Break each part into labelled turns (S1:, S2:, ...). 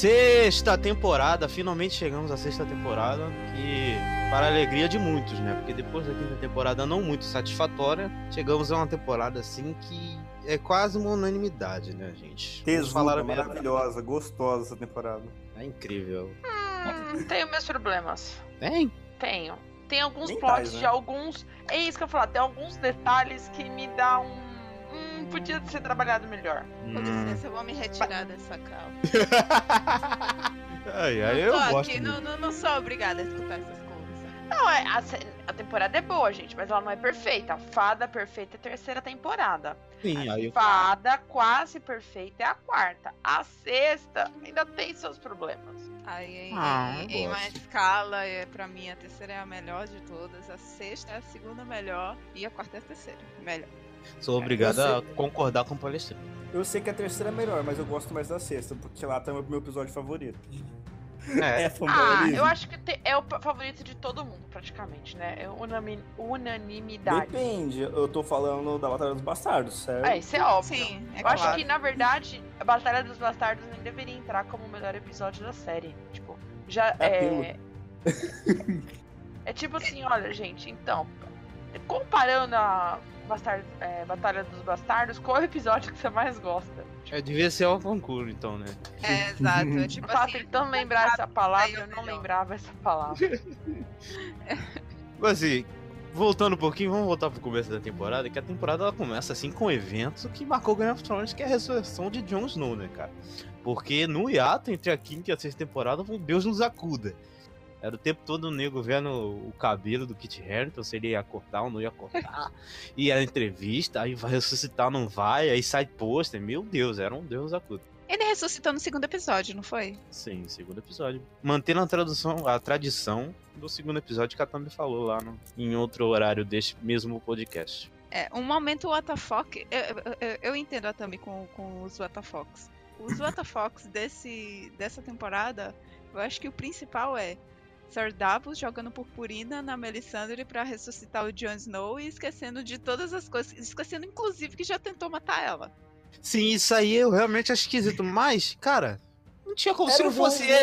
S1: Sexta temporada, finalmente chegamos à sexta temporada, que para a alegria de muitos, né? Porque depois da quinta temporada não muito satisfatória, chegamos a uma temporada assim que é quase uma unanimidade, né, gente?
S2: Tesuda, falar maravilhosa, gostosa essa temporada.
S1: É incrível.
S3: Hum, tenho meus problemas.
S1: Tem?
S3: Tenho. Tem alguns
S2: Nem
S3: plots
S2: tais, né?
S3: de alguns. É isso que eu ia falar, tem alguns detalhes que me dá um. Hum, podia ser trabalhado melhor.
S4: Com
S1: Hum.
S4: licença, eu vou me retirar dessa cal.
S1: Ai, ai,
S4: Eu tô
S1: gosto.
S4: aqui, não, não, não sou obrigada a escutar essas coisas.
S3: Não, é, a, a temporada é boa, gente, mas ela não é perfeita. A fada perfeita é a terceira temporada.
S1: Sim, aí eu
S3: Fada quase perfeita é a quarta. A sexta ainda tem seus problemas.
S4: Aí em,
S1: Ah, eu
S4: em uma escala, é, pra mim a terceira é a melhor de todas, a sexta é a segunda melhor e a quarta é a terceira. Melhor.
S1: Sou obrigado
S2: Eu
S1: a concordar com o palestrante.
S2: Eu sei que a terceira é melhor, mas eu gosto mais da sexta, porque lá tá o meu episódio favorito.
S1: É,
S2: É,
S3: Ah, eu acho que te- é o favorito de todo mundo, praticamente, né? É unami- unanimidade.
S2: Depende, eu tô falando da Batalha dos Bastardos, certo?
S3: É, isso é óbvio.
S4: Sim, é
S3: eu
S4: claro.
S3: acho que, na verdade, a Batalha dos Bastardos nem deveria entrar como o melhor episódio da série. Tipo, já
S2: É
S3: é. é tipo assim, olha, gente, então. Comparando a É, Batalha dos Bastardos, qual é o episódio que você mais gosta?
S1: é, devia ser o concurso, então, né?
S4: É, exato. É tipo
S3: Eu tava
S4: assim,
S3: tentando lembrar essa palavra, eu não
S4: melhor.
S3: lembrava essa palavra.
S1: Mas assim, voltando um pouquinho, vamos voltar pro começo da temporada, que a temporada ela começa assim com um evento que marcou Game of Thrones, que é a ressurreição de Jon Snow, né, cara? Porque no hiato entre a quinta e a sexta temporada, Deus nos acuda. Era o tempo todo o nego vendo o cabelo do Kit Harington, se ele ia cortar ou não ia cortar. e a entrevista, aí vai ressuscitar, não vai, aí sai pôster. Meu Deus, era um Deus nos acuda.
S4: Ele ressuscitou no segundo episódio, não foi?
S1: Sim, segundo episódio. Mantendo a tradução, a tradição do segundo episódio que a Thumb falou lá no, em outro horário deste mesmo podcast.
S4: É, um momento WTF, eu, eu, eu- entendo a Tami com, com os WTFs. Os WTFs desse, dessa temporada, eu acho que o principal é Sir Davos jogando purpurina na Melisandre pra ressuscitar o Jon Snow e esquecendo de todas as coisas, esquecendo inclusive que já tentou matar ela.
S1: Sim, isso aí eu realmente acho esquisito, mas, cara, não tinha como se
S2: Era
S1: não
S2: o Jon
S1: fosse
S2: Snow.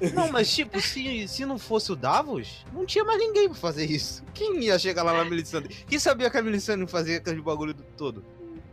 S1: ele. Não, mas tipo, se, se não fosse o Davos, não tinha mais ninguém pra fazer isso. Quem ia chegar lá na Melisandre? Quem sabia que a Melisandre fazia aquele bagulho do- todo?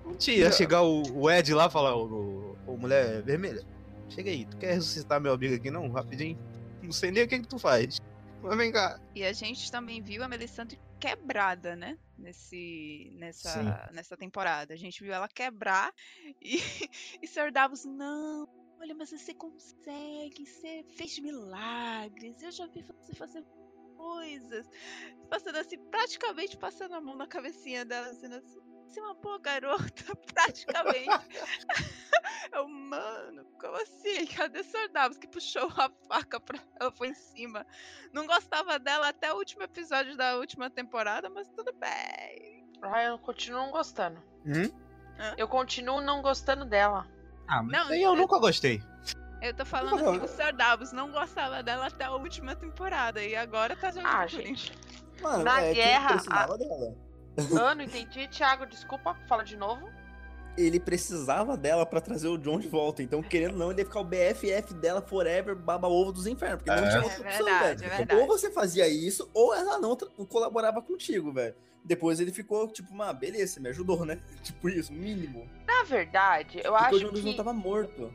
S1: Não tinha. Ia chegar o, o Ed lá e falar, ô, ô, ô, mulher vermelha, chega aí, tu quer ressuscitar meu amigo aqui não? Rapidinho. Não sei nem o que que tu faz. Mas vem cá.
S4: E a gente também viu a Melisandre quebrada, né? Nesse,
S1: Sim.
S4: nessa, nessa temporada. A gente viu ela quebrar e, e Sr. Davos, não, olha, mas você consegue, você fez milagres, eu já vi você fazer coisas. Passando assim, praticamente passando a mão na cabecinha dela, dizendo assim, você é uma boa garota, praticamente. Eu, mano, como assim? Cadê Sr. Davos que puxou a faca pra ela foi em cima? Não gostava dela até o último episódio da última temporada, mas tudo bem.
S3: Ah, eu continuo não gostando.
S1: Hum?
S3: Eu continuo não gostando dela.
S1: Ah, mas
S4: Não,
S1: eu
S4: eu-
S1: nunca gostei.
S4: Eu tô falando assim, o Sr. Davos não gostava dela até a última temporada e agora tá jogando
S3: Ah, gente.
S2: Mano,
S3: Na
S2: é
S3: guerra,
S2: precisava dela.
S3: Ah, não entendi. Thiago, desculpa, fala de novo.
S2: Ele precisava dela pra trazer o John de volta. Então, querendo ou não, ele ia ficar o BFF dela forever, baba ovo dos infernos. Porque não
S1: É.
S2: tinha
S4: É
S2: outra opção,
S4: verdade,
S2: velho.
S4: é verdade.
S2: Ou você fazia isso, ou ela não colaborava contigo, velho. Depois ele ficou, tipo, uma beleza, você me ajudou, né? tipo isso, mínimo.
S3: Na verdade, eu
S2: Porque o
S3: acho
S2: John Snow
S3: que.
S2: tava morto.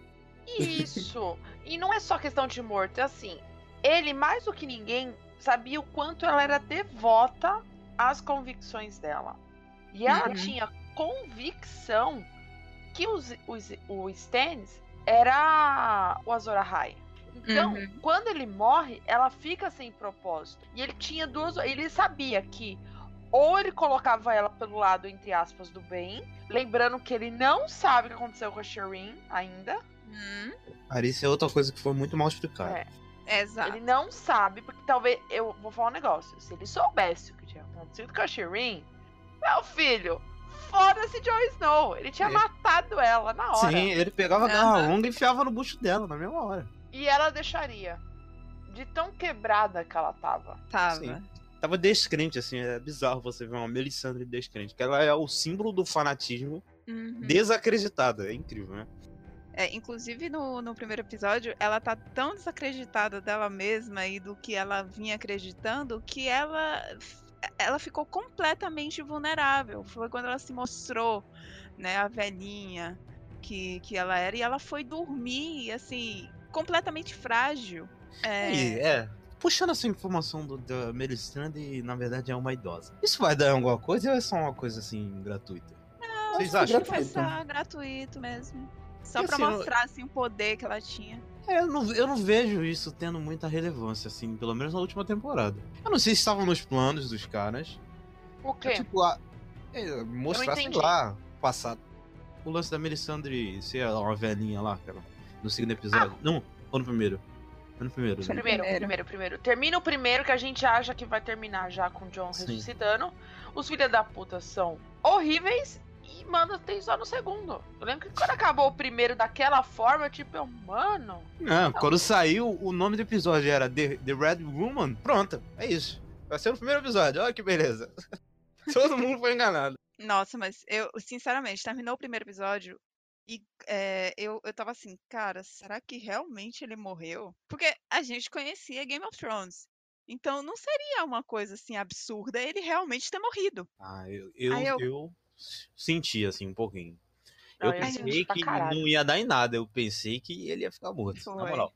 S3: Isso. e não é só questão de morto, é assim. Ele, mais do que ninguém, sabia o quanto ela era devota às convicções dela. E ela
S4: Uhum.
S3: tinha convicção que os, os, o Stannis era o Azor Ahai. Então,
S4: Uhum.
S3: quando ele morre, ela fica sem propósito. E ele tinha duas. Ele sabia que ou ele colocava ela pelo lado, entre aspas, do bem. Lembrando que ele não sabe o que aconteceu com a Shireen ainda.
S4: Hum,
S1: Cara, isso é outra coisa que foi muito mal explicada.
S3: É.
S4: exato.
S3: Ele não sabe, porque talvez. Eu vou falar um negócio. Se ele soubesse o que tinha acontecido com a Shireen, meu filho, foda-se Jon Snow. Ele tinha
S1: É.
S3: matado ela na hora.
S1: Sim, ele pegava a garra longa e enfiava no bucho dela na mesma hora.
S3: E ela deixaria. De tão quebrada que ela tava.
S4: Tava.
S1: Sim. Tava descrente, assim, é bizarro você ver uma Melisandre descrente, que ela é o símbolo do fanatismo
S4: Uhum.
S1: desacreditada, é incrível, né?
S4: É, inclusive no, no primeiro episódio, ela tá tão desacreditada dela mesma e do que ela vinha acreditando que ela, ela ficou completamente vulnerável. Foi quando ela se mostrou, né, a velhinha que, que ela era, e ela foi dormir, assim, completamente frágil. É,
S1: E, é, puxando essa informação do, da Melisandre, na verdade é uma idosa. Isso vai dar alguma coisa ou é só uma coisa assim, gratuita? Vocês
S2: acho que
S1: acham?
S2: gratuito.
S4: só gratuito mesmo. Só
S1: E
S4: pra
S1: assim,
S4: mostrar assim, o poder que ela tinha.
S1: É, eu não, eu não vejo isso tendo muita relevância, assim, pelo menos na última temporada. Eu não sei se estavam nos planos dos caras.
S3: O quê?
S1: Tipo, a, é, mostrar, sei lá, passar. O lance da Melisandre ser uma velhinha lá, cara. No segundo episódio. Não, ou no primeiro. No primeiro, né?
S3: Primeiro,
S4: Primeiro.
S3: primeiro, primeiro. Termina o primeiro que a gente acha que vai terminar já com o John
S1: Sim.
S3: ressuscitando. Os filhos da puta são horríveis e, mano, tem só no segundo. Eu lembro que quando acabou o primeiro daquela forma, tipo, eu, mano.
S1: Não, quando saiu, o nome do episódio era The, The Red Woman. Pronto, é isso. Vai ser no primeiro episódio, olha que beleza. Todo mundo foi enganado.
S4: Nossa, mas eu, sinceramente, terminou o primeiro episódio e é, eu, eu tava assim, cara, será que realmente ele morreu? Porque a gente conhecia Game of Thrones. Então não seria uma coisa assim absurda ele realmente ter morrido.
S1: Ah, eu, eu,
S4: eu-
S1: eu senti, assim, um pouquinho.
S3: Não,
S1: eu
S3: eu
S1: pensei que não ia dar em nada. Eu pensei que ele ia ficar morto, na
S4: Foi.
S1: moral.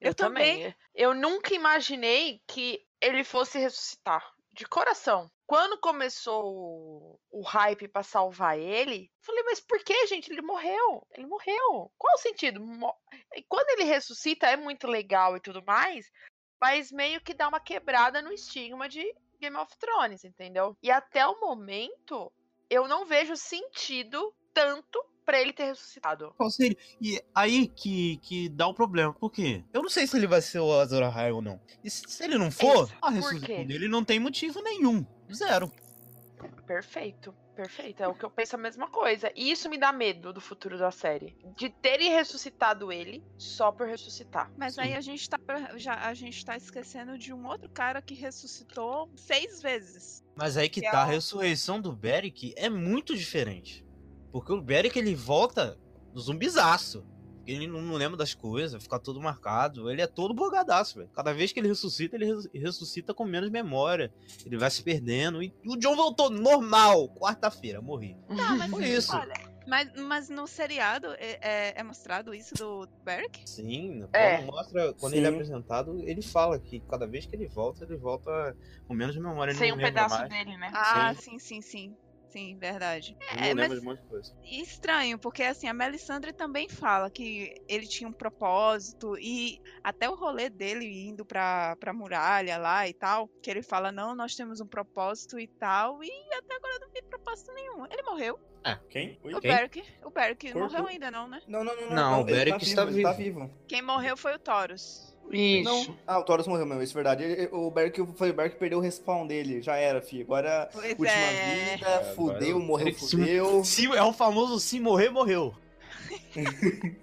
S4: Eu também.
S3: Eu nunca imaginei que ele fosse ressuscitar. De coração. Quando começou o, o hype pra salvar ele, falei, mas por que, gente? Ele morreu. Ele morreu. Qual o sentido? E quando ele ressuscita é muito legal e tudo mais, mas meio que dá uma quebrada no estigma de Game of Thrones, entendeu? E até o momento, eu não vejo sentido tanto pra ele ter ressuscitado.
S1: Qual seria? E aí que, que dá o problema. Por quê? Eu não sei se ele vai ser o Azor Ahai ou não. E se se ele não for,
S3: Isso.
S1: a
S3: quê?
S1: dele não tem motivo nenhum. Zero.
S3: Perfeito, perfeito. É o que eu penso a mesma coisa. E isso me dá medo do futuro da série. De terem ressuscitado ele só por ressuscitar.
S4: Mas
S1: Sim.
S4: aí a gente, tá, já, a gente tá esquecendo de um outro cara que ressuscitou seis vezes.
S1: Mas aí que
S4: Que é
S1: tá, a
S4: o-
S1: ressurreição do Beric é muito diferente. Porque o Beric ele volta zumbizaço. Ele não, não lembra das coisas, fica todo marcado. Ele é todo bugadaço, velho. Cada vez que ele ressuscita, ele res- ressuscita com menos memória. Ele vai se perdendo. E o John voltou normal. Quarta-feira, morri.
S4: Tá, mas
S1: Por isso.
S4: olha, mas, mas no seriado é, é- é mostrado isso do Beric?
S1: Sim,
S3: É.
S1: quando mostra, quando ele é
S2: Sim.
S1: apresentado, ele fala que cada vez que ele volta, ele volta com menos memória. Ele
S3: Sem um pedaço
S1: mais.
S3: dele, né?
S4: Ah, sim, sim, sim. Sim, verdade.
S1: Ele
S4: É, mas
S1: de um monte de coisa.
S4: estranho, porque assim, a Melisandre também fala que ele tinha um propósito e até o rolê dele indo pra, pra muralha lá e tal, que ele fala, não, nós temos um propósito e tal, e até agora eu não vi propósito nenhum. Ele morreu.
S2: Quem? Oi?
S4: O
S1: Quem?
S4: Beric, o Beric morreu ainda não, né?
S2: Não, não, não.
S1: Não, o
S2: ele
S1: Beric
S2: tá
S1: está
S2: vivo, Ele tá
S1: vivo.
S4: Quem morreu foi o Taurus.
S3: Isso.
S2: Não. Ah, o Taurus morreu mesmo, isso é verdade. Ele- o Beric foi o Beric que perdeu o respawn dele. Já era, fi. Agora,
S4: Pois
S2: última
S4: é.
S2: vida,
S1: É,
S2: fudeu,
S1: agora-
S2: morreu,
S1: Ele se-
S2: fudeu.
S1: Se, é o famoso se morrer, morreu.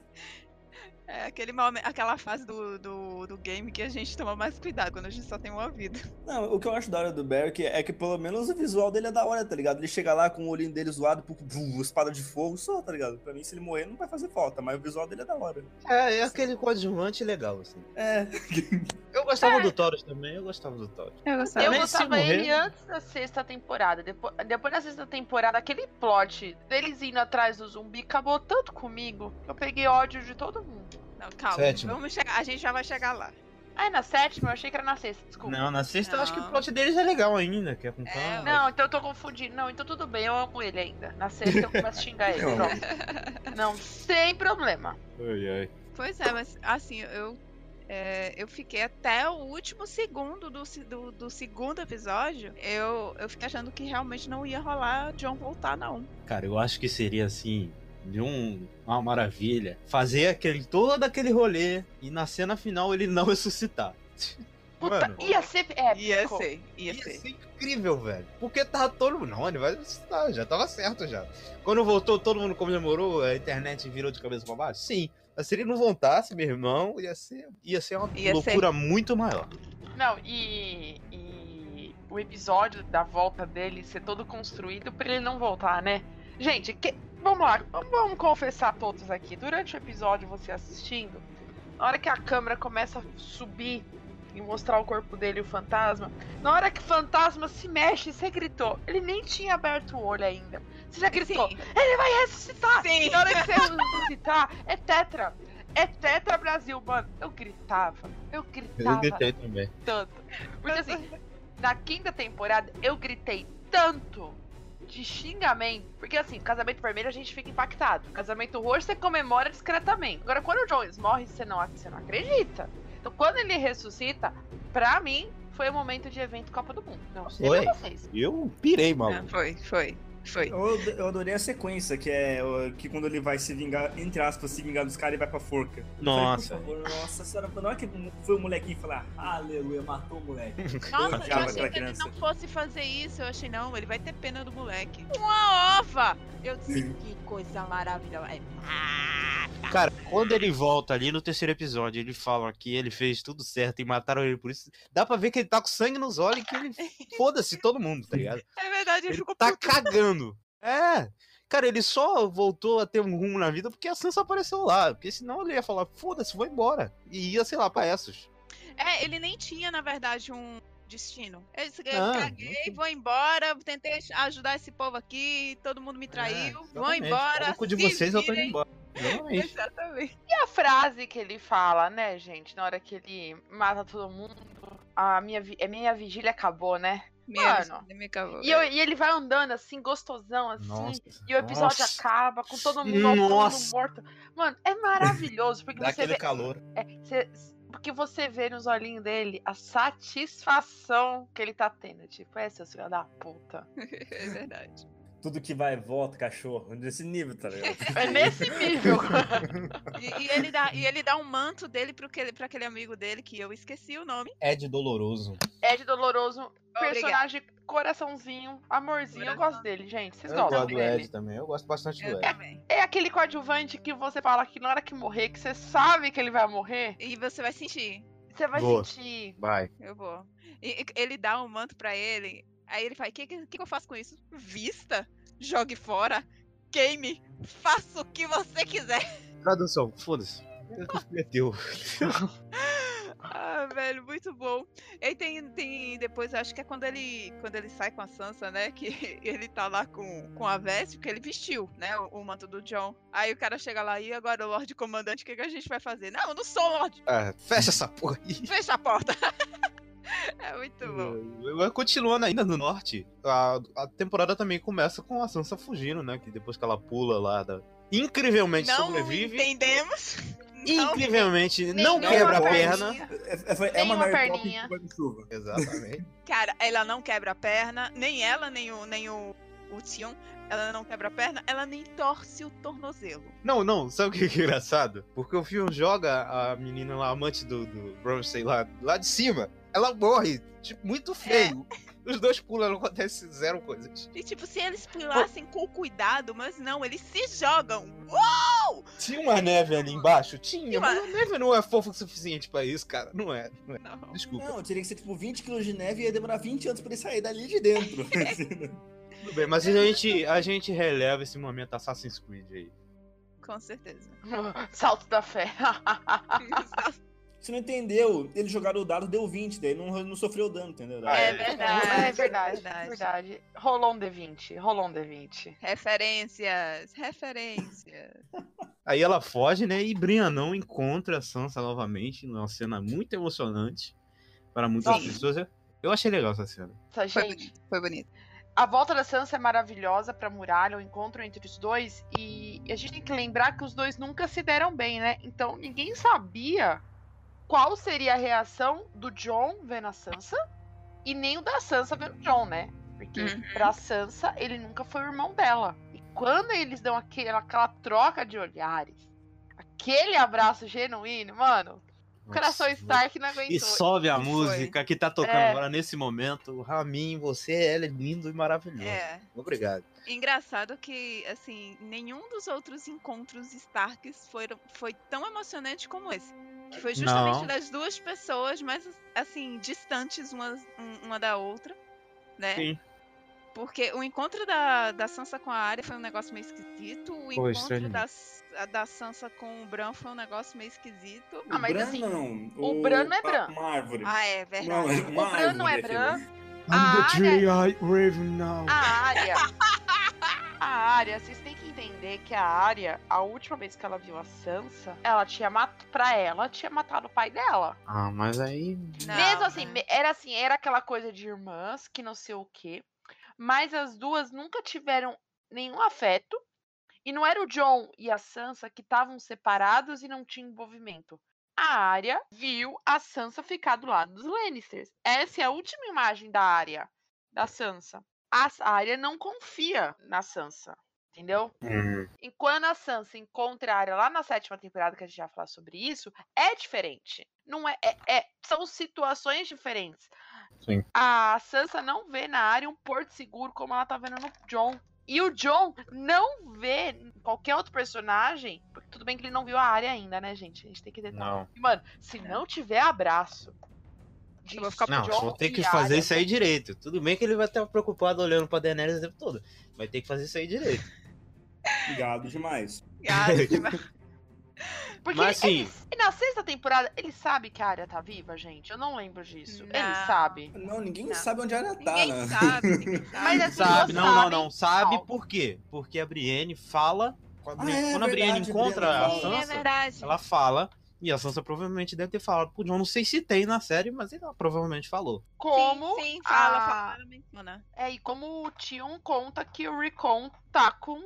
S4: É aquele momen- aquela fase do, do, do game que a gente toma mais cuidado quando a gente só tem uma vida.
S2: Não, o que eu acho da hora do Beric é que pelo menos o visual dele é da hora, tá ligado? Ele chega lá com o olhinho dele zoado, pum, pum, espada de fogo, só, tá ligado? Pra mim, se ele morrer, não vai fazer falta, mas o visual dele é da hora.
S1: É, é aquele coadjuvante legal, assim.
S2: É.
S1: Eu gostava
S3: É.
S1: do Taurus também, eu gostava do Taurus.
S4: Eu
S3: Eu
S4: gostava.
S1: Se
S3: gostava
S1: morrer-
S3: ele antes da sexta temporada. Depois, depois da sexta temporada, aquele plot deles indo atrás do zumbi acabou tanto comigo que eu peguei ódio de todo mundo.
S4: Não, calma.
S1: Sétimo.
S4: Vamos chegar, a gente já vai chegar lá.
S3: Ah, na sétima? Eu achei que era na sexta, desculpa.
S1: Não, na sexta eu acho que o
S4: Não.
S1: plot deles é legal ainda, que é com
S4: É.
S3: Não, então eu tô confundindo. Não, então tudo bem, eu amo ele ainda. Na sexta eu começo a xingar ele. Pronto. Não, sem problema.
S1: Ai, ai.
S4: Pois é, mas assim, eu, é, eu fiquei até o último segundo do, do, do segundo episódio. Eu, eu fiquei achando que realmente não ia rolar John voltar, não.
S1: Cara, eu acho que seria assim, de um, uma maravilha, fazer aquele, todo aquele rolê e na cena final ele não ressuscitar.
S3: Puta,
S1: Mano,
S3: ia ser épico.
S4: Ia ser, ia
S1: Ia
S4: ser.
S1: ser incrível, velho. Porque tava todo mundo. Não, ele vai ressuscitar, já tava certo já. Quando voltou, todo mundo comemorou, a internet virou de cabeça pra baixo? Sim. Mas se ele não voltasse, meu irmão, ia ser, ia ser uma
S4: Ia
S1: loucura muito maior.
S3: Não, e, e o episódio da volta dele ser todo construído pra ele não voltar, né? Gente, que- Vamos lá, vamos confessar todos aqui. Durante o episódio, você assistindo, na hora que a câmera começa a subir e mostrar o corpo dele e o fantasma, na hora que o fantasma se mexe, você gritou. Ele nem tinha aberto o olho ainda. Você já gritou.
S4: Sim.
S3: Ele vai ressuscitar!
S4: Sim.
S3: E na hora que você ressuscitar, é tetra. É tetra Brasil, mano. Eu gritava. Eu
S1: Eu
S3: gritava
S1: gritei também.
S3: tanto. Porque assim, na quinta temporada eu gritei tanto de xingamento. Porque assim, casamento vermelho a gente fica impactado. Casamento roxo você comemora discretamente. Agora, quando o Jones morre, você não, você não acredita. Então, quando ele ressuscita, pra mim, foi o momento de evento Copa do Mundo. Não sei
S1: Foi?
S3: pra vocês.
S1: Eu pirei, maluco.
S4: foi, foi, foi.
S2: Eu, eu adorei a sequência, que é que quando ele vai se vingar, entre aspas, se vingar dos caras, ele vai pra forca. Eu
S1: Nossa.
S2: Falei, por favor, nossa senhora, na hora que foi o molequinho falar, aleluia, matou o moleque.
S4: Nossa, eu
S2: odiava
S4: achei que ele
S2: criança.
S4: não fosse fazer isso. Eu achei, não, ele vai ter pena do moleque. Uma ova! Eu disse, que coisa maravilhosa. É,
S1: Cara, quando ele volta ali no terceiro episódio, ele fala que ele fez tudo certo e mataram ele por isso. Dá pra ver que ele tá com sangue nos olhos e que ele foda-se todo mundo, tá ligado?
S4: é verdade, ele
S1: Ele
S4: ficou
S1: tá
S4: puto.
S1: cagando. É. Cara, ele só voltou a ter um rumo na vida porque a Sansa apareceu lá. Porque senão ele ia falar, foda-se, vou embora. E ia, sei lá, pra Essos.
S4: É, ele nem tinha, na verdade, um destino. Eu disse, eu
S1: Não,
S4: caguei,
S1: não
S4: vou embora, tentei ajudar esse povo aqui, todo mundo me traiu, vou
S1: É, Exatamente.
S4: embora.
S1: Cu de vocês, eu tô indo
S4: virem.
S1: embora. Exatamente.
S4: Exatamente.
S3: E a frase que ele fala, né, gente? Na hora que ele mata todo mundo. A minha, a minha vigília acabou, né? Mano,
S4: acabou.
S3: E, eu- e ele vai andando assim, gostosão, assim.
S1: Nossa.
S3: E o episódio
S1: Nossa.
S3: acaba com todo mundo fundo
S1: Nossa.
S3: morto. Mano, é maravilhoso. Porque
S1: Dá
S3: você
S1: aquele
S3: vê.
S1: calor.
S3: é, você- porque você vê nos olhinhos dele a satisfação que ele tá tendo. Tipo, é, seu filho da puta.
S4: É verdade.
S2: Tudo que vai e volta, cachorro. Nesse nível, tá ligado?
S3: É nesse nível.
S4: E, e ele dá, e ele dá um manto dele pro que, pra aquele amigo dele, que eu esqueci o nome.
S1: Ed doloroso.
S3: Ed Doloroso,
S4: Obrigada.
S3: personagem coraçãozinho, amorzinho. Eu
S4: Coração.
S3: gosto dele, gente. Vocês
S1: Eu
S3: gostam
S1: gosto do
S3: dele?
S1: Ed também. Eu gosto bastante do
S4: Eu
S1: Ed.
S4: também.
S3: É aquele coadjuvante que você fala que na hora que morrer, que você sabe que ele vai morrer,
S4: E você vai sentir.
S3: você vai
S1: Boa.
S3: sentir.
S1: Vai.
S4: Eu vou. E, e ele dá um manto pra ele. Aí ele fala: O que, que, que eu faço com isso? Vista? Jogue fora? Queime? Faça o que você quiser.
S1: Tradução, foda-se. Meteu.
S4: Ah, velho, muito bom. E aí tem, tem depois, acho que é quando ele quando ele sai com a Sansa, né? Que ele tá lá com, com a veste, porque ele vestiu, né? O, o manto do John. Aí o cara chega lá, e agora o Lorde Comandante, o que, que a gente vai fazer? Não, eu não sou Lorde.
S1: Ah, fecha essa porra aí.
S4: Fecha a porta. é muito bom.
S1: Eh, Continuando ainda no norte, a, a temporada também começa com a Sansa fugindo, né? Que depois que ela pula lá, da... incrivelmente
S4: Não
S1: sobrevive.
S4: entendemos. Não
S1: Incrivelmente não
S3: Nenhuma
S1: quebra a perna.
S2: É, é, é uma
S3: uma perninha.
S2: Com chuva.
S1: Exatamente.
S4: Cara, ela não quebra a perna, nem ela, nem o, nem o, o Tion. Ela não quebra a perna, ela nem torce o tornozelo.
S1: Não, não, sabe o que é engraçado? Porque o filme joga a menina lá, amante do, do Ramsay lá, lá de cima. Ela morre, tipo, muito feio. Os dois pulam, não acontece zero coisas.
S4: E tipo, se eles pulassem com cuidado, mas não, eles se jogam. Uou!
S1: Tinha uma neve ali embaixo? Tinha,
S4: Tinha
S1: mas
S4: uma-
S1: a neve não é fofa o suficiente pra isso, cara. Não é, não é.
S4: Não.
S1: Desculpa.
S2: Não, teria que ser tipo 20 kg de neve e ia demorar 20 anos pra ele sair dali de dentro.
S1: Tudo bem, mas a gente, a gente releva esse momento Assassin's Creed aí.
S4: Com certeza.
S3: Salto da fé.
S2: Você não entendeu? Eles jogaram o dado, deu 20, daí não, não sofreu dano, entendeu?
S1: Ah,
S3: É
S1: é.
S3: verdade, é verdade,
S4: verdade.
S3: verdade. Rolou um D20, rolou um D20.
S4: Referências, referências.
S1: Aí ela foge, né? E Brianão encontra a Sansa novamente, numa cena muito emocionante para muitas
S3: Sim.
S1: pessoas. Eu achei legal essa cena.
S3: Essa
S4: Foi
S3: gente,
S4: bonito, foi bonito.
S3: a volta da Sansa é maravilhosa pra muralha, o encontro entre os dois. E a gente tem que lembrar que os dois nunca se deram bem, né? Então ninguém sabia qual seria a reação do John vendo a Sansa e nem o da Sansa vendo o John, né? Porque
S4: Uhum.
S3: pra Sansa ele nunca foi o irmão dela. E quando eles dão aquele, aquela troca de olhares, aquele abraço genuíno, mano, o coração Stark não aguentou.
S1: E sobe a
S4: Foi.
S1: música que tá tocando
S3: É.
S1: agora nesse momento. Ramin, você é lindo e maravilhoso.
S4: É.
S1: Obrigado.
S4: Engraçado que, assim, nenhum dos outros encontros Starks foram, foi tão emocionante como esse. Que foi justamente
S1: Não.
S4: das duas pessoas mais, assim, distantes uma, um- uma da outra, né?
S1: Sim.
S4: Porque o encontro da, da Sansa com a Arya foi um negócio meio esquisito. O
S1: Pô,
S4: encontro da, da Sansa com o Bran foi um negócio meio esquisito.
S3: Ah, mas
S5: Bran
S3: assim,
S5: não.
S3: o Bran não é Bran.
S5: Uma árvore.
S4: Ah, é verdade.
S5: Não, é
S3: O Bran não é Bran. A
S1: I'm the
S3: área-
S1: three-eyed raven now.
S3: A área. A área, vocês têm que entender que a área, a última vez que ela viu a Sansa, ela tinha matado. Pra ela, tinha matado o pai dela.
S1: Ah, mas aí.
S4: Não,
S3: Mesmo assim,
S4: né?
S3: era assim, era aquela coisa de irmãs, que não sei o quê. Mas as duas nunca tiveram nenhum afeto. E não era o John e a Sansa que estavam separados e não tinham envolvimento. A Arya viu a Sansa ficar do lado dos Lannisters. Essa é a última imagem da Arya, da Sansa. A Arya não confia na Sansa, entendeu?
S1: Hum,
S3: E quando a Sansa encontra a Arya lá na sétima temporada, que a gente já vai falar sobre isso, é diferente. Não é, é- é- são situações diferentes.
S1: Sim.
S3: A Sansa não vê na Arya um porto seguro como ela tá vendo no John. E o John não vê qualquer outro personagem. Porque tudo bem que ele não viu a Arya ainda, né, gente? A gente tem que detalhar.
S1: não.
S3: Mano, se não tiver abraço. De
S4: Eu vou ficar
S1: Não, vou ter que fazer
S3: Arya,
S1: isso aí direito. Tudo bem que ele vai estar preocupado olhando pra Daenerys o tempo todo. Vai ter que fazer isso aí direito.
S5: Gado demais.
S4: Gato, demais.
S3: Porque
S1: Mas,
S3: ele,
S1: assim-
S3: ele- na sexta temporada, ele sabe que a Arya tá viva, gente? Eu não lembro disso. Ele
S4: Não.
S3: sabe.
S5: Não, ninguém
S4: Não.
S5: sabe onde ela tá,
S4: Ninguém
S5: né?
S4: sabe. ninguém sabe.
S3: Mas as
S1: Sabe, não, não, não. Sabe
S3: Não.
S1: por quê? Porque a Brienne fala. Quando,
S5: Ah, é
S1: quando a Brienne
S5: verdade, a
S1: encontra
S5: Brienne
S1: a
S4: é
S1: Sansa,
S4: verdade.
S1: ela fala. E a Sansa provavelmente deve ter falado pro John. Não sei se tem na série, mas ela provavelmente falou.
S3: Como
S4: Sim, sim, fala,
S3: a-
S4: fala, ela menciona.
S3: É, e como o Tion conta que o Recon tá com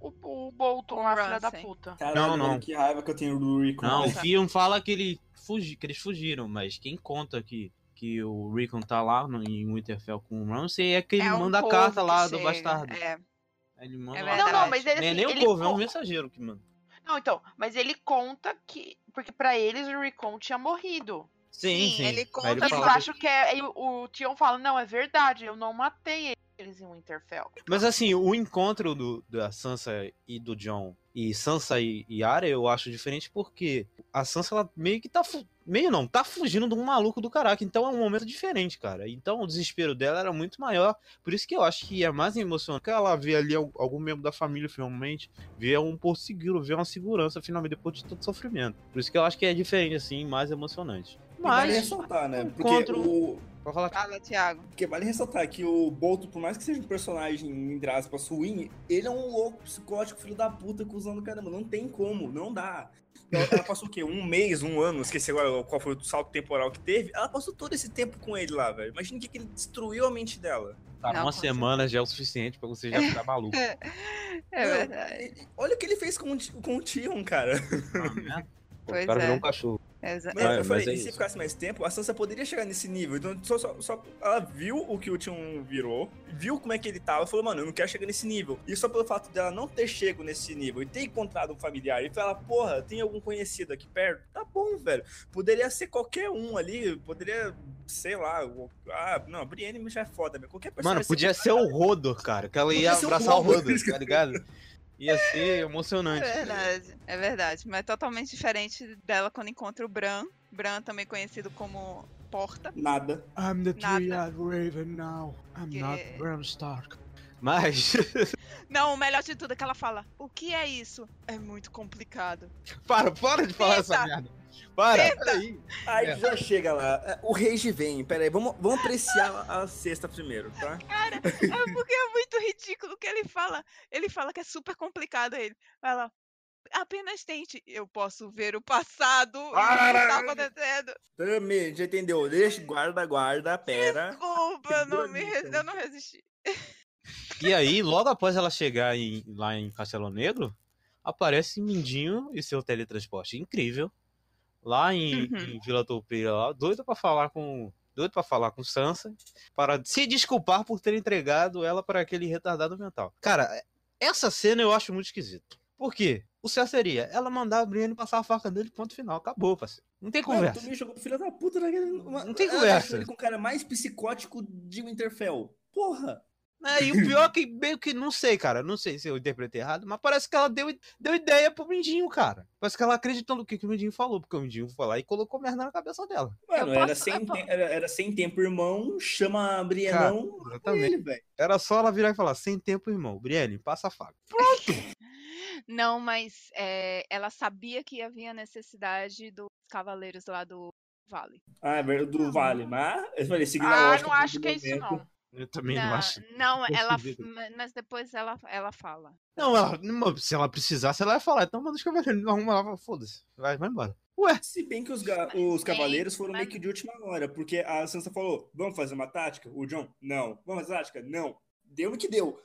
S3: o, o Bolton,
S4: o
S3: filha da puta.
S5: Caralho,
S1: Não, não.
S5: mano, que raiva que eu tenho do Rico.
S1: Não, o. Theon fala que, ele fugi, que eles fugiram, mas quem conta que, que o Rickon tá lá no, em Winterfell com o Ramsay é que ele
S4: É um
S1: manda a carta lá do
S4: chega,
S1: bastardo.
S4: É,
S1: Ele manda
S4: É
S1: lá.
S3: Não, não, mas ele,
S1: Nem,
S3: assim,
S1: nem o
S3: ele
S1: povo, é um mensageiro que manda.
S3: Não, então, mas ele conta que. Porque pra eles o Recon tinha morrido.
S1: Sim,
S4: Sim, ele conta
S3: Eles
S1: fala
S3: acham que é. o Tion fala, não, é verdade, eu não matei eles em Winterfell.
S1: Mas assim, o encontro do, da Sansa e do John e Sansa e, e Arya eu acho diferente porque a Sansa ela meio que tá meio não, tá fugindo de um maluco do caraca, então é um momento diferente, cara. Então o desespero dela era muito maior, por isso que eu acho que é mais emocionante ela vê ali al- algum membro da família finalmente, vê um porto seguro, vê uma segurança finalmente depois de todo sofrimento. Por isso que eu acho que é diferente assim, mais emocionante.
S5: E vale
S1: Mas
S5: ressaltar, né? Porque
S1: encontro-
S5: o,
S1: Pode falar
S4: Fala, Thiago.
S5: Porque vale ressaltar que o Bolton, por mais que seja um personagem, entre aspas, ruim, ele é um louco, psicótico, filho da puta, cuzão do caramba. Não tem como, não dá. Ela, ela passou o quê? Um mês, um ano, esqueci agora qual foi o salto temporal que teve. Ela passou todo esse tempo com ele lá, velho. Imagina o que, que ele destruiu a mente dela.
S1: Tá,
S4: Não,
S1: uma semana já é o suficiente pra você já ficar maluco.
S4: É verdade.
S5: olha o que ele fez com, o com o Tion, cara.
S1: Ah, né?
S4: Pois
S1: o cara
S4: é.
S1: virou um cachorro.
S4: Exa-
S5: Mano,
S1: Vai,
S5: eu falei,
S1: mas é
S5: e se ficasse mais tempo, a Sansa poderia chegar nesse nível. Então, só, só, só- ela viu o que o Tion virou, viu como é que ele tava, e falou, mano, eu não quero chegar nesse nível. E só pelo fato dela não ter chego nesse nível e ter encontrado um familiar, e falar, porra, tem algum conhecido aqui perto? Tá bom, velho. Poderia ser qualquer um ali, poderia, sei lá, o- ah, não, a Brienne já é foda, mas qualquer pessoa.
S1: Mano, podia ser o Rodor, cara. Que ela
S5: Podia
S1: ia
S5: ser
S1: abraçar o
S5: Rodor,
S1: tá ligado? Ia ser
S4: É
S1: emocionante.
S4: verdade, é verdade. Mas totalmente diferente dela quando encontra o Bran. Bran, também conhecido como Porta.
S5: Nada.
S1: I'm the three-eyed raven now. I'm
S4: Que-
S1: not Bran Stark. Mas,
S4: Não, o melhor de tudo é que ela fala: O que é isso? É muito complicado.
S1: para, para de falar essa merda. Para, peraí.
S5: Aí
S1: É.
S5: já chega lá. é, O rage vem. Pera aí, vamos, vamos apreciar a sexta primeiro, tá?
S4: Cara, é porque é muito ridículo que ele fala. Ele fala que é super complicado ele. Fala. Apenas tente. Eu posso ver o passado e o que
S5: Para!
S4: tá acontecendo.
S5: Também, já entendeu? Deixa, guarda, guarda, pera.
S4: Desculpa, eu não, me, eu não resisti.
S1: E aí, logo após ela chegar em- lá em Castelo Negro, aparece Mindinho e seu teletransporte incrível. Lá em,
S4: Uhum.
S1: em Vila Toupeira, lá, doido pra falar com. Doido pra falar com Sansa, para se desculpar por ter entregado ela para aquele retardado mental. Cara, essa cena eu acho muito esquisito. Por quê? O certo seria ela mandar a Brienne passar a faca nele, ponto final. Acabou, parceiro. Não tem conversa.
S5: tu me jogou pro filho da puta naquele.
S1: Não tem
S5: Ela
S1: conversa.
S5: Ele com o cara mais psicótico de Winterfell. Porra!
S1: É, e o pior é que meio que, não sei, cara, não sei se eu interpretei errado, mas parece que ela deu, deu ideia pro Mindinho, cara. Parece que ela acreditou no que, que o Mindinho falou, porque o Mindinho foi lá e colocou merda na cabeça dela.
S2: Mano,
S3: Eu
S2: era,
S3: posso-
S2: sem te- era, era sem tempo, irmão. Chama a Brienão.
S1: Cara, exatamente.
S2: ele, velho.
S1: Era só ela virar e falar, sem tempo, irmão. Brienne, passa a faca.
S4: Não, mas é, ela sabia que havia necessidade dos cavaleiros lá do vale.
S2: Ah, é verdade, do Vale. Mas eu falei, seguindo a
S3: Ah, não acho que é isso, não.
S1: Eu também não,
S4: não,
S1: acho.
S4: não, ela, mas depois ela, ela fala.
S1: Não, ela, se ela precisasse, ela ia falar. Então manda os cavaleiros, não arruma lá, foda-se. Vai, vai embora. Ué,
S2: Se bem que os, ga- os cavaleiros foram
S4: mas-
S2: meio que de última hora, porque a Sansa falou: vamos fazer uma tática? O John, não. Vamos fazer tática? Não. Deu no que deu.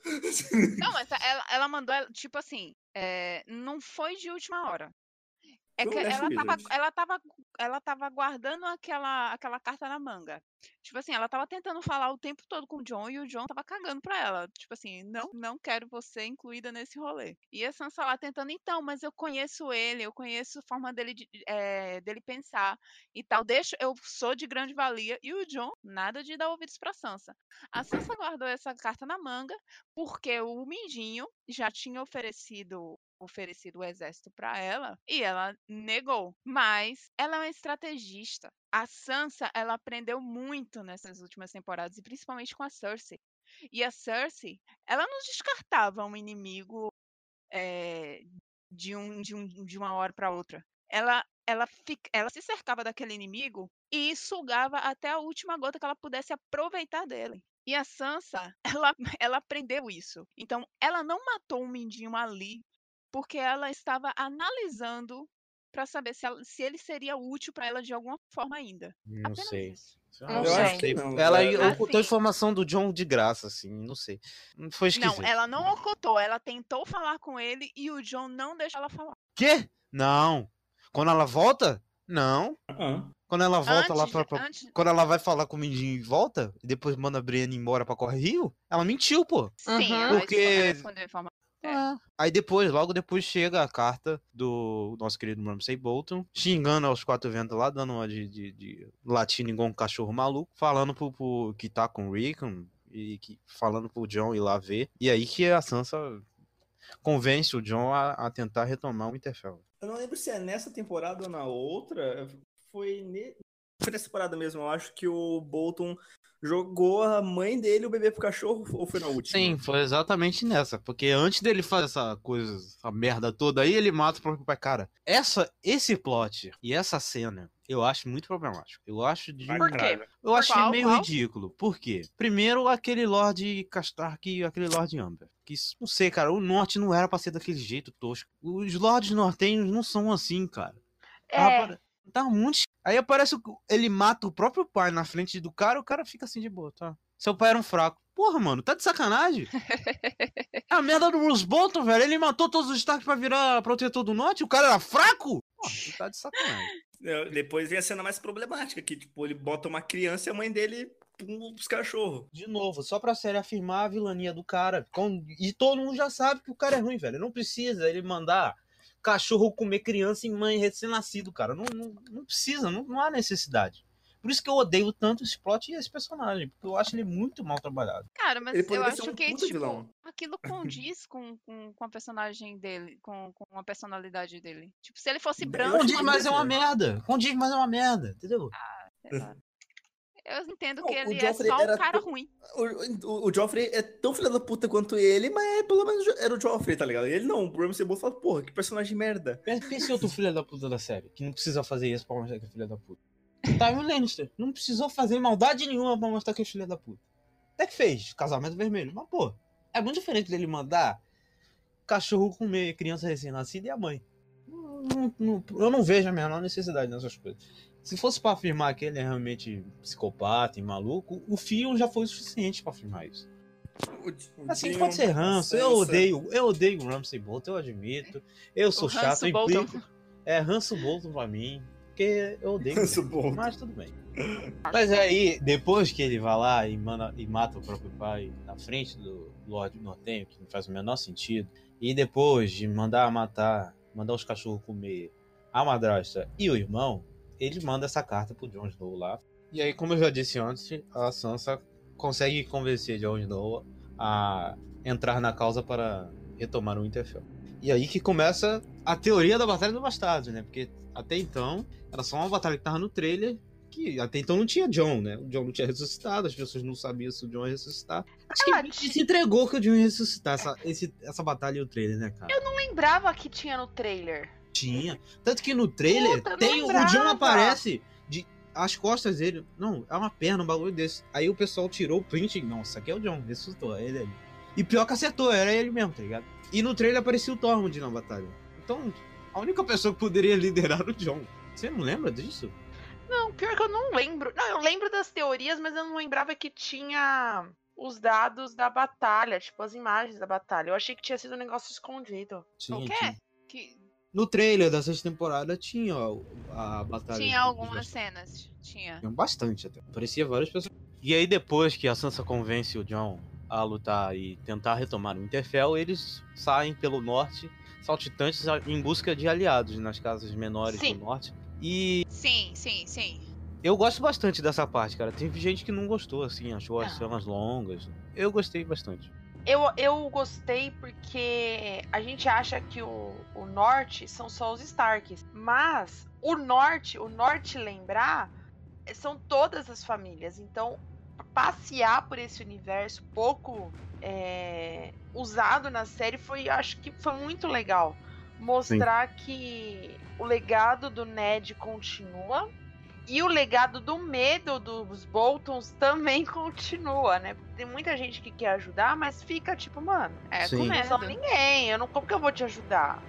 S4: Não, mas ela, ela mandou, ela- tipo assim, é, não foi de última hora. É que
S2: o
S4: ela tava, ela, tava, ela tava guardando aquela, aquela carta na manga. Tipo assim, ela tava tentando falar o tempo todo com o John e o John tava cagando pra ela. Tipo assim, não, não quero você incluída nesse rolê. E a Sansa lá tentando, então, mas eu conheço ele, eu conheço a forma dele, de- eh, dele pensar e tal. Deixa, eu sou de grande valia. E o John, nada de dar ouvidos pra Sansa. A Sansa guardou essa carta na manga porque o Mindinho já tinha oferecido oferecido o exército para ela e ela negou. Mas ela é uma estrategista. A Sansa, ela aprendeu muito nessas últimas temporadas e principalmente com a Cersei. E a Cersei, ela não descartava um inimigo eh, de, um, de, um, de uma hora para outra. Ela, ela, fic- ela se cercava daquele inimigo e sugava até a última gota que ela pudesse aproveitar dele. E a Sansa, ela, ela aprendeu isso. Então, ela não matou um mindinho ali porque ela estava analisando para saber se, ela- se ele seria útil para ela de alguma forma ainda.
S1: não
S4: Apenas
S1: sei.
S4: isso.
S3: Não
S2: Eu acho que.
S1: Ela
S2: É,
S4: Assim-
S1: ocultou a informação do John de graça, assim, não sei. Foi esquisito.
S4: Não, ela não ocultou, ela tentou falar com ele e o John não deixou ela falar.
S1: Quê? Não. Quando ela volta? Não.
S2: ah,
S1: Quando ela volta
S4: antes,
S1: lá pra, pra-
S4: antes-
S1: Quando ela vai falar com o Mindinho e volta, e depois manda a Brienne embora pra Corre Rio, ela mentiu, pô.
S4: Sim,
S3: Uhum.
S4: ela
S1: Porque-
S4: informação. É.
S1: Aí depois, logo depois, chega a carta do nosso querido Ramsay Bolton, xingando aos quatro ventos lá, dando uma de, de, de latindo igual um cachorro maluco, falando pro, pro que tá com o Rickon, e que, falando pro John ir lá ver. E aí que a Sansa convence o John a, a tentar retomar o Winterfell.
S2: Eu não lembro se é nessa temporada ou na outra. Foi, ne... foi nessa temporada mesmo. Eu acho que o Bolton jogou a mãe dele o bebê pro cachorro ou foi na última?
S1: Sim, foi exatamente nessa. Porque antes dele fazer essa coisa, essa merda toda aí, ele mata o próprio pai. Cara, essa, esse plot e essa cena, eu acho muito problemático. Eu acho de.
S3: Por quê?
S1: Eu
S3: Qual,
S1: meio
S3: qual?
S1: ridículo. Por quê? Primeiro, aquele Lorde Castark e aquele Lorde Amber. Que, não sei, cara, o Norte não era pra ser daquele jeito tosco. Os Lordes Nortenhos não são assim, cara.
S3: É,
S1: pare- tá muito. Aí aparece o... ele mata o próprio pai na frente do cara, o cara fica assim de boa, tá? Seu pai era um fraco. Porra, mano, tá de sacanagem? É a merda do Bruce Bolton, velho. Ele matou todos os Stark pra virar protetor do norte. O cara era fraco? Tu tá de sacanagem.
S2: É, Depois vem a cena mais problemática, que tipo, ele bota uma criança e a mãe dele pum, os cachorros.
S1: De novo, só pra série afirmar a vilania do cara. Com- E todo mundo já sabe que o cara é ruim, velho. Não precisa ele mandar cachorro comer criança e mãe recém-nascido, cara. Não, não, não precisa, não, não há necessidade. Por isso que eu odeio tanto esse plot e esse personagem, porque eu acho ele muito mal trabalhado.
S4: Cara, mas
S2: Ele
S4: eu acho
S2: um
S4: que
S2: puta
S4: tipo,
S2: vilão.
S4: aquilo condiz com, com, com a personagem dele, com, com a personalidade dele. Tipo, se ele fosse branco.
S1: Condiz, mas é uma merda. Condiz, mas é uma merda, entendeu?
S4: sei lá. Eu entendo
S2: Não,
S4: que
S2: o
S4: ele é só um cara
S2: tão-
S4: ruim.
S2: O, o, o Joffrey é tão filho da puta quanto ele, mas é, pelo menos era o Joffrey, tá ligado? Ele não, o Ramsay Bolton fala, porra, que personagem merda.
S1: Pense em outro filho da puta da série, que não precisa fazer isso pra mostrar que é filho da puta. Tywin Lannister não precisou fazer maldade nenhuma pra mostrar que é filho da puta. Até que fez, casamento vermelho. Mas, pô, é muito diferente dele mandar cachorro comer criança recém-nascida e a mãe. Não- não- não- eu não vejo a menor necessidade nessas coisas. Se fosse pra afirmar que ele é realmente psicopata e maluco, o filho já foi o suficiente pra afirmar isso.
S2: O,
S1: Assim, pode ser ranço. Eu odeio, eu odeio o Ramsay Bolton, eu admito. Eu sou
S4: O
S1: chato, eu
S4: Bolton.
S1: implico. É, ranço Bolton pra mim. Porque eu odeio. Ele.
S2: Bolton.
S1: Mas tudo bem. Mas aí, depois que ele vai lá e, manda, e mata o próprio pai na frente do Lorde Nortenho, que não faz o menor sentido, e depois de mandar matar, mandar os cachorros comer a madrasta e o irmão, ele manda essa carta pro Jon Snow lá. E aí, como eu já disse antes, a Sansa consegue convencer Jon Snow a entrar na causa para retomar o Winterfell. E aí que começa a teoria da Batalha do Bastardo, né? Porque até então era só uma batalha que tava no trailer, que até então não tinha John, né? O John não tinha ressuscitado, as pessoas não sabiam se o John ia ressuscitar. Acho que
S3: Ah,
S1: a gente se entregou que o John ia ressuscitar essa, esse- essa batalha e o trailer, né, cara?
S3: Não lembrava que tinha no trailer.
S1: Tinha. Tanto que no trailer
S3: Puta,
S1: tem o
S3: lembrava.
S1: John aparece de as costas dele. Não, é uma perna, um bagulho desse. Aí o pessoal tirou o print. Nossa, aqui é o John, ressuscitou, é ele ali. E pior que acertou, era ele mesmo, tá ligado? E no trailer aparecia o Tormund na batalha. Então, a única pessoa que poderia liderar era o John. Você não lembra disso?
S3: Não, pior que eu não lembro. Não, eu lembro das teorias, mas eu não lembrava que tinha os dados da batalha, tipo as imagens da batalha. Eu achei que tinha sido um negócio escondido.
S1: Tinha,
S4: quê?
S1: tinha.
S4: Que
S1: No trailer da sexta temporada tinha ó, a batalha.
S4: tinha algumas cenas. Tinha.
S1: Tinha bastante até. Parecia várias pessoas. E aí, depois que a Sansa convence o John a lutar e tentar retomar o Winterfell, eles saem pelo norte, saltitantes, em busca de aliados nas casas menores
S3: Sim.
S1: do norte. E
S4: Sim, sim, sim.
S1: eu gosto bastante dessa parte, cara. Teve gente que não gostou, assim, achou as cenas longas. Eu gostei bastante.
S3: Eu, eu gostei porque a gente acha que o, o norte são só os Starks. Mas o norte, o norte lembrar, eh, são todas as famílias. Então, passear por esse universo pouco é, usado na série foi, acho que foi muito legal. Mostrar que o legado do Ned continua. E o legado do medo dos Boltons também continua, né? Tem muita gente que quer ajudar, mas fica tipo, mano,
S4: É,
S1: Sim.
S4: com medo.
S3: ninguém, eu não, como que eu vou te ajudar?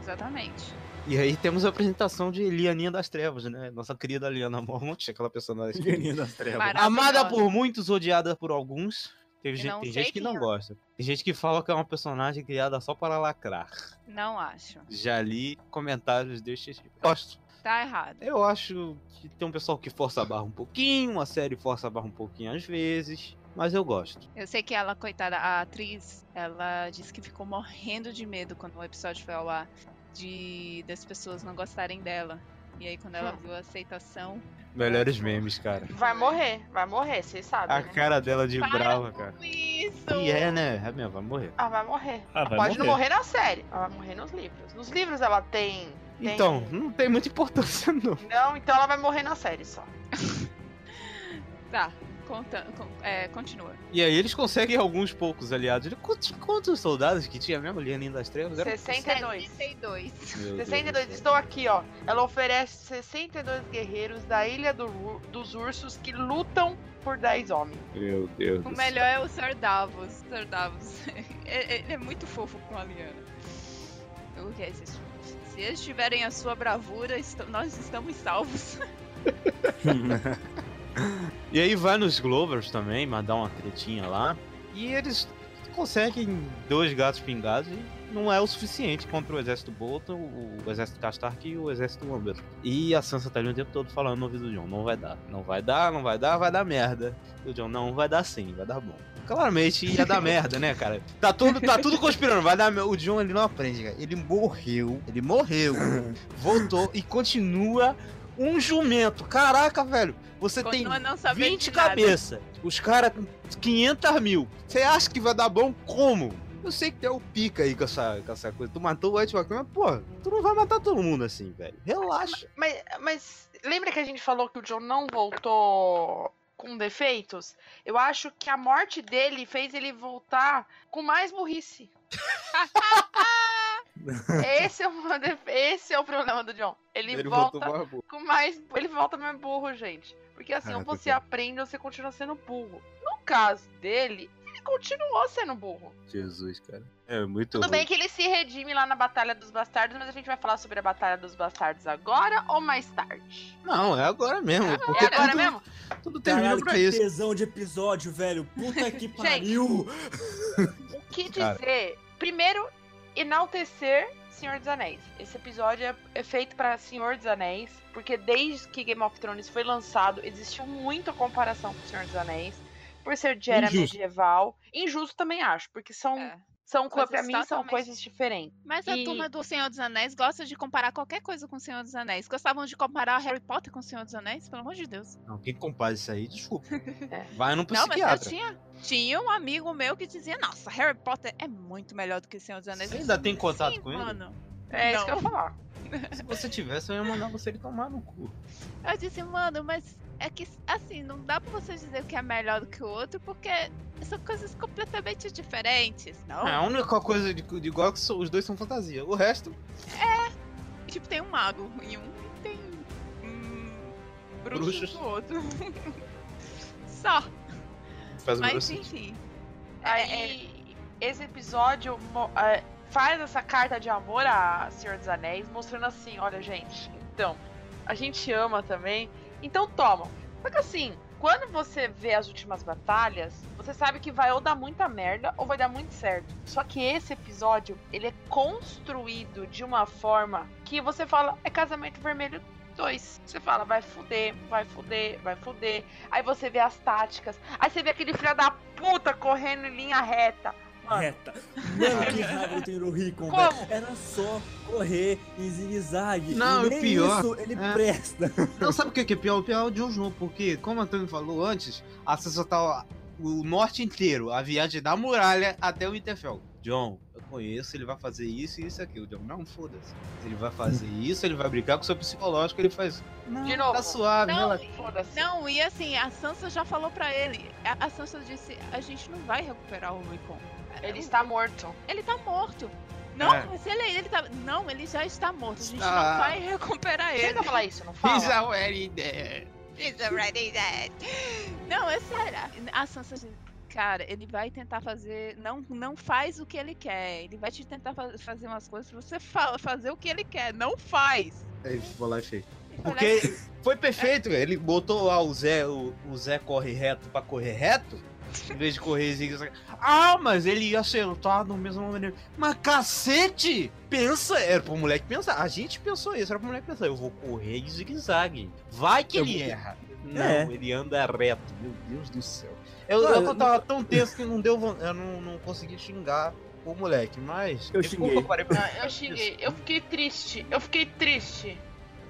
S4: Exatamente.
S1: E aí temos a apresentação de Lianinha das Trevas, né? Nossa querida Liana Mormont, aquela personagem.
S2: Lianinha das trevas.
S1: Amada por muitos, odiada por alguns. Teve gente, tem gente que não
S4: é.
S1: gosta. Tem gente que fala que é uma personagem criada só para lacrar.
S4: Não acho.
S1: Já li comentários deste tipo. Gosto.
S4: Tá errado.
S1: Eu acho que tem um pessoal que força a barra um pouquinho, a série força a barra um pouquinho às vezes, mas eu gosto.
S4: Eu sei que ela, coitada, a atriz, ela disse que ficou morrendo de medo quando o episódio foi ao ar de das pessoas não gostarem dela. E aí quando ela
S3: Hum.
S4: viu a aceitação.
S1: Melhores memes, cara.
S3: Vai morrer, vai morrer, vocês sabem.
S1: A
S3: né?
S1: cara dela de
S4: Para
S1: brava,
S4: com
S1: cara.
S4: Isso!
S1: E é, né? É mesmo, vai morrer.
S3: Ah, vai morrer.
S2: Ah, vai
S3: Pode não
S2: morrer.
S3: morrer na série, mas vai morrer nos livros. Nos livros ela tem. Tem-
S1: Então, não tem muita importância, não.
S3: Não, então ela vai morrer na série só.
S4: Tá, conta, con- é, continua.
S1: E aí eles conseguem alguns poucos aliados. Quantos, quantos soldados que tinha mesmo Lianinha das Trevas? Era-
S3: 62.
S4: 62.
S1: Meu Deus
S3: 62,
S1: do céu.
S3: estou aqui, ó. Ela oferece 62 guerreiros da Ilha do dos Ursos que lutam por 10 homens.
S1: Meu Deus
S4: O melhor é o Sir Davos. Sir Davos. É- Ele é muito fofo com a Liana. O que é isso? Se eles tiverem a sua bravura, nós estamos salvos.
S1: E aí vai nos Glovers também, mandar uma tretinha lá. E eles conseguem dois gatos pingados e não é o suficiente contra o exército Bolton, o exército Castark e o exército Umber. E a Sansa tá ali o tempo todo falando no ouvido do John, não vai dar, não vai dar, não vai dar, vai dar merda. E o John, não, vai dar sim, vai dar bom. Claramente ia dar merda, né, cara? Tá tudo, tá tudo conspirando, vai dar. O John ele não aprende, cara. Ele morreu, ele morreu, voltou e continua um jumento. Caraca, velho. Você tem
S4: Continua sabendo
S1: 20
S4: de nada.
S1: cabeças. Os caras com 500 mil. Você acha que vai dar bom como? Eu sei que tem o pica aí com essa, com essa coisa. Tu matou o White Walker, mas, pô, tu não vai matar todo mundo assim, velho. Relaxa.
S3: Mas, mas lembra que a gente falou que o John não voltou com defeitos? Eu acho que a morte dele fez ele voltar com mais burrice. esse, é o, defe- esse é o problema do John. Ele, volta
S1: mais burro.
S3: com mais. Ele volta mais burro, gente. Porque assim,
S1: Ah,
S3: ou
S1: tá
S3: você aprende ou você continua sendo burro. No caso dele, ele continuou sendo burro.
S1: Jesus, cara. É muito
S3: Tudo
S1: ruim.
S3: bem que ele se redime lá na Batalha dos Bastardos, mas a gente vai falar sobre a Batalha dos Bastardos agora ou mais tarde?
S1: Não, é agora mesmo. porque
S3: É agora
S1: tudo,
S3: mesmo?
S1: tudo termina
S2: Caralho,
S1: pra
S2: que
S1: isso.
S2: tesão de episódio, velho. Puta que pariu.
S3: O que
S1: Cara.
S3: dizer? Primeiro, enaltecer Senhor dos Anéis. Esse episódio é, é feito pra Senhor dos Anéis, porque desde que Game of Thrones foi lançado, existiu muita comparação com Senhor dos Anéis, por ser de era
S2: Injusto.
S3: medieval. Injusto também acho, porque são,
S4: É.
S3: São, co-
S4: Coisas
S3: pra mim, são
S4: totalmente-
S3: coisas diferentes.
S4: Mas a
S3: E-
S4: turma do Senhor dos Anéis gosta de comparar qualquer coisa com o Senhor dos Anéis. Gostavam de comparar Harry Potter com o Senhor dos Anéis? Pelo amor de Deus.
S1: Não, quem compara isso aí, desculpa.
S3: É.
S1: Vai no
S4: Não, mas eu
S1: psiquiatra.
S4: tinha, tinha um amigo meu que dizia, nossa, Harry Potter é muito melhor do que o Senhor dos Anéis.
S1: Você ainda tem contato
S4: "Sim,
S1: com ele?"
S4: Mano.
S3: É isso
S4: Não.
S3: que eu ia falar.
S1: Se você tivesse, eu ia mandar você ele tomar no cu.
S4: Eu disse, mano, mas é que, assim, não dá pra você dizer que é melhor do que o outro, porque são coisas completamente diferentes, não?
S1: É, a única coisa de, de igual é que os dois são fantasia. O resto,
S4: Tipo, tem um mago em um e tem hum, bruxos
S1: Bruxos.
S4: no outro. Só.
S1: faz
S4: Mas
S1: grosso.
S4: enfim. É, é,
S3: Aí, esse episódio é, faz essa carta de amor a Senhor dos Anéis, mostrando assim: olha, gente, então, a gente ama também, então toma. Só que assim, quando você vê as últimas batalhas, você sabe que vai ou dar muita merda ou vai dar muito certo. Só que esse episódio, ele é construído de uma forma que você fala, é casamento vermelho 2. Você fala, vai fuder, vai fuder, vai fuder. Aí você vê as táticas. Aí você vê aquele filho da puta correndo em linha reta.
S2: Reta. Mano, que raiva eu tenho do Rickon,
S3: Como?
S2: velho. Era só correr em zigue-zague.
S1: Não,
S2: e nem
S1: pior,
S2: isso ele
S1: é.
S2: presta.
S1: Não, sabe o que que é pior? O pior é o Jon Snow, porque, como o Antônio falou antes, a Sansa tá o norte inteiro, a viagem da muralha até o Winterfell. John, eu conheço, ele vai fazer isso e isso e aquilo. John, não, foda-se. Ele vai fazer isso, ele vai brincar com o seu psicológico, ele faz. Não,
S3: De novo.
S1: tá suave,
S4: Não,
S3: foda-se.
S4: Não, e assim, a Sansa já falou pra ele. A, a Sansa disse: a gente não vai recuperar o Rickon.
S3: Ele
S4: O-
S3: está morto.
S4: Ele tá morto. Não,
S1: É.
S4: mas ele, ele tá. Não, ele já está morto. A gente
S1: Ah.
S4: não vai recuperar ele.
S3: Chega a falar isso, não fala?
S1: He's already dead.
S4: He's already dead. Não, é sério. A Sansa cara, ele vai tentar fazer. Não, não faz o que ele quer. Ele vai te tentar fa- fazer umas coisas pra você fa- fazer o que ele quer. Não faz.
S1: Aí, vou lá e fez.
S4: Eu falei,
S1: Porque foi perfeito, ele botou lá o Zé, o, o Zé corre reto pra correr reto, em vez de correr zigue-zague. Ah, mas ele ia acertar no mesmo maneira. Mas cacete! Pensa, era pro moleque pensar. A gente pensou isso, era pro moleque pensar. Eu vou correr em zigue-zague. Vai que
S2: Eu
S1: ele
S2: vou-
S1: erra. Não,
S2: É.
S1: ele anda reto. Meu Deus do céu. Eu,
S2: Não,
S1: eu,
S2: eu-
S1: tava tão tenso que não deu, eu não, não consegui xingar o moleque, mas.
S2: Eu xinguei.
S1: que parei pra-
S3: Ah, eu xinguei. Eu fiquei triste. Eu fiquei triste.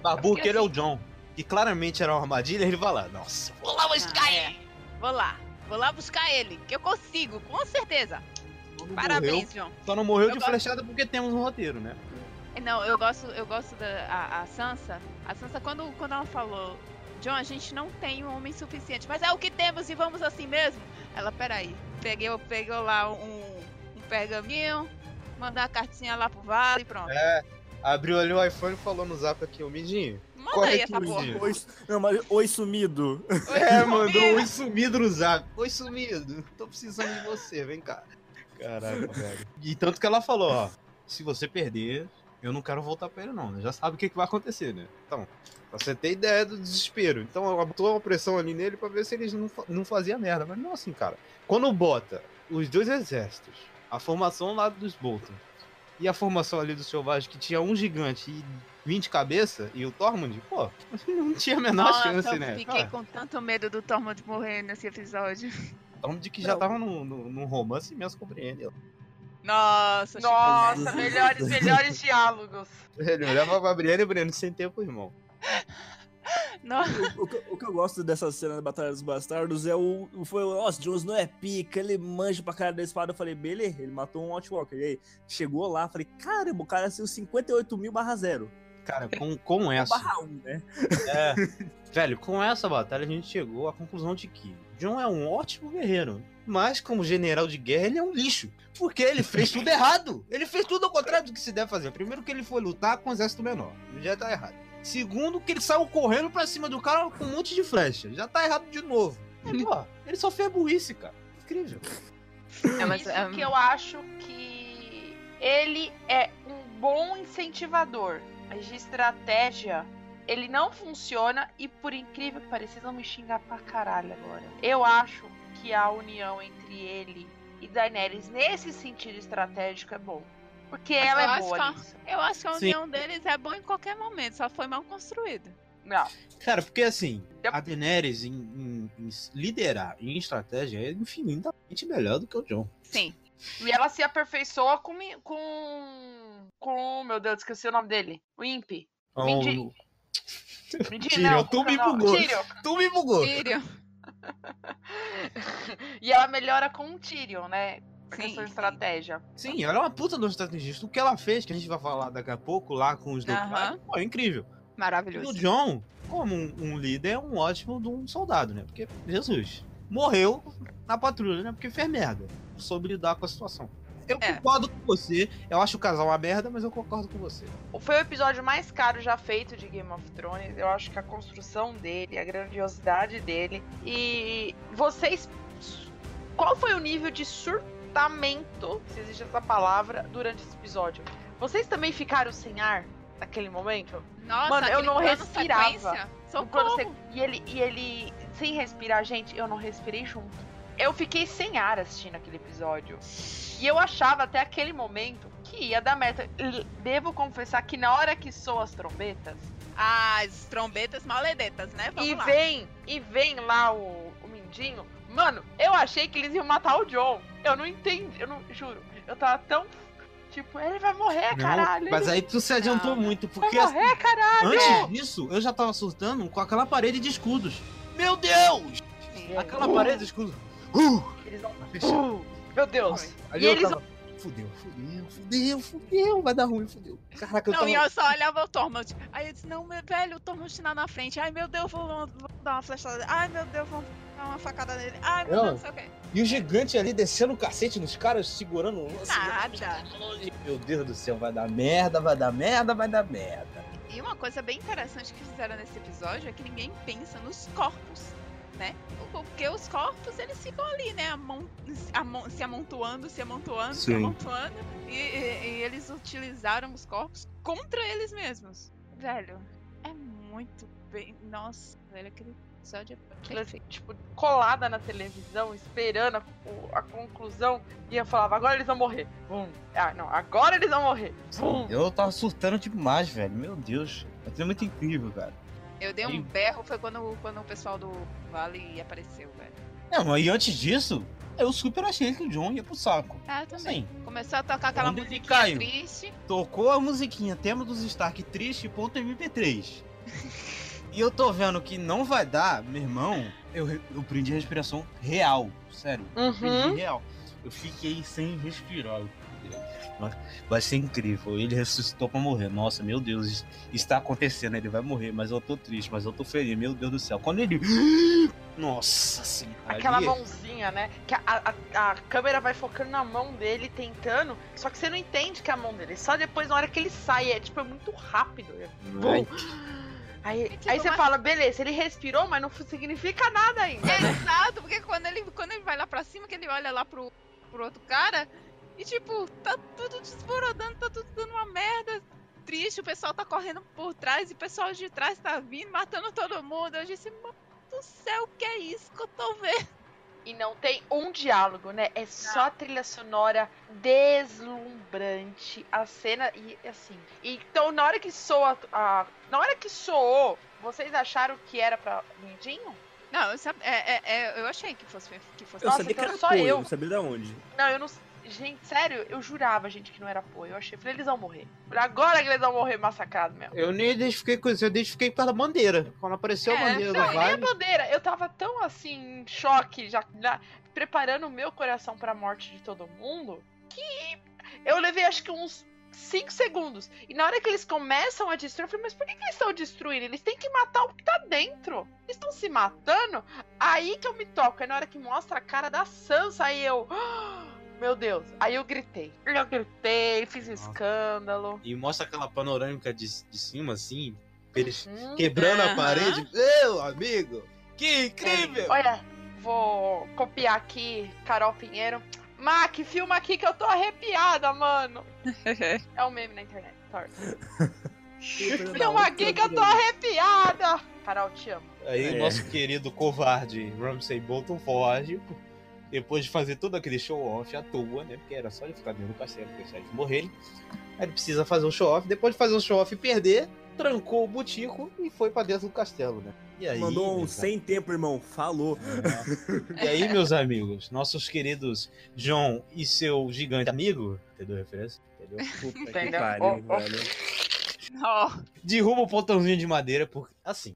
S1: Babu, que ele é o
S3: assim-
S1: John. Que claramente era uma armadilha, ele vai lá. Nossa, vou lá buscar
S4: Ah,
S1: ele.
S4: é. Vou lá. Vou lá buscar ele. Que eu consigo, com certeza. Parabéns,
S1: morreu-
S4: John.
S1: Só não morreu
S4: Eu
S1: de
S4: gosto-
S1: flechada porque temos um roteiro, né?
S4: Não, eu gosto, eu gosto da a, a Sansa. A Sansa, quando, quando ela falou, John, a gente não tem um homem suficiente, mas é o que temos e vamos assim mesmo. Ela, peraí, peguei, pegou lá um, um pergaminho, mandou a cartinha lá pro vale e pronto.
S1: É. Abriu ali o iPhone e falou no zap aqui, ô Midinho.
S4: Manda
S1: corre
S4: aí
S1: aqui,
S4: essa porra.
S2: Oi, não, mas oi sumido.
S1: É,
S4: Oi,
S1: mandou
S4: sumido.
S1: oi sumido no zap. Oi sumido, tô precisando de você, vem cá. Caraca, velho. E tanto que ela falou, ó, se você perder, eu não quero voltar pra ele não? Já sabe o que, que vai acontecer, né? Então, pra você ter ideia do desespero. Então ela botou uma pressão ali nele pra ver se eles não, não faziam merda. Mas não assim, cara. Quando bota os dois exércitos, a formação lá dos Bolton e a formação ali do Selvagem, que tinha um gigante e 20 cabeças, e o Tormund, pô, não tinha a menor
S4: Nossa,
S1: chance,
S4: eu
S1: né?
S4: fiquei
S1: Ah,
S4: com tanto medo do Tormund morrer nesse episódio.
S1: Tormund que já
S2: Não.
S1: tava num no, no romance imenso com o Brienne.
S4: Nossa,
S3: Nossa, melhores, melhores diálogos.
S1: Ele olhava pra Brienne e Brienne sem tempo, irmão.
S4: Nossa.
S2: O, que, o que eu gosto dessa cena da Batalha dos Bastardos é o. o- Foi o. Nossa, Jon Snow é pica, ele manja pra cara da espada. Eu falei, beleza, ele matou um Outwalker. E aí, chegou lá, falei, caramba, o cara saiu 58 mil barra zero.
S1: Cara, com, com essa.
S2: Barra 1, né?
S1: É, velho, com essa batalha a gente chegou à conclusão de que John é um ótimo guerreiro. Mas, como general de guerra, ele é um lixo. Porque ele fez tudo errado. Ele fez tudo ao contrário do que se deve fazer. Primeiro, que ele foi lutar com um exército menor. Já tá errado. Segundo, que ele saiu correndo pra cima do cara com um monte de flecha. Já tá errado de novo. E, pô, ele só fez burrice, cara. Incrível.
S4: É, mas,
S3: Isso
S4: é,
S3: que eu acho que ele é um bom incentivador. Mas de estratégia, ele não funciona e por incrível que pareça, vocês vão me xingar pra caralho agora. Eu acho que a união entre ele e Daenerys nesse sentido estratégico é bom. Porque ela
S4: eu
S3: é boa
S4: a-. Eu acho que a
S1: Sim.
S4: união deles é boa em qualquer momento, só foi mal construída.
S3: Não.
S1: Cara, porque assim,
S3: Yep.
S1: a Daenerys em, em- em liderar em estratégia é infinitamente melhor do que o John.
S4: Sim.
S3: E ela se aperfeiçoa com. Com. Com. Meu Deus, esqueci o nome dele. O Imp. Mindy.
S1: Oh,
S3: Mindy,
S1: Tyrion,
S3: não,
S1: tu me bugou.
S3: Tyrion.
S1: tu me bugou.
S4: Tyrion.
S3: E ela melhora com o Tyrion, né? A
S4: Sim, sim.
S3: estratégia.
S1: Sim, ela é uma puta do estrategista. O que ela fez, que a gente vai falar daqui a pouco, lá com os. Dothraki, pô, é incrível. E o
S4: Maravilhoso.
S1: John, como um, um líder, é um ótimo de um soldado, né? Porque, Jesus, morreu na patrulha, né? Porque fez merda. Soube lidar com a situação. Eu
S4: É.
S1: concordo com você. Eu acho o casal uma merda, mas eu concordo com você.
S3: Foi o episódio mais caro já feito de Game of Thrones. Eu acho que a construção dele, a grandiosidade dele. E vocês. Qual foi o nível de surtamento, se existe essa palavra, durante esse episódio? Vocês também ficaram sem ar naquele momento?
S4: Nossa,
S3: Mano, eu não respirava.
S4: sequência,
S3: Sec- E ele, e ele, sem respirar, gente, eu não respirei junto. Eu fiquei sem ar assistindo aquele episódio. E eu achava até aquele momento que ia dar merda. Devo confessar que na hora que soam as trombetas,
S4: As trombetas maledetas, né? Vamos
S3: e
S4: lá.
S3: vem, e vem lá o, o Mindinho, mano, eu achei que eles iam matar o John. Eu não entendi, eu não, juro. Eu tava tão. Tipo, ele vai morrer, caralho.
S1: mas
S3: ele
S1: aí tu se adiantou
S4: Não.
S1: muito,
S3: vai
S1: porque assim,
S3: morrer, caralho.
S1: antes disso eu já tava surtando com aquela parede de escudos. Meu Deus! Aquela
S3: Uh.
S1: parede de escudos. Uh!
S3: Eles. Uh, meu Deus.
S1: Ali
S3: E
S1: eu
S3: eles
S1: tava, Fudeu, fudeu, fudeu, fudeu, vai dar ruim, fudeu. Caraca, eu
S4: Não,
S1: tava...
S4: e eu só olhava o Tormund. Aí eu disse, não, meu velho, o Tormund tá na frente. Ai, meu Deus, vou, vou dar uma flechada. Ai, meu Deus, vou dar uma facada nele. Ai, meu
S6: Não.
S4: Deus, não sei o quê.
S6: E o gigante ali descendo o cacete nos caras, segurando o lance.
S4: Nada.
S6: Meu Deus do céu, vai dar merda, vai dar merda, vai dar merda.
S4: E uma coisa bem interessante que fizeram nesse episódio é que ninguém pensa nos corpos, né? Porque os corpos, eles ficam ali, né? amon- amon- se amontoando, se amontoando, se
S1: Sim.
S4: amontoando. E, e- e eles utilizaram os corpos contra eles mesmos. Velho, é muito bem... Nossa, velho, aquele episódio é
S3: Aquilo,
S4: perfeito.
S3: tipo, colada na televisão, esperando a, o- a conclusão, e eu falava, agora eles vão morrer. Bum. Ah, não, agora eles vão morrer. Bum.
S6: Eu tava surtando demais, velho. Meu Deus. Aquilo é muito incrível, cara.
S4: Eu dei um
S1: E-
S4: berro, foi quando, quando o pessoal do Vale apareceu, velho.
S6: Não, mas e antes disso, eu super achei que o John ia pro saco.
S4: Ah, eu também.
S6: Assim,
S4: Começou a tocar aquela musiquinha
S1: caiu?
S4: triste.
S1: Tocou a musiquinha, tema dos Stark triste, ponto MP3. e eu tô vendo que não vai dar, meu irmão, eu, eu prendi a respiração real, sério. Prendi
S3: Uhum.
S1: real. Eu fiquei sem respirar. Vai- ser incrível. Ele ressuscitou pra morrer. Nossa, meu Deus, isso está acontecendo. Ele vai morrer, mas eu tô triste, mas eu tô feliz. Meu Deus do céu. Quando ele. Nossa senhora.
S3: Aquela
S1: ali-
S3: mãozinha, né? Que a, a, a câmera vai focando na mão dele, tentando. Só que você não entende que é a mão dele. Só depois, na hora que ele sai, é tipo, é muito rápido. É Aí,
S4: tipo,
S3: aí você fala, beleza, ele respirou, mas não significa nada ainda. né?
S4: Exato, porque quando ele, quando ele vai lá pra cima, que ele olha lá pro, pro outro cara, e tipo, tá tudo desmoronando, tá tudo dando uma merda. Triste, o pessoal tá correndo por trás e o pessoal de trás tá vindo, matando todo mundo. Eu disse, mano do céu, o que é isso que eu tô vendo?
S3: E não tem um diálogo, né? É só a trilha sonora deslumbrante. A cena e assim. Então, na hora que soa a. Na hora que soou, vocês acharam que era pra Mindinho?
S4: Não, eu, sab- é, é, é, eu achei que fosse. Que fosse
S2: Eu
S3: Nossa,
S2: sabia que
S3: então
S2: era
S3: só
S2: apoio,
S3: eu.
S2: não sabia de onde.
S3: Não, eu não. Gente, sério, eu jurava, gente, que não era apoio. Eu achei, falei, eles vão morrer. Agora que eles vão morrer massacrados mesmo.
S1: Eu nem identifiquei com isso, eu identifiquei pela bandeira. Quando apareceu a
S4: É,
S1: bandeira
S3: Não,
S1: do
S3: e nem a bandeira. Eu tava tão assim, em choque, já preparando o meu coração pra morte de todo mundo, que eu levei acho que uns 5 segundos. E na hora que eles começam a destruir, eu falei, mas por que, que eles estão destruindo? Eles têm que matar o que tá dentro. Eles estão se matando. Aí que eu me toco. É na hora que mostra a cara da Sansa, aí eu. "Ah, Meu Deus. Aí eu gritei. Eu gritei, fiz um escândalo.
S1: E mostra aquela panorâmica de, de cima, assim, eles
S3: Hum.
S1: quebrando a
S4: Aham.
S1: parede. Meu amigo, que incrível!
S3: Olha, vou copiar aqui Carol Pinheiro. Mac, filma aqui que eu tô arrepiada, mano. É um meme na internet. Sorry. Filma aqui que eu tô arrepiada. Carol, te amo.
S1: Aí
S2: É.
S1: o nosso querido covarde Ramsay Bolton foge, depois de fazer todo aquele show-off à toa, né? Porque era só ele ficar dentro do castelo, deixar eles morrerem. Aí ele precisa fazer um show-off, depois de fazer um show-off e perder, trancou o butico e foi pra dentro do castelo, né? E aí,
S5: Mandou um sem tempo, irmão. Falou.
S1: E aí, meus amigos, nossos queridos John e seu gigante amigo, entendeu a referência? Entendeu?
S5: Puta que
S3: Entendeu?
S5: pariu,
S3: Ó, ó.
S5: velho.
S4: Ó,
S1: Derruba o portãozinho de madeira, porque, assim,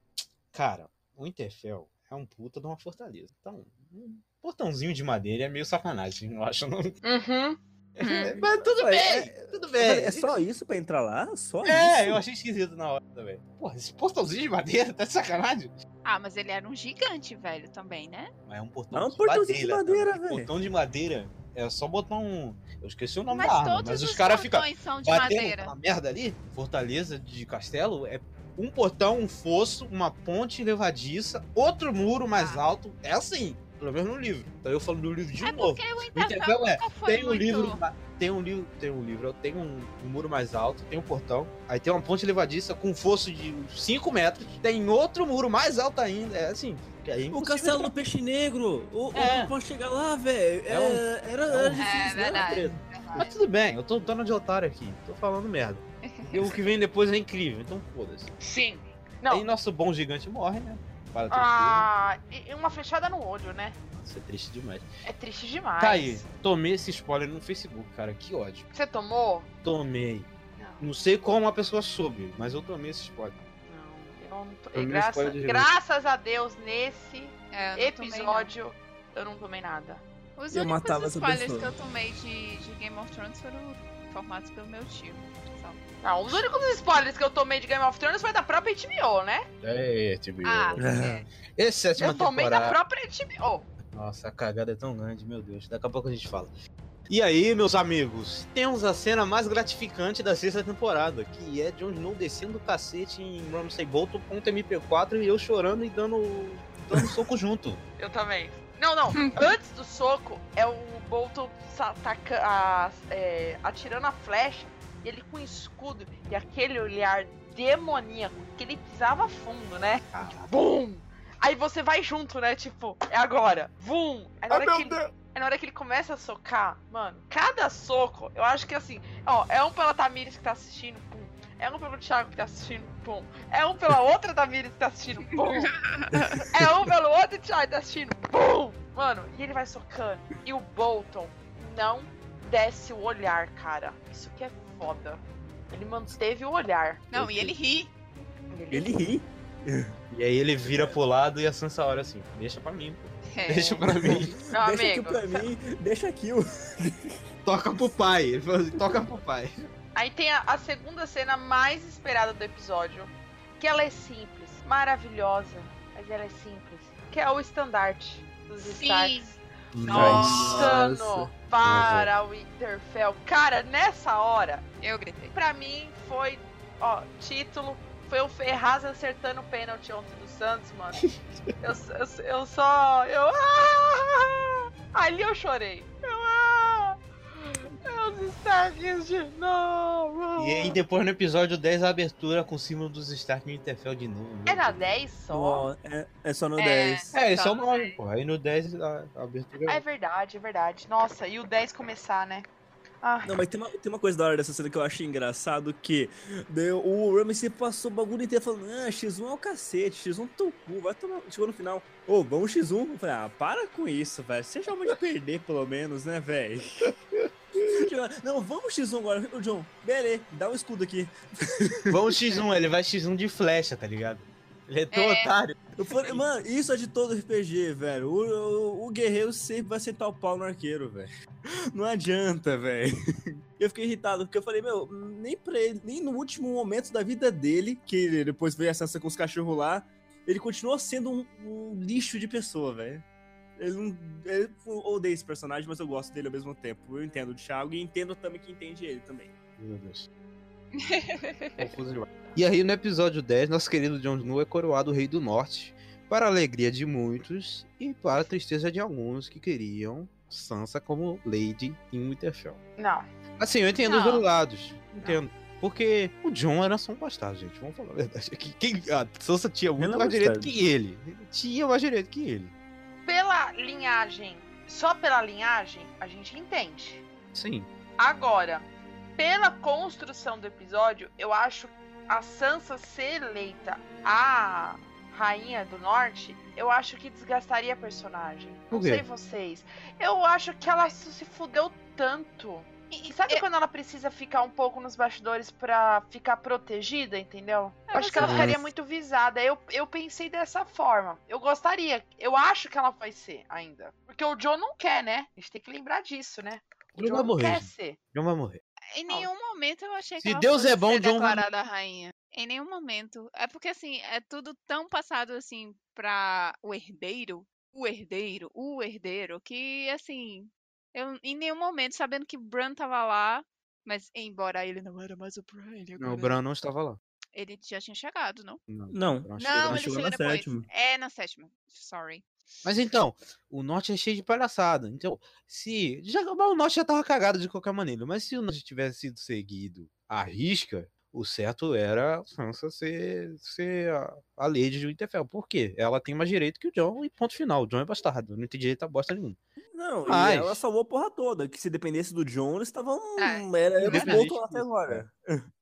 S1: cara, o Interfell é um puta de uma fortaleza. Então, um portãozinho de madeira é meio sacanagem, eu acho. Não...
S3: Uhum.
S1: É, mas tudo bem,
S5: é-
S1: tudo bem.
S5: É só isso pra entrar lá? Só
S1: É,
S5: isso?
S1: eu achei esquisito na hora também. Porra, esse portãozinho de madeira tá de sacanagem?
S4: Ah, mas ele era um gigante, velho, também, né?
S1: Mas é um portão
S5: É um
S1: de
S5: portãozinho de
S1: madeira.
S5: velho.
S1: Portão de madeira é só botar um. Eu esqueci o nome
S4: Mas
S1: da arma,
S4: todos
S1: mas os
S4: os
S1: caras ficam
S4: portões são de
S1: batendo
S4: madeira.
S1: aquela merda ali. Fortaleza de castelo é um portão, um fosso, uma ponte levadiça, outro muro mais
S4: Ah.
S1: alto. É assim, pelo menos no livro. Então eu falo do livro de
S4: É
S1: novo.
S4: porque o Interfell
S1: é, tem um
S4: muito...
S1: livro, tem um livro, tem um livro, tem um, um muro mais alto, tem um portão, aí tem uma ponte levadiça com um fosso de 5 metros, tem outro muro mais alto ainda, é assim. é
S5: O castelo do Peixe Negro. O,
S1: É.
S5: o, pra chegar lá, velho.
S1: É um-
S5: é- era,
S1: é
S5: era
S4: É
S5: difícil, né?
S4: verdade.
S1: Mas tudo bem, eu tô dando de otário aqui, tô falando merda. E o que vem depois é incrível, então foda-se.
S3: Sim. Não.
S1: nosso bom gigante morre, né? Para.
S3: Ah, e e uma flechada no olho, né?
S1: Nossa, é triste demais.
S3: É triste demais.
S1: Tá aí, tomei esse spoiler no Facebook, cara, que ódio.
S3: Você tomou?
S1: Tomei.
S3: Não.
S1: Não sei como a pessoa soube, mas eu tomei esse spoiler.
S3: Não, eu não.
S1: Tomei
S3: graça-
S1: spoiler
S3: graças a Deus, nesse
S4: É, eu não tomei,
S3: episódio, eu não tomei nada.
S4: Os
S5: Eu
S4: únicos spoilers que eu tomei de, de Game of Thrones foram informados pelo meu tio.
S3: Não, os únicos spoilers que eu tomei de Game of Thrones foi da própria HBO, né?
S1: É, tipo.
S4: Ah, é.
S1: Esse sétima
S3: Eu tomei da própria HBO.
S1: Nossa, a cagada é tão grande, meu Deus. Daqui a pouco a gente fala. E aí, meus amigos, temos a cena mais gratificante da sexta temporada, que é Jon Snow descendo o cacete em Ramsay Bolton.mp4 e eu chorando e dando, dando soco junto.
S3: Eu também. Não, não. Antes do soco, é o Bolton sa- taca- a- é, atirando a flecha ele com escudo e aquele olhar demoníaco que ele pisava fundo, né? Bum! Aí você vai junto, né? Tipo, é agora. Vum! Aí na hora, que ele, aí na hora que ele começa a socar, mano, cada soco, eu acho que assim, ó, é um pela Tamires que tá assistindo, pum. É um pelo Thiago que tá assistindo, pum. É um pela outra Tamires que tá assistindo, pum. É um pelo outro Thiago que tá assistindo, pum. Mano, e ele vai socando. E o Bolton não desce o olhar, cara. Isso que é foda. Ele manteve o olhar.
S4: Não, e ele ri.
S5: Ele ri.
S1: E aí ele vira pro lado e a Sansa olha assim, deixa pra mim, pô.
S4: É.
S1: Deixa pra mim.
S3: Meu
S5: deixa
S3: amigo.
S5: aqui pra mim, deixa aqui o.
S1: Toca pro pai. Ele falou assim, toca pro pai.
S3: Aí tem a, a segunda cena mais esperada do episódio. Que ela é simples, maravilhosa, mas ela é simples. Que é o estandarte dos
S4: Sim.
S3: Starks.
S4: Nossa.
S3: Voltando para o Winterfell. Cara, nessa hora,
S4: Eu gritei.
S3: pra mim foi, ó, título. Foi o Ferraz acertando o pênalti ontem do Santos, mano. Eu, eu, eu só. Eu. Ah! Ali eu chorei. É os Starks de novo!
S1: E aí depois no episódio 10 a abertura com o símbolo dos Stark no Interfell de novo.
S3: Era
S1: Deus.
S3: 10 só?
S5: Ó, é, é só no
S3: É.
S5: 10.
S1: É, é o
S3: Tá.
S1: 9, pô. Aí no 10 a, a abertura
S3: É verdade, é verdade. Nossa, e o 10 começar, né? Ah,
S5: Não, mas tem uma, tem uma coisa da hora dessa cena que eu achei engraçado, que daí o Ramsey passou o bagulho inteiro falando, ah, X1 é o cacete, X1 teu cu, vai tomar... Chegou no final, ô, vamos X1. Eu falei, ah, para com isso, velho, seja uma de perder pelo menos, né, velho? Não, vamos X1 agora, o John, beleza, dá um escudo aqui.
S1: Vamos X1, ele vai X1 de flecha, tá ligado? Ele é tão
S4: É.
S1: otário.
S5: Eu falei, mano, isso é de todo RPG, velho. O, o, o guerreiro sempre vai sentar o pau no arqueiro, velho. Não adianta, velho. Eu fiquei irritado, porque eu falei, meu, nem pra ele, nem no último momento da vida dele, que depois veio a Sansa com os cachorros lá, ele continuou sendo um, um lixo de pessoa, velho. Ele não. Eu odeio esse personagem, mas eu gosto dele ao mesmo tempo. Eu entendo o Thiago e entendo também que entende ele também.
S1: Meu Deus. Confuso demais. E aí, no episódio 10, nosso querido Jon Snow é coroado Rei do Norte, para a alegria de muitos e para a tristeza de alguns que queriam Sansa como Lady em Winterfell.
S3: não.
S1: Assim, eu entendo os
S3: Não.
S1: dois lados. Entendo. Porque o John era só um bastardo, gente. Vamos falar a verdade. Quem, a Sansa tinha muito
S5: é
S1: mais direito que ele. Tinha mais direito que ele.
S3: Pela linhagem, só pela linhagem, a gente entende.
S1: Sim.
S3: Agora, pela construção do episódio, eu acho a Sansa ser eleita a rainha do norte, eu acho que desgastaria a personagem.
S1: Por
S3: Não sei vocês. Eu acho que ela se se fudeu tanto. E e sabe
S4: É-
S3: quando ela precisa ficar um pouco nos bastidores pra ficar protegida, entendeu?
S4: É,
S3: Eu acho que ela
S1: mas-
S3: ficaria muito visada. Eu, eu pensei dessa forma. Eu gostaria. Eu acho que ela vai ser ainda. Porque o John não quer, né? A gente tem que lembrar disso, né? O
S1: John
S3: John
S1: vai
S3: não
S1: morrer,
S3: quer
S1: gente.
S3: ser.
S1: John vai morrer.
S4: Em nenhum momento eu achei que
S1: Se
S4: ela
S1: Deus
S4: fosse
S1: é bom,
S4: ser
S1: John vai-
S4: declarada rainha. Em nenhum momento. É porque assim, é tudo tão passado assim pra o herdeiro, o herdeiro, o herdeiro, que assim, eu em nenhum momento, sabendo que Bran tava lá, mas embora ele não era mais o Bran, ele
S1: Não, o Bran não estava lá.
S4: ele já tinha chegado, não?
S5: Não.
S1: o chegou
S4: Não,
S1: na
S4: ele
S5: chegou
S4: chega
S5: na
S4: depois.
S5: sétima.
S4: É na sétima. Sorry.
S1: Mas então, o norte é cheio de palhaçada. Então, se. Já, o norte já tava cagado de qualquer maneira. Mas se o norte tivesse sido seguido à risca, o certo era a Sansa ser, ser a, a Lady de Winterfell. Por quê? Ela tem mais direito que o John e ponto final. O John é bastardo. Não tem direito a bosta nenhuma.
S5: Não,
S1: Mas-
S5: e ela salvou a porra toda. Que se dependesse do John, eles estavam.
S4: É,
S5: era
S1: independente
S5: voltam até agora.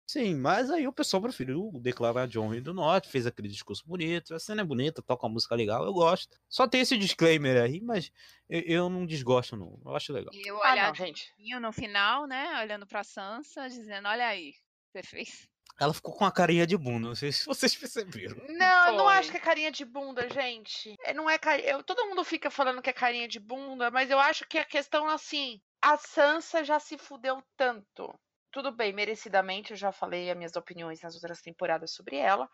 S1: Sim, mas aí o pessoal preferiu declarar John Rei do Norte, fez aquele discurso bonito, a cena é bonita, toca uma música legal, eu gosto. Só tem esse disclaimer aí, mas eu, eu não desgosto não, eu acho legal.
S4: E eu
S3: Ah,
S4: olhar
S3: não, gente.
S4: no final, né? Olhando pra Sansa, dizendo, olha aí, você fez.
S1: Ela ficou com a carinha de bunda, não sei se vocês perceberam.
S3: Não, eu não acho que é carinha de bunda, gente. É, Não é cari- eu Todo mundo fica falando que é carinha de bunda, mas eu acho que a questão assim, a Sansa já se fudeu tanto. Tudo bem, merecidamente, eu já falei as minhas opiniões nas outras temporadas sobre ela.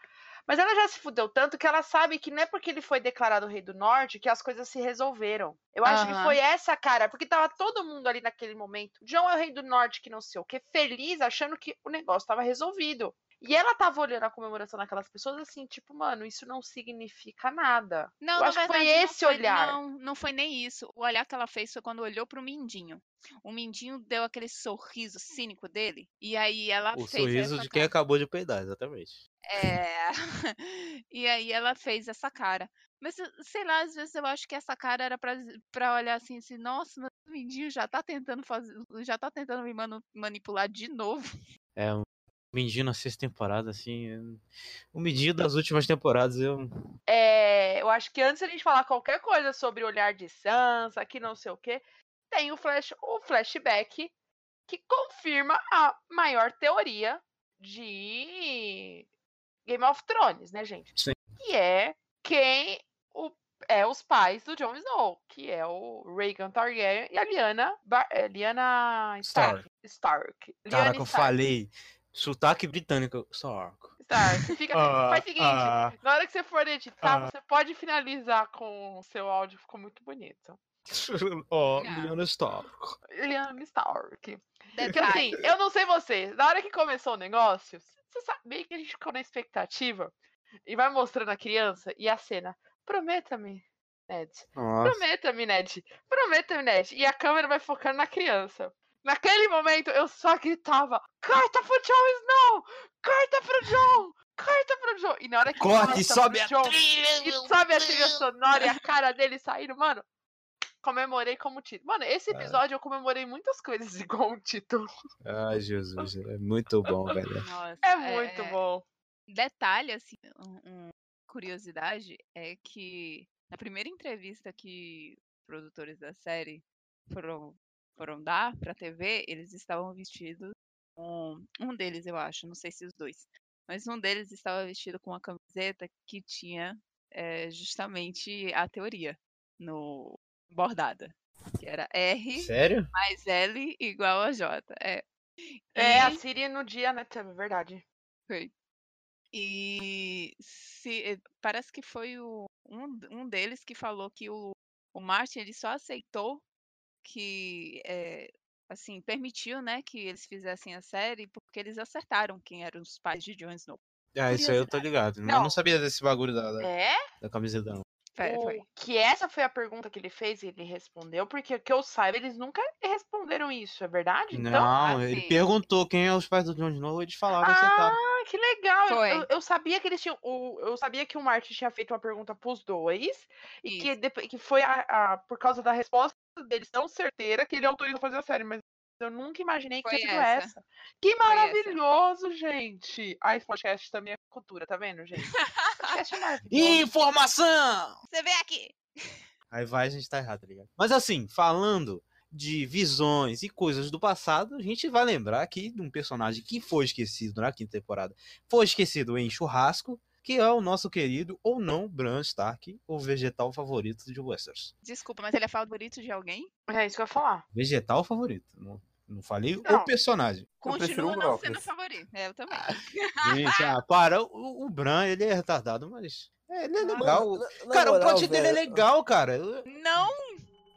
S3: Mas ela já se fudeu tanto que ela sabe que não é porque ele foi declarado rei do norte que as coisas se resolveram. Eu acho que
S4: Aham.
S3: foi essa, cara, porque tava todo mundo ali naquele momento. John é o rei do norte, que não sei o que, feliz, achando que o negócio tava resolvido. E ela tava olhando a comemoração daquelas pessoas assim, tipo, mano, isso não significa nada.
S4: Não,
S3: Eu acho que foi esse
S4: foi-
S3: olhar.
S4: Não, não foi nem isso. O olhar que ela fez foi quando olhou pro Mindinho. O Mindinho deu aquele sorriso cínico dele. E aí ela
S1: O
S4: fez
S1: sorriso
S4: essa
S1: de quem acabou de peidar, exatamente.
S4: É. e aí ela fez essa cara. Mas eu- sei lá, às vezes eu acho que essa cara era pra, pra olhar assim, assim, nossa, mas o Mindinho já tá tentando fazer. Já tá tentando me manu- manipular de novo.
S1: É, o Mindinho na sexta temporada, assim. é- O Mindinho das últimas temporadas, eu.
S3: É, eu acho que antes da gente falar qualquer coisa sobre o olhar de Sansa, que não sei o que, tem o, flash, o flashback que confirma a maior teoria de Game of Thrones, né, gente?
S1: Sim.
S3: Que é quem o, é os pais do Jon Snow, que é o Rhaegar Targaryen e a Lyanna, Bar- é, Lyanna Stark. Stark.
S1: Caraca, eu
S3: Stark.
S1: falei. Sotaque britânico. Sarco.
S3: Stark. Fica,
S1: Ah,
S3: faz o seguinte,
S1: ah.
S3: na hora que você for editar,
S1: Ah.
S3: você pode finalizar com o seu áudio, ficou muito bonito.
S1: Ó. Lyanna Stark.
S3: Lyanna Stark. Porque
S4: Detalhe.
S3: assim, eu não sei vocês, na hora que começou o negócio, você sabe bem que a gente ficou na expectativa e vai mostrando a criança e a cena. Prometa-me, Ned. Prometa-me, Ned. Prometa-me, Ned. E a câmera vai focando na criança. Naquele momento, eu só gritava: Carta pro Jon Snow! Carta pro John! Carta pro John! E na hora que
S1: Corte sobe a
S3: Jon,
S1: trilha.
S3: e sobe a trilha sonora e a cara dele saindo, mano. Comemorei como título. Mano, esse episódio eu comemorei muitas coisas igual um título.
S1: Ai, Jesus. É muito bom, velho.
S4: Nossa,
S3: É muito bom.
S4: Detalhe, assim, um, um- curiosidade é que na primeira entrevista que os produtores da série foram, foram dar pra TV, eles estavam vestidos com. Um deles, eu acho, não sei se os dois. Mas um deles estava vestido com uma camiseta que tinha eh, justamente a teoria no bordada. Que era R
S1: Sério?
S4: mais L igual a J. É.
S3: É, a Siri no dia, né, também, verdade.
S4: Foi. E se, eh, parece que foi o, um, um deles que falou que o, o Martin ele só aceitou que eh, assim permitiu né que eles fizessem a série porque eles acertaram quem eram os pais de Jon Snow.
S1: Ah, isso aí eu tô ligado. Mas eu
S3: Não.
S1: não sabia desse bagulho da, da,
S3: É?
S1: da camiseta, não.
S3: O-
S4: foi.
S3: Que essa foi a pergunta que ele fez e ele respondeu, porque que eu saiba, eles nunca responderam isso, é verdade? Então,
S1: Não, ele
S4: assim-
S1: perguntou quem é os pais do Jon Snow, eles falaram, acertaram.
S3: Ah, que legal! Eu-
S4: Foi.
S3: Eu, eu sabia que eles tinham. O, eu sabia que o Martin tinha feito uma pergunta pros dois. E que,
S4: Isso.
S3: que foi a, a- por causa da resposta deles tão certeira que ele autorizou fazer a série. Mas Eu nunca imaginei que
S4: Foi
S3: tinha sido
S4: essa.
S3: essa. Que
S4: essa.
S3: maravilhoso, gente! Ah, esse podcast também é cultura, tá vendo, gente? podcast é maravilhoso.
S1: Informação!
S4: Você vem aqui.
S1: Aí vai, a gente tá errado, tá ligado? Mas assim, falando de visões e coisas do passado, a gente vai lembrar aqui de um personagem que foi esquecido na quinta temporada. Foi esquecido em churrasco, que é o nosso querido, ou não, Bran Stark, o vegetal favorito de Westeros.
S4: Desculpa, mas ele é favorito de alguém?
S3: É isso que eu ia falar.
S1: Vegetal favorito. Não, não falei
S3: Não.
S1: o personagem.
S4: Continua não sendo favorito. É, eu também.
S1: Gente, ah, para, o, o Bran, ele é retardado, mas... é, Ele é legal. Cara, o plot dele é legal, cara.
S4: Não,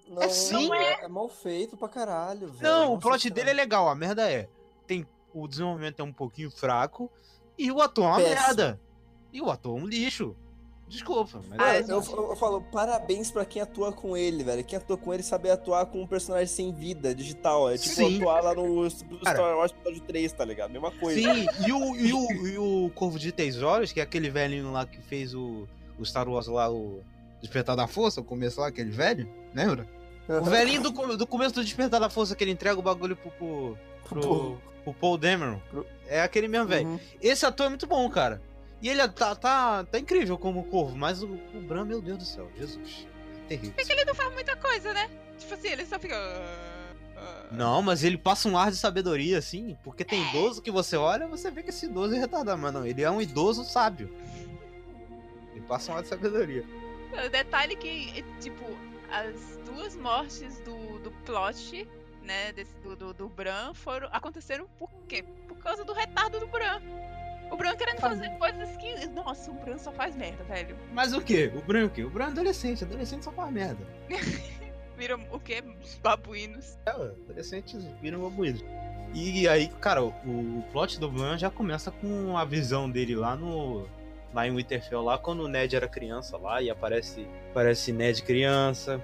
S5: Não,
S1: É sim.
S5: não é. é mal feito pra caralho, velho.
S1: Não, o plot dele é legal. A merda é. Tem, o desenvolvimento é um pouquinho fraco e o ator é uma
S5: Péssimo.
S1: merda. E o ator é um lixo. Desculpa, mas
S4: Ah,
S1: é,
S5: Cara, eu, eu falo, parabéns pra quem atua com ele, velho. Quem atua com ele sabe atuar com um personagem sem vida, digital. É tipo
S1: Sim.
S5: atuar lá no, no. Star Wars episódio 3, tá ligado? Mesma coisa.
S1: Sim, e o, e, o, e o Corvo de Três Olhos, que é aquele velhinho lá que fez o, o Star Wars lá, o Despertar da Força, o começo lá, aquele velho, lembra? O velhinho do, do começo do Despertar da Força, que ele entrega o bagulho pro, pro, pro, pro Paul Dameron.
S5: Pro-
S1: É aquele mesmo velho.
S5: Uhum.
S1: Esse ator é muito bom, cara. E ele tá, tá, tá incrível como corvo, mas o, o Bran, meu Deus do céu, Jesus. Terrível.
S4: é que ele não faz muita coisa, né? Tipo assim, ele só fica. "Ah, ah".
S1: Não, mas ele passa um ar de sabedoria, assim, porque tem idoso que você olha você vê que esse idoso é retardado, mas não, ele é um idoso sábio. Ele passa um ar de sabedoria.
S4: O detalhe que, tipo, as duas mortes do, do plot, né, desse, do, do, do Bran, foram, aconteceram por quê? Por causa do retardo do Bran. O Bran querendo fazer coisas que. Nossa, o Bran só faz merda, velho.
S1: Mas o quê? O Bran é o quê? O Bran é adolescente, adolescente só faz merda.
S4: Viram o quê? Os babuínos.
S1: É, adolescentes viram babuínos. E aí, cara, o, o plot do Bran já começa com a visão dele lá no. Lá em Winterfell, lá quando o Ned era criança lá, e aparece. Aparece Ned criança,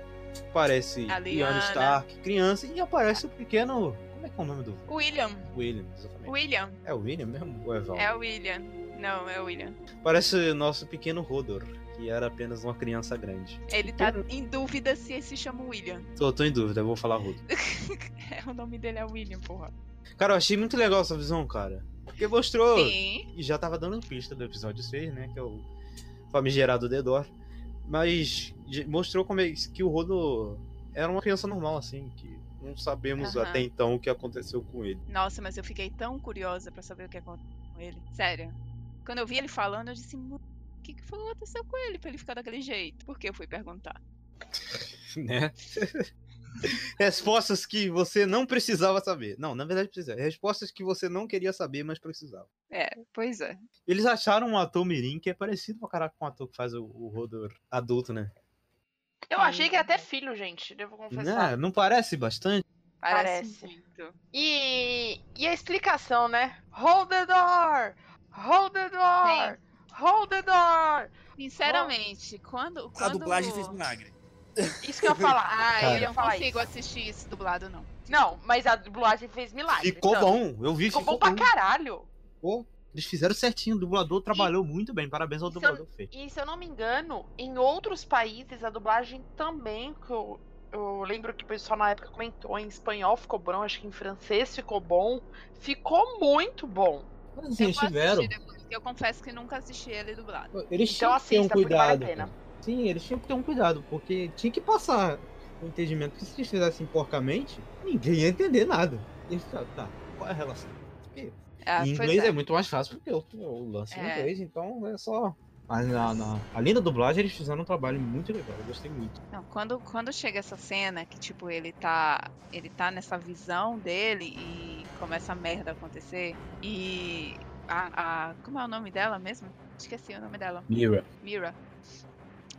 S1: aparece Lyanna. Stark criança, e aparece o pequeno. É o nome do
S4: William.
S1: William, exatamente.
S4: William.
S1: É o William mesmo? Ou é Val?
S4: É o William. Não, é o William.
S1: Parece o nosso pequeno Rodor, que era apenas uma criança grande.
S4: Ele tá em dúvida se ele se chama William.
S1: Tô, tô em dúvida, eu vou falar Rodor.
S4: É, o nome dele é William, porra.
S1: Cara, eu achei muito legal essa visão, cara. Porque mostrou.
S4: Sim.
S1: E já tava dando pista do episódio 6, né? Que é o famigerado Dedor. Mas mostrou como é que o Rodo era uma criança normal, assim, que não sabemos
S4: Aham.
S1: até então o que aconteceu com ele.
S4: Nossa, mas eu fiquei tão curiosa pra saber o que aconteceu com ele. Sério. Quando eu vi ele falando, eu disse, "Mano, o que, que foi que aconteceu com ele pra ele ficar daquele jeito? Por que eu fui perguntar?
S1: Né? Respostas que você não precisava saber. Não, na verdade precisava. Respostas que você não queria saber, mas precisava.
S4: É, pois é.
S1: Eles acharam um ator mirim que é parecido pra caraca com o ator que faz o, o Rodor adulto, né?
S3: Eu achei que era até filho, gente, devo confessar.
S1: Né? Não parece bastante?
S4: Parece,
S3: Parece.
S4: muito.
S3: E, e a explicação, né? Hold the door! Hold the door! Hold the door!
S4: Sinceramente, quando.
S2: A
S4: quando...
S2: dublagem fez milagre.
S3: Isso que eu ia falar.
S4: Ah,
S1: Cara.
S4: eu não consigo
S3: isso.
S4: assistir isso dublado, não.
S3: Não, mas a dublagem fez milagre.
S1: Ficou
S3: tanto.
S1: bom, eu vi,
S3: Ficou
S1: ficou,
S3: bom pra
S1: bom.
S3: caralho.
S1: Pô, eles fizeram certinho, o dublador trabalhou muito bem, parabéns ao
S3: Isso-
S1: dublador fez.
S3: E se eu não me engano, em outros países a dublagem também, que eu, eu lembro que o pessoal na época comentou, em espanhol ficou bom, acho que em francês ficou bom. Ficou muito bom.
S1: Mas
S4: Eu
S1: assim, eles tiveram.
S4: eu confesso que nunca assisti ele dublado.
S1: Eles
S3: Então
S1: tinham que ter um
S3: assista, porque vale a
S1: cuidado.
S3: pena.
S1: cara. Sim, eles tinham que ter um cuidado, porque tinha que passar o entendimento. Porque se eles fizessem porcamente, ninguém ia entender nada. E eles falaram, tá, qual é a relação?
S4: Ah,
S1: em inglês é.
S4: é.
S1: muito mais fácil porque eu, eu lance em
S4: É.
S1: inglês, então é só. Mas na, na, além da dublagem, eles fizeram um trabalho muito legal, eu gostei muito.
S4: Não, quando, quando chega essa cena que, tipo, ele tá. Ele tá nessa visão dele e começa a merda acontecer. E a, a. Como é o nome dela mesmo? Esqueci o nome dela.
S1: Mira.
S4: Mira.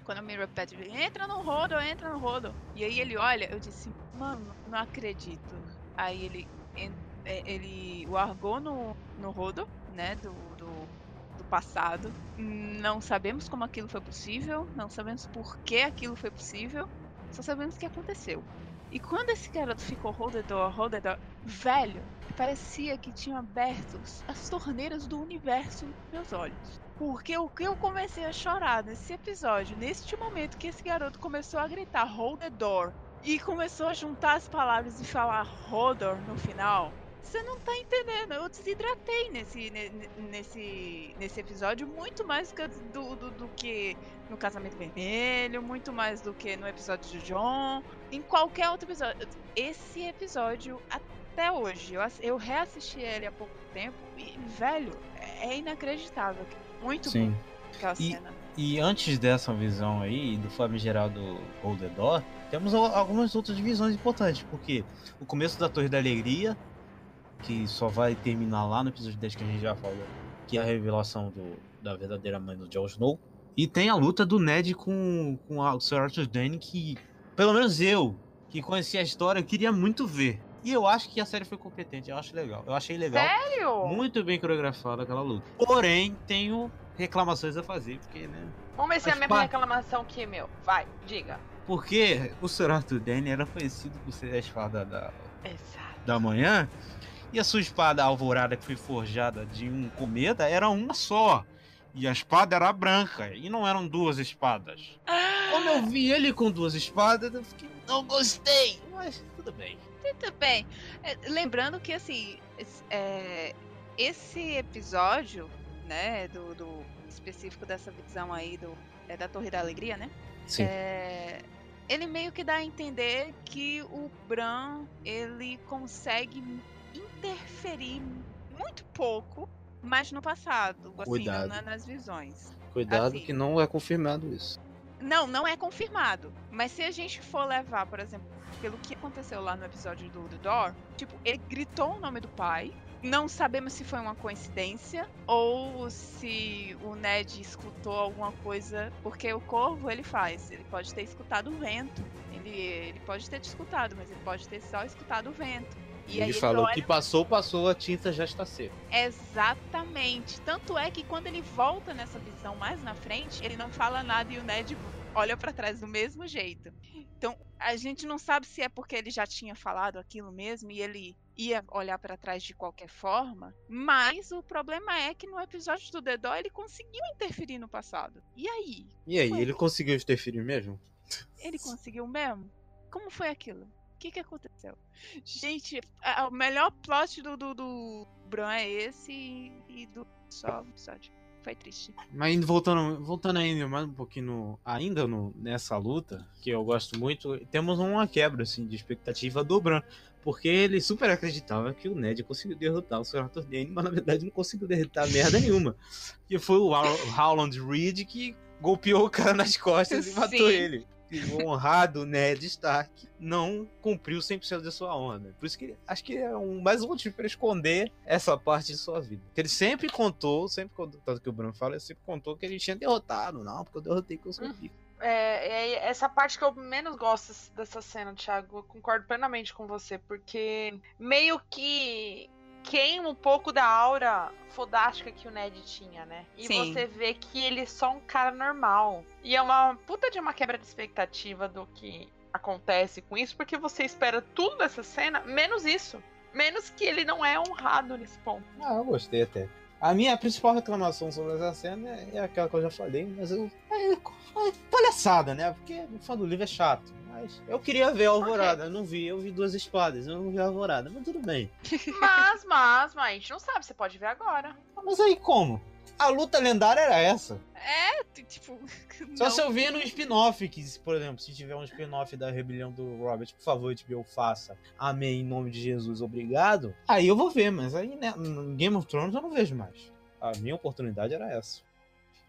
S4: Quando a Mira pede, entra no rodo, entra no rodo. E aí ele olha, eu disse, mano, não acredito. Aí ele, en- é, ele largou no, no rodo, né, do, do, do passado. Não sabemos como aquilo foi possível, não sabemos por que aquilo foi possível, só sabemos que aconteceu. E quando esse garoto ficou the door, velho, parecia que tinha aberto as torneiras do universo nos meus olhos. Porque o que eu comecei a chorar nesse episódio, neste momento que esse garoto começou a gritar hold the door, e começou a juntar as palavras e falar Hodor no final. Você não tá entendendo. Eu desidratei nesse, ne- ne- nesse, nesse episódio muito mais do, do, do que no Casamento Vermelho, muito mais do que no episódio de John, em qualquer outro episódio. Esse episódio, até hoje, eu, eu reassisti ele há pouco tempo e, velho, é inacreditável. Muito
S7: Sim.
S4: bom aquela
S7: E-
S4: cena.
S7: E antes dessa visão aí, do famigerado do Hold the Door, temos al- algumas outras visões importantes, porque o começo da Torre da Alegria, que só vai terminar lá no episódio 10 que a gente já falou, que é a revelação do- da verdadeira mãe do Jon Snow. E tem a luta do Ned com, com a- o Sir Arthur Dane, que, pelo menos eu, que conhecia a história, eu queria muito ver. E eu acho que a série foi competente, eu acho legal. Eu achei legal.
S3: Sério?
S7: Muito bem coreografada aquela luta. Porém, tenho reclamações a fazer, porque, né?
S3: Vamos ver se é a mesma
S7: parte.
S3: reclamação que meu. Vai, diga.
S7: Porque o Sir Arthur Dane era conhecido por ser a espada da,
S3: Exato.
S7: da manhã. E a sua espada alvorada, que foi forjada de um cometa, era uma só. E a espada era branca. E não eram duas espadas. Quando eu vi ele com duas espadas, eu fiquei, não gostei. Mas tudo bem.
S4: Muito bem. É, lembrando que, assim, é, esse episódio, né, do, do específico dessa visão aí do, é da Torre da Alegria, né?
S7: Sim.
S4: É, ele meio que dá a entender que o Bran, ele consegue interferir muito pouco, mas no passado, assim,
S1: Cuidado.
S4: na- nas visões.
S1: Cuidado
S4: Assim.
S1: que não é confirmado isso.
S4: Não, não é confirmado. Mas se a gente for levar, por exemplo, pelo que aconteceu lá no episódio do The Door, tipo, ele gritou o nome do pai. Não sabemos se foi uma coincidência ou se o Ned escutou alguma coisa, porque o corvo ele faz, ele pode ter escutado o vento. Ele, ele pode ter te escutado, mas ele pode ter só escutado o vento. E
S1: ele falou
S4: olha
S1: que passou, passou, a tinta já está seca.
S4: Exatamente. Tanto é que quando ele volta nessa visão mais na frente, ele não fala nada e o Ned olha pra trás do mesmo jeito. Então, a gente não sabe se é porque ele já tinha falado aquilo mesmo e ele ia olhar pra trás de qualquer forma, mas o problema é que no episódio do Door ele conseguiu interferir no passado. E aí?
S1: E aí, ele conseguiu interferir mesmo?
S4: Ele conseguiu mesmo? Como foi aquilo? O que, que aconteceu? Gente, a- o melhor plot do, do, do Bran é esse e, e do só episódio. Foi triste.
S1: Mas voltando, voltando ainda mais um pouquinho no- ainda no- nessa luta, que eu gosto muito, temos uma quebra assim, de expectativa do Bran. Porque ele super acreditava que o Ned conseguiu derrotar o Sr. Arthur Dane, mas na verdade não conseguiu derrotar merda nenhuma. Que foi o Howland Reed que golpeou o cara nas costas e matou
S4: Sim.
S1: ele. O honrado Ned Stark não cumpriu 100% da sua honra. Por isso que acho que é um, mais um motivo para esconder essa parte de sua vida. Que ele sempre contou, sempre contou, tanto que o Bruno fala, ele sempre contou que ele tinha derrotado. Não, porque eu derrotei com o seu filho.
S3: É, é essa parte que eu menos gosto dessa cena, Thiago. Eu concordo plenamente com você, porque meio que queima um pouco da aura fodástica que o Ned tinha, né? E
S4: Sim.
S3: você vê que ele é só um cara normal. E é uma puta de uma quebra de expectativa do que acontece com isso, porque você espera tudo dessa cena, menos isso. Menos que ele não é honrado nesse ponto.
S1: Ah, eu gostei até. A minha principal reclamação sobre essa cena é, é aquela que eu já falei, mas eu. É, é palhaçada, né? Porque o fã do livro é chato. Mas eu queria ver a Alvorada, eu não vi, eu vi duas espadas, eu não vi a Alvorada, mas tudo bem.
S3: Mas, mas, mas, a gente não sabe, você pode ver agora.
S1: Ah, Mas aí como? A luta lendária era essa.
S4: É, tipo.
S1: Só
S4: não-
S1: se eu ver no spin-off, que, por exemplo, se tiver um spin-off da rebelião do Robert, por favor, HBO, faça. Amém, em nome de Jesus, obrigado. Aí eu vou ver, mas aí né, no Game of Thrones eu não vejo mais. A minha oportunidade era essa.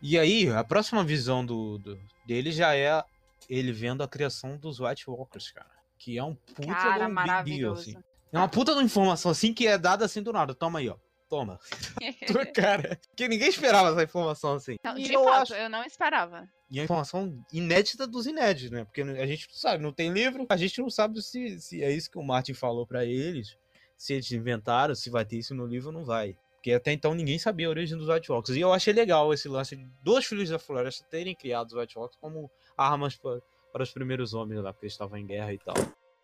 S1: E aí, a próxima visão do, do- dele já é ele vendo a criação dos White Walkers, cara. Que é um puta de
S4: Cara,
S1: um big deal,
S4: maravilhoso.
S1: assim. É uma puta de uma informação assim que é dada assim do nada. Toma aí, ó. Toma. Tua cara. Que ninguém esperava essa informação assim.
S4: Não, de
S1: eu
S4: fato,
S1: acho-
S4: eu não esperava.
S1: e a informação inédita dos inéditos, né? Porque a gente não sabe, não tem livro, a gente não sabe se, se é isso que o Martin falou pra eles, se eles inventaram, se vai ter isso no livro ou não vai. Porque até então ninguém sabia a origem dos White Walkers. E eu achei legal esse lance de dois filhos da floresta terem criado os White Walkers como armas pa- para os primeiros homens lá, porque eles estavam em guerra e tal.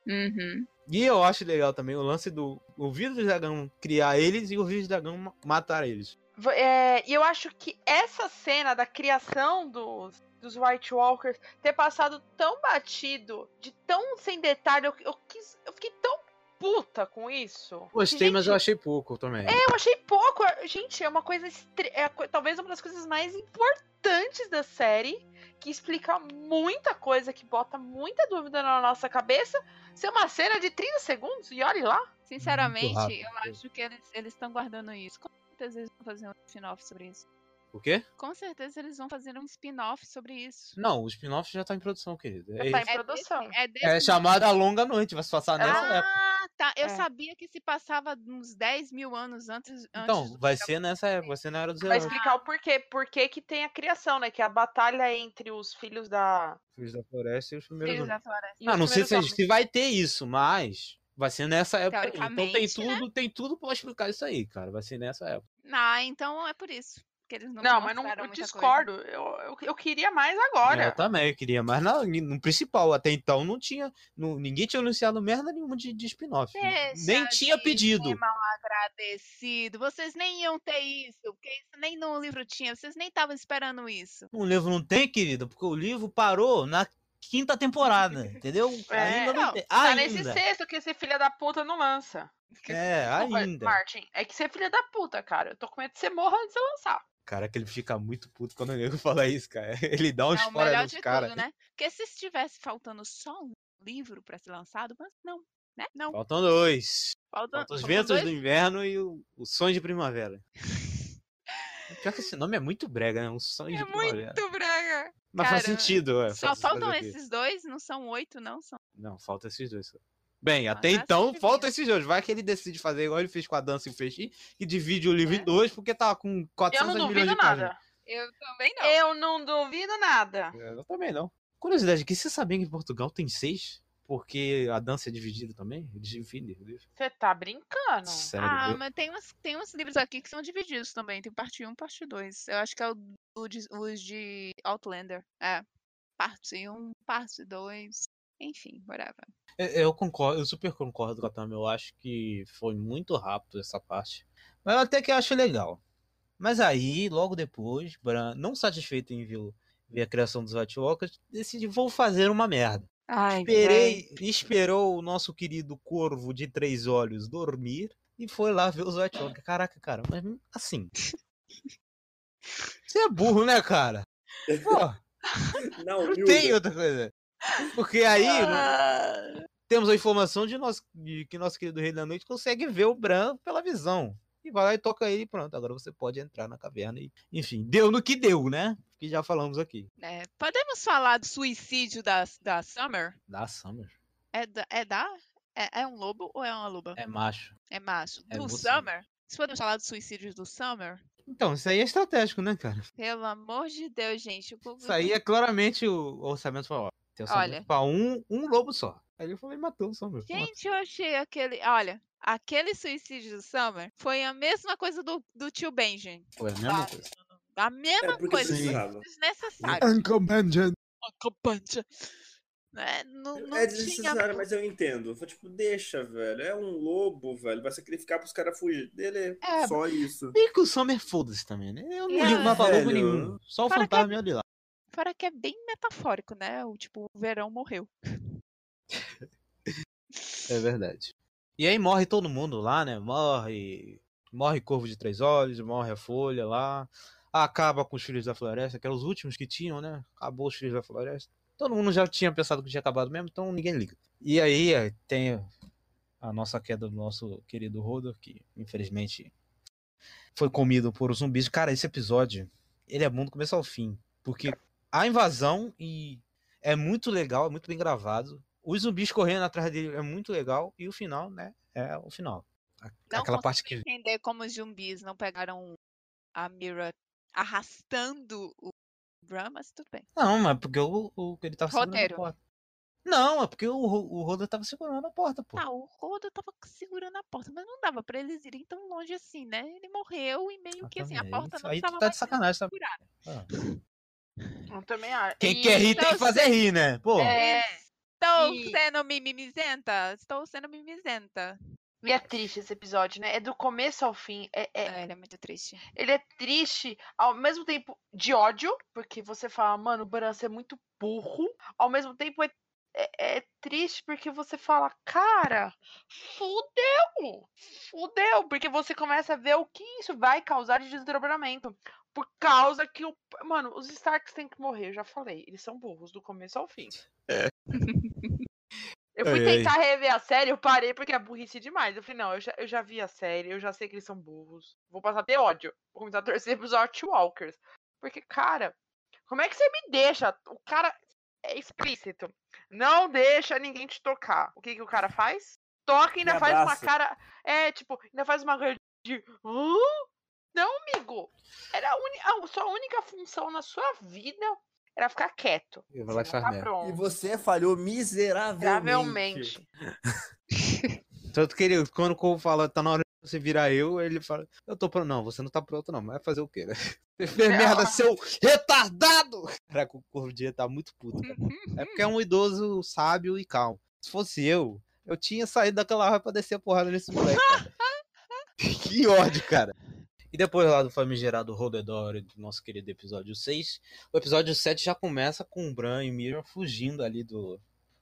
S4: Uhum.
S1: E eu acho legal também o lance do o Vírus do Dragão criar eles e o Vírus do Dragão ma- matar eles.
S3: É, e eu acho que essa cena da criação dos, dos White Walkers ter passado tão batido, de tão sem detalhe, eu, eu, quis- eu fiquei tão puta com isso.
S1: Gostei, mas
S3: Gente,
S1: eu achei pouco também.
S3: Eu achei pouco. Gente, é uma coisa. estre- É talvez uma das coisas mais importantes da série. Que explica muita coisa, que bota muita dúvida na nossa cabeça. Ser uma cena de 30 segundos e olhe lá.
S4: Sinceramente, eu acho que eles estão guardando isso. Com certeza eles vão fazer um spin-off sobre isso.
S1: O quê?
S4: Com certeza eles vão fazer um spin-off sobre isso.
S1: Não, o spin-off já tá em produção, querido. É,
S3: Tá em.
S4: É
S3: produção.
S4: desse- é desse
S1: é chamada A Longa Noite, vai se passar nessa época.
S4: Ah, tá. Eu
S3: É.
S4: sabia que se passava uns 10 mil anos antes.
S1: Então,
S4: antes
S1: vai ser nessa época, vai ser na Era dos
S3: Vai
S1: Heróis.
S3: explicar o porquê. Por que que tem a criação, né? Que é a batalha entre os filhos da.
S1: Filhos da Floresta e os primeiros
S4: Filhos
S1: homens.
S4: da Floresta.
S3: e
S1: Ah, não sei se,
S3: homens.
S1: se vai ter isso, mas vai ser nessa época. Então tem
S4: né?
S1: tudo, tem tudo pra explicar isso aí, cara. Vai ser nessa época.
S4: Ah, então é por isso. Que eles não
S3: Não, mas não, eu discordo. Eu, eu, eu queria mais agora.
S1: Eu também eu queria, mas não, no principal, até então não tinha. não- ninguém tinha anunciado merda nenhuma de, de spin-off. Nem tinha pedido.
S4: mal agradecido. Vocês nem iam ter isso, porque isso nem no livro tinha. Vocês nem estavam esperando isso.
S7: O livro não tem, querido, porque o livro parou na quinta temporada, entendeu?
S3: É,
S7: ainda não
S4: não,
S7: tem.
S3: Tá
S7: Ainda.
S3: nesse sexto que esse filho da puta não lança.
S7: É,
S3: Desculpa,
S7: ainda.
S3: Martin, é que você é filho da puta, cara. Eu tô com medo de você morra antes de lançar.
S1: Cara, que ele fica muito puto quando o nego fala isso, cara. Ele dá uns
S4: é o melhor
S1: nos
S4: de
S1: caras.
S4: tudo, né? Porque se estivesse faltando só um livro pra ser lançado, mas não, né? Não.
S1: Faltam dois.
S4: Falta,
S1: Faltam os
S4: faltam
S1: ventos
S4: dois
S1: do inverno e o, o sonho de primavera. Pior que esse nome é muito brega, né? Um sonho
S4: É
S1: de primavera.
S4: muito brega.
S1: Mas faz
S4: cara,
S1: sentido, ué.
S4: Só
S1: faz-
S4: faltam
S1: o
S4: esses dois, não são oito, não são.
S1: Não, falta esses dois. só. Bem,
S4: Mas
S1: até
S4: acho
S1: então,
S4: que
S1: falta esses dois. Vai que ele decide fazer igual ele fez com a dança e o feixe e divide o livro
S4: É.
S1: em dois, porque tava com
S3: Eu
S1: 400
S3: não
S1: milhões
S3: duvido
S1: de páginas.
S3: nada.
S4: Eu também não.
S3: Eu não duvido nada.
S1: É, Eu também não. Curiosidade aqui, você sabia que em Portugal tem seis? Porque a dança é dividida também? Livro.
S3: Você tá brincando?
S1: Sério.
S4: Ah,
S1: eu-
S4: mas tem uns, tem uns livros aqui que são divididos também. Tem parte 1 e parte 2. Eu acho que é o, o de, os de Outlander. É. Parte 1, parte 2. Enfim, whatever.
S1: Eu, eu concordo, eu super concordo com a Tami. Eu acho que foi muito rápido essa parte. Mas eu até que acho legal. Mas aí, logo depois, Bran, não satisfeito em ver, ver a criação dos White Walkers, decide, vou fazer uma merda.
S3: Ai,
S1: Esperei, esperou o nosso querido corvo de três olhos dormir e foi lá ver os White Walkers. Caraca, cara, mas assim. Você é burro, né, cara? Pô,
S2: Não,
S1: não tem outra coisa. Porque aí
S3: Ah,
S1: temos a informação de, nós, de que nosso querido Rei da Noite consegue ver o Bran pela visão. E vai lá e toca ele e pronto. Agora você pode entrar na caverna e. Enfim, deu no que deu, né? Que já falamos aqui.
S4: É, podemos falar do suicídio da, da Summer?
S1: Da Summer.
S4: É da. É, da é, é um lobo ou é uma loba?
S1: É macho.
S4: É macho.
S1: É
S4: do
S1: você.
S4: Summer? Vocês podemos falar do suicídio do Summer?
S1: Então, isso aí é estratégico, né, cara?
S4: Pelo amor de Deus, gente. o povo
S1: Isso aí é claramente o orçamento falou. Tem pra um, um lobo só. Aí ele falou e matou o Summer.
S4: Gente, eu achei aquele. Olha, aquele suicídio do Summer foi a mesma coisa do, do tio Benjamin.
S1: Foi a mesma coisa.
S4: A mesma
S2: É
S4: coisa. Desnecessário.
S1: Uncle Benjamin.
S4: Acabante. Né? Não, não
S2: É
S4: tinha.
S2: desnecessário, mas eu entendo. Foi tipo, deixa, velho. É um lobo, velho. Vai sacrificar pros caras fugir dele. É,
S1: É.
S2: só isso.
S1: Bem que o Summer foda-se também, né? Eu não
S4: É,
S1: ligo mais pra lobo nenhum. Só o
S4: Fora que é-
S1: fantasma e olha lá.
S4: Fora que é bem metafórico, né? O tipo, o verão morreu.
S1: É verdade. E aí morre todo mundo lá, né? Morre. Morre Corvo de Três Olhos, morre a Folha lá. Acaba com os Filhos da Floresta, que eram os últimos que tinham, né? Acabou os Filhos da Floresta. Todo mundo já tinha pensado que tinha acabado mesmo, então ninguém liga. E aí é, tem a nossa queda do nosso querido Rodor, que infelizmente foi comido por zumbis. Cara, esse episódio, ele é bom do começo ao fim. Porque a invasão e é muito legal, é muito bem gravado. Os zumbis correndo atrás dele é muito legal. E o final, né? É o final.
S4: Não
S1: Aquela parte que.
S4: entender como os zumbis não pegaram a Mira arrastando o Bran, mas tudo bem.
S1: Não, mas porque o, o ele tava segurando
S4: Roteiro.
S1: a porta. Não, é porque o, o Roda tava segurando a porta, pô.
S4: Ah, o Rodo tava segurando a porta, mas não dava pra eles irem tão longe assim, né? Ele morreu e meio que assim, a porta não
S1: aí tu
S4: estava
S1: tá de sacanagem,
S4: segurada.
S1: Ah.
S3: Eu também acho.
S1: Quem
S3: E-
S1: quer rir tem que
S4: então,
S1: fazer rir, né? Pô.
S3: É,
S4: Estou
S3: E-
S4: sendo mimizenta? Estou sendo mimizenta.
S3: E é triste esse episódio, né? É do começo ao fim. É, é-
S4: É, ele é muito triste.
S3: ele é triste, ao mesmo tempo de ódio, porque você fala, mano, o Bran você é muito burro. Ao mesmo tempo é, é, é triste porque você fala, cara, fudeu! Fudeu! Porque você começa a ver o que isso vai causar de desdobramento. Por causa que o. Mano, os Starks têm que morrer, eu já falei. Eles são burros do começo ao fim. Eu fui
S1: Ai, ai.
S3: tentar rever a série, eu parei porque é burrice demais. Eu falei, não, eu já, eu já vi a série, eu já sei que eles são burros. Vou passar a ter ódio. Vou começar a torcer pros Walkers. Porque, cara, como é que você me deixa? O cara é explícito. Não deixa ninguém te tocar. O que, que o cara faz? Toca e ainda faz uma cara. É, tipo, ainda faz uma cara de. "Hã? Não, amigo. Era a, uni- a sua única função na sua vida era ficar quieto. Você tá pronto.
S5: E você falhou miseravelmente.
S1: Tanto que ele, quando o Corvo fala, tá na hora de você virar eu, ele fala, eu tô pronto. Não, você não tá pronto, não. Mas vai fazer o quê, né? Você fez merda, seu retardado! Caraca, o Corvo tá muito puto, cara. É porque é um idoso sábio e calmo. Se fosse eu, eu tinha saído daquela hora pra descer a porrada nesse moleque, que ódio, cara. E depois lá do famigerado Rodedor, do nosso querido episódio 6, o episódio 7 já começa com o Bran e Miriam fugindo ali do...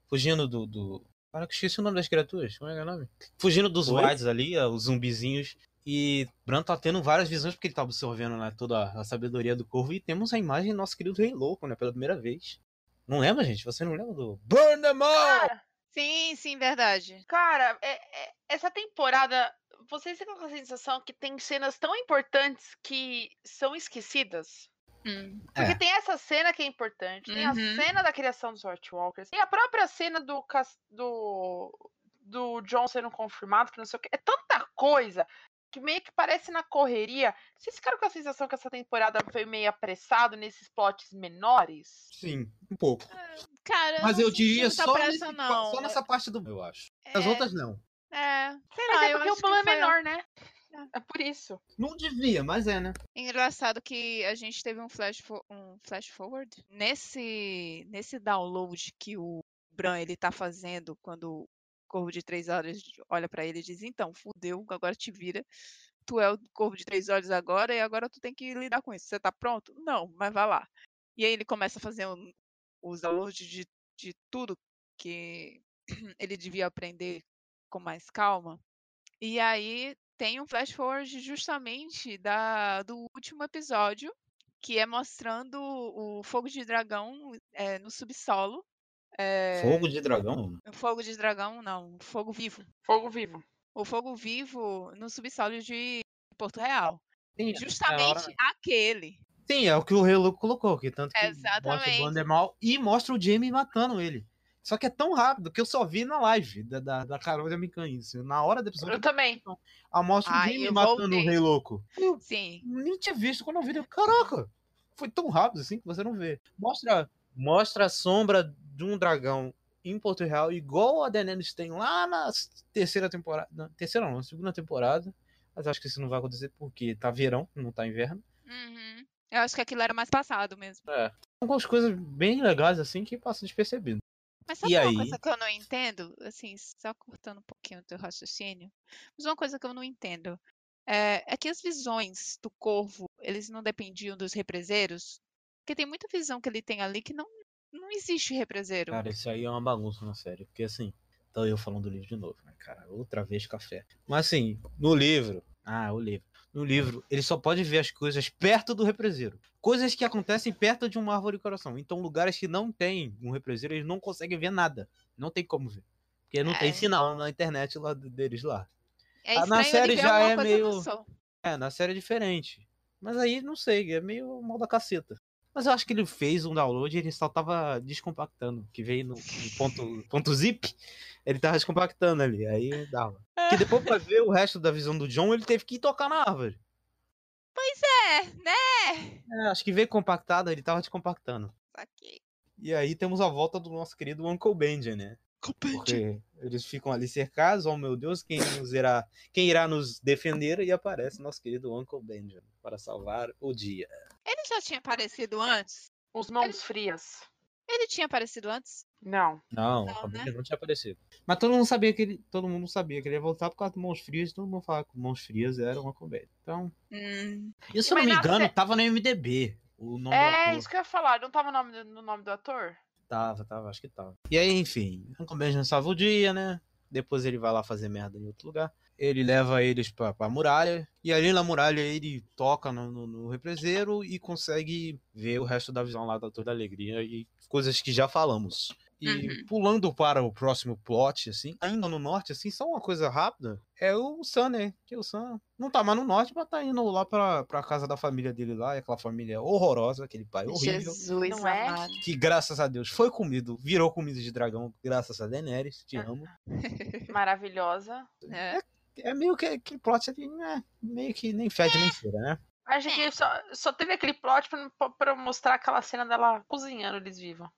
S1: Fugindo do... do... Cara, que esqueci o nome das criaturas. Como é que é o nome? Fugindo dos
S2: Oi?
S1: Whites ali, os zumbizinhos. E Bran tá tendo várias visões porque ele tá absorvendo né, toda a sabedoria do corvo. E temos a imagem do nosso querido Rei Louco, né? Pela primeira vez. Não lembra, gente? Você não lembra do Burn them all!
S3: Cara,
S4: Sim, sim, verdade.
S3: Cara, é- é- essa temporada, vocês ficam com a sensação que tem cenas tão importantes que são esquecidas?
S4: Hum.
S3: Porque
S1: É.
S3: tem essa cena que é importante, tem a
S4: Uhum.
S3: cena da criação dos White Walkers, tem a própria cena do, do, do John sendo confirmado, que não sei o que. É tanta coisa que meio que parece na correria. Vocês ficaram com a sensação que essa temporada foi meio apressado nesses plots menores?
S1: Sim, um pouco.
S4: Cara,
S1: Mas eu diria só,
S4: pressa,
S1: nesse-
S4: não.
S1: só nessa parte do. Eu acho. As
S4: É.
S1: outras não.
S4: É, sei
S3: Mas
S4: lá,
S3: é
S4: eu
S3: porque o
S4: acho que
S3: plano é
S4: foi-
S3: menor, né? É por isso.
S1: Não devia, mas é, né?
S4: Engraçado que a gente teve um flash, fo- um flash forward nesse, nesse download que o Bran ele tá fazendo quando o Corvo de Três Olhos olha pra ele e diz: Então, fudeu, agora te vira. Tu é o Corvo de Três Olhos agora e agora tu tem que lidar com isso. Você tá pronto? Não, mas vai lá. E aí ele começa a fazer um- os downloads de, de tudo que ele devia aprender com mais calma. E aí tem um flash forward justamente da, do último episódio, que é mostrando o fogo de dragão é, no subsolo. É,
S1: Fogo de dragão?
S4: o Fogo de dragão, não, fogo vivo.
S3: Fogo vivo.
S4: O fogo vivo no subsolo de Porto Real.
S1: Sim,
S4: Justamente aquele.
S1: Sim, é o que o Rei Louco colocou aqui. Tanto que mostra
S4: Exatamente.
S1: o Bandermal e mostra o Jamie matando ele. Só que é tão rápido que eu só vi na live da, da, da Carol da Mikan isso. Na hora do episódio,
S3: Eu também.
S1: a mostra o
S4: eu
S1: matando o Rei Louco. Eu
S4: Sim.
S1: nem tinha visto quando eu vi. eu, Caraca, foi tão rápido assim que você não vê. Mostra, mostra a sombra de um dragão em Porto Real, igual a Daenerys tem lá na terceira temporada. na terceira não, na segunda temporada. Mas acho que isso não vai acontecer porque tá verão, não tá inverno.
S4: Uhum. Eu acho que aquilo era mais passado mesmo.
S1: É. Algumas coisas bem legais assim que passam despercebido.
S4: Mas sabe
S1: E
S4: uma
S1: aí?
S4: coisa que eu não entendo? Assim, só cortando um pouquinho do teu raciocínio. Mas uma coisa que eu não entendo é, é que as visões do corvo, eles não dependiam dos represeiros? Porque tem muita visão que ele tem ali que não, não existe represeiro.
S1: Cara, isso aí é uma bagunça na série. Porque assim, tô eu falando do livro de novo, né, cara? Outra vez café. Mas assim, no livro. Ah, o livro. No livro, ele só pode ver as coisas perto do represeiro. Coisas que acontecem perto de uma árvore de coração. Então, lugares que não tem um represeiro, eles não conseguem ver nada. Não tem como ver. Porque não tem
S4: É.
S1: sinal na internet lá deles lá.
S4: É
S1: Ah, na série já é meio-. É, na série é diferente. Mas aí, não sei, é meio mal da caceta. Mas eu acho que ele fez um download e ele só tava descompactando. Que veio no, ponto, ponto zip, ele tava descompactando ali. Aí dava. Que depois pra ver o resto da visão do John, ele teve que ir tocar na árvore.
S4: É, né?
S1: É, acho que veio compactado, ele tava descompactando.
S4: Saquei.
S1: E aí temos a volta do nosso querido Uncle Benji, né? Porque eles ficam ali cercados, oh meu Deus, quem, nos irá, quem irá nos defender? E aparece nosso querido Uncle Benji para salvar o dia.
S4: Ele já tinha aparecido antes?
S3: Os mãos frias.
S4: Ele tinha aparecido antes?
S3: Não.
S1: Não,
S4: Não, né?
S1: não tinha aparecido. Mas todo mundo sabia que ele, todo mundo sabia que ele ia voltar por causa de Mãos Frias, todo mundo falava que Mãos Frias era uma comédia. Então,
S4: Hum,
S1: e se eu não me engano, tava no MDB. O nome
S3: É, isso que eu ia falar. Não tava o nome do- no nome do ator?
S1: Tava, tava, acho que tava. E aí, enfim, o Cumberbatch não salva o dia, né? Depois ele vai lá fazer merda em outro lugar. Ele leva eles pra, pra muralha. E ali na muralha ele toca no, no, no represeiro e consegue ver o resto da visão lá da Torre da Alegria e coisas que já falamos. E
S4: Uhum.
S1: pulando para o próximo plot, assim, ainda no norte, assim, só uma coisa rápida, é o Sam, né? Que o Sam não tá mais no norte, mas tá indo lá pra, pra casa da família dele lá, e aquela família horrorosa, aquele pai horrível.
S4: Jesus
S3: Não é?
S1: Que graças a Deus foi comido, virou comida de dragão, graças a Daenerys,
S3: Ah.
S1: te amo.
S3: Maravilhosa.
S4: É.
S1: É meio que aquele plot ali, né? Meio que nem fede nem cheira, né?
S3: Acho que só, só teve aquele plot pra, pra- mostrar aquela cena dela cozinhando eles vivos.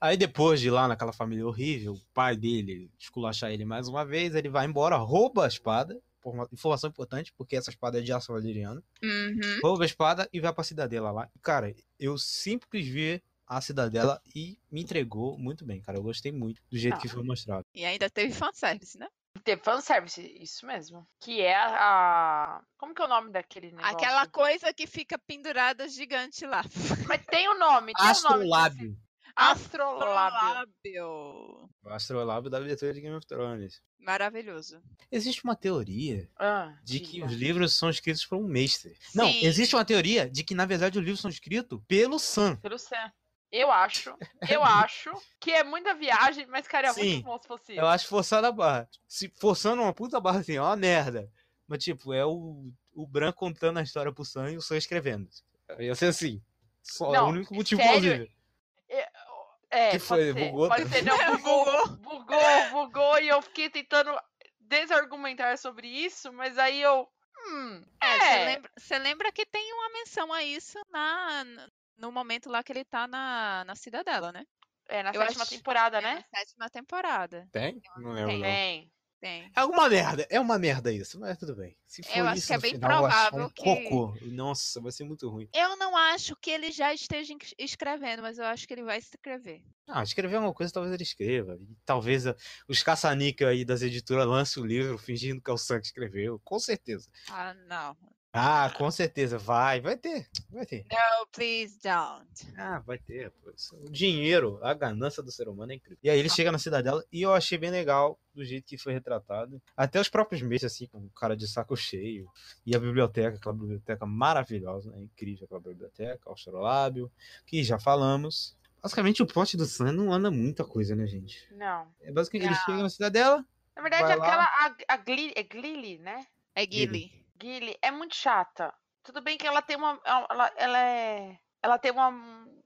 S1: Aí depois de ir lá naquela família horrível, o pai dele esculachar ele mais uma vez, ele vai embora, rouba a espada. por uma Informação importante, porque essa espada é de aço valeriano.
S4: Uhum.
S1: Rouba a espada e vai pra cidadela lá. Cara, eu sempre quis ver a cidadela e me entregou muito bem, cara. Eu gostei muito do jeito
S3: Ah.
S1: que foi mostrado.
S4: E ainda teve fanservice, né?
S3: Teve fanservice, isso mesmo. Que é a. Como que é o nome daquele negócio?
S4: Aquela coisa que fica pendurada gigante lá.
S3: Mas tem o nome, tem o nome.
S1: Astrolábio.
S3: Astrolábio.
S4: Lábio.
S1: O astrolábio da abertura de Game of Thrones.
S4: Maravilhoso.
S1: Existe uma teoria
S3: Ah,
S1: de que os livros são escritos por um mestre. Não,
S4: Sim.
S1: existe uma teoria de que, na verdade, os livros são escritos pelo Sam.
S3: Pelo Sam. Eu acho, eu acho que é muita viagem, mas, cara, é
S1: Sim.
S3: muito bom se fosse
S1: Eu acho forçada a barra. Se forçando uma puta barra assim, é uma merda. Mas, tipo, é o, o Bran contando a história pro Sam e o Sam escrevendo. Ia ser assim. Só é
S3: Não,
S1: o único motivo
S3: sério?
S1: plausível.
S3: É,
S1: Que
S3: pode
S1: foi?
S3: ser,
S1: Bugou
S3: Pode ser, não, bugou, bugou, bugou, e eu fiquei tentando desargumentar sobre isso, mas aí eu. Hum,
S4: É, você
S3: é,
S4: lembra, você lembra que tem uma menção a isso na, no momento lá que ele tá na, na cidadela, né?
S3: é na
S4: eu
S3: sétima
S4: acho-
S3: temporada,
S4: É
S3: né?
S4: Na sétima temporada.
S1: Tem? Não lembro.
S4: Tem.
S1: não.
S3: Tem.
S4: Tem.
S1: É uma merda, é uma merda isso, mas tudo bem. Se for
S4: Eu acho
S1: isso
S4: que é
S1: no
S4: bem
S1: final,
S4: provável
S1: um
S4: que-
S1: cocô. Nossa, vai ser muito ruim.
S4: Eu não acho que ele já esteja es- escrevendo, mas eu acho que ele vai escrever.
S1: Ah, escrever alguma coisa, talvez ele escreva. E talvez ah, os caça-níquel aí das editoras lancem o livro fingindo que é o Sam que escreveu. Com certeza.
S4: Ah, não.
S1: Ah, com certeza. Vai, vai ter. Vai ter.
S4: No, please don't.
S1: Ah, vai ter. pô. Isso- O dinheiro, a ganância do ser humano é incrível. E aí ele chega na cidadela e eu achei bem legal do jeito que foi retratado. Até os próprios mestres, assim, com o cara de saco cheio. E a biblioteca, aquela biblioteca maravilhosa, né? Incrível aquela biblioteca, o Astrolábio, que já falamos. Basicamente o plot do Sam não anda muita coisa, né, gente?
S3: Não.
S1: É basicamente, ele
S4: Não.
S1: chega na cidadela,
S3: Na verdade,
S1: Vai lá.
S3: aquela. A, a Gli, é Glily, né?
S4: É
S1: Gilly.
S4: Gilly.
S3: Gilly é muito chata. Tudo bem que ela tem uma. Ela, ela é. Ela tem uma,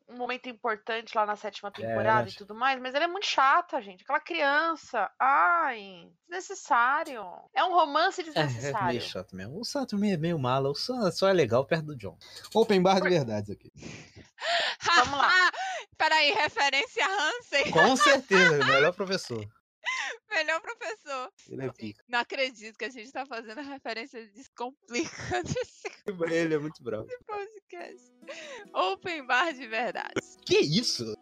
S3: um momento importante lá na sétima temporada e
S1: acho.
S3: tudo mais, mas ela é muito chata, gente. Aquela criança. Ai, desnecessário. É um romance
S1: É, é
S3: desnecessário.
S1: meio chato mesmo. O Sam também é meio mala. O Sam só é legal perto do John. Open bar de verdades aqui.
S3: Vamos lá.
S4: Peraí, referência a Hansen.
S1: Com certeza, melhor professor.
S4: Melhor professor.
S1: Ele é pica.
S4: Não acredito que a gente tá fazendo a referência descomplica desse
S1: Ele é muito bravo.
S4: podcast. Open bar de verdade.
S1: Que isso?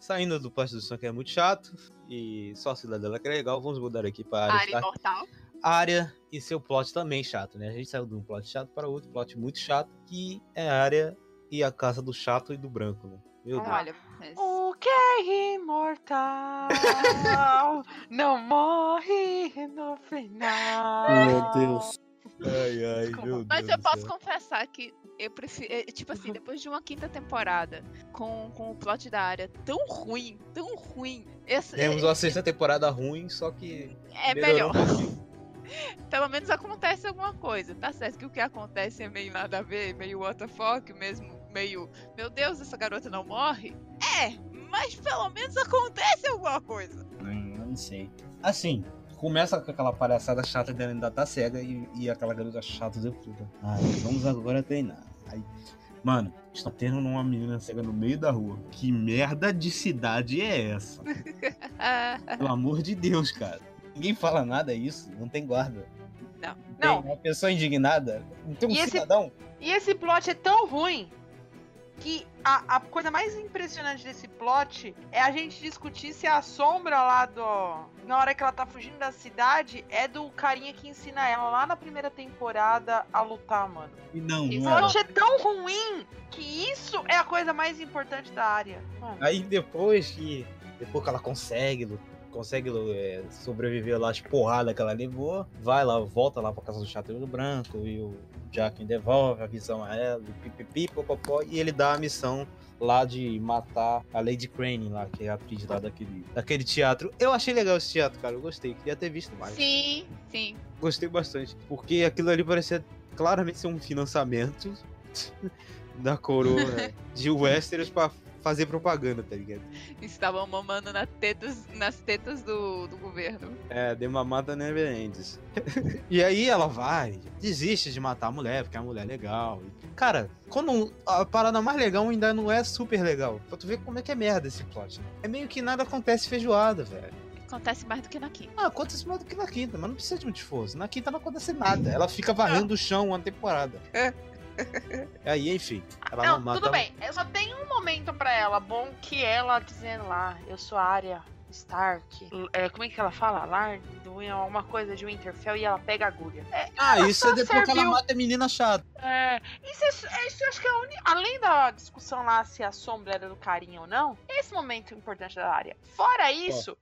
S1: Saindo do plot do Sam que é muito chato. E só a cidadela que é legal. Vamos mudar aqui para área.
S4: Área imortal.
S1: área e seu plot também chato, né? A gente saiu de um plot chato para outro plot muito chato, que é a área e a casa do chato e do branco, né? Meu Deus.
S4: Olha, mas-
S3: O que é imortal não morre no final.
S5: Meu Deus.
S1: Ai, ai,
S3: Desculpa.
S1: meu Deus.
S4: Mas eu
S1: do
S4: posso confessar que eu prefiro. é, Tipo
S3: Uhum.
S4: assim, depois de uma quinta temporada com, com o plot da área tão ruim, tão ruim. Esse,
S1: Temos uma sexta temporada ruim, só que.
S4: é melhor.
S1: um.
S4: Pelo menos acontece alguma coisa. Tá certo que o que acontece é meio nada a ver, meio WTF, mesmo meio. Meu Deus, essa garota não morre? É, mas pelo menos acontece alguma coisa.
S7: Hum, eu não sei. Assim, começa com aquela palhaçada chata dela ainda tá cega e, e aquela garota chata de tudo. Ai, vamos agora treinar. Aí, mano, está tendo uma menina cega no meio da rua. Que merda de cidade é essa? Pelo amor de Deus, cara. Ninguém fala nada isso, não tem guarda.
S4: Não.
S7: Tem
S3: Não.
S7: uma pessoa indignada, não tem um
S3: E esse-
S7: cidadão.
S3: E esse plot é tão ruim que a, a coisa mais impressionante desse plot é a gente discutir se a sombra lá do. Na hora que ela tá fugindo da cidade, é do carinha que ensina ela lá na primeira temporada a lutar, mano.
S1: E não, era.
S3: plot é tão ruim que isso é a coisa mais importante da área. Mano.
S1: Aí depois que. Depois que ela consegue, lu- consegue é, sobreviver lá às porradas que ela levou, vai lá, volta lá pra casa do Chateau Branco e o Jack devolve a visão a ela, e pipipi, popopó, e ele dá a missão lá de matar a Lady Crane lá, que é a atriz lá daquele, daquele teatro. Eu achei legal esse teatro, cara, eu gostei, queria ter visto mais.
S4: Sim, sim.
S1: Gostei bastante, porque aquilo ali parecia claramente ser um financiamento da coroa de Westeros pra fazer propaganda, tá ligado?
S4: Estavam mamando na tetas, nas tetas do, do governo.
S1: É, de mamada never ends. e aí ela vai, desiste de matar a mulher, porque a mulher é legal. Cara, quando a parada mais legal ainda não é super legal. Pra tu ver como é que é merda esse plot. né? É meio que nada acontece feijoada, velho.
S4: Acontece mais do que na quinta.
S1: Ah, acontece mais do que na quinta, mas não precisa de muito esforço. Na quinta não acontece nada. Ela fica varrendo o chão uma temporada. Aí, enfim, ela não,
S3: Não,
S1: mata.
S3: tudo bem. Eu só tenho um momento pra ela bom que ela dizendo lá, eu sou a área Stark. É, como é que ela fala? Lá, do, alguma coisa de Winterfell e ela pega a agulha. É,
S1: Ah, isso é depois que ela
S3: serviu-
S1: mata a menina chata.
S3: É, isso, é, isso acho que é a uni- Além da discussão lá se a sombra era do carinho ou não, esse momento é importante da área. Fora isso,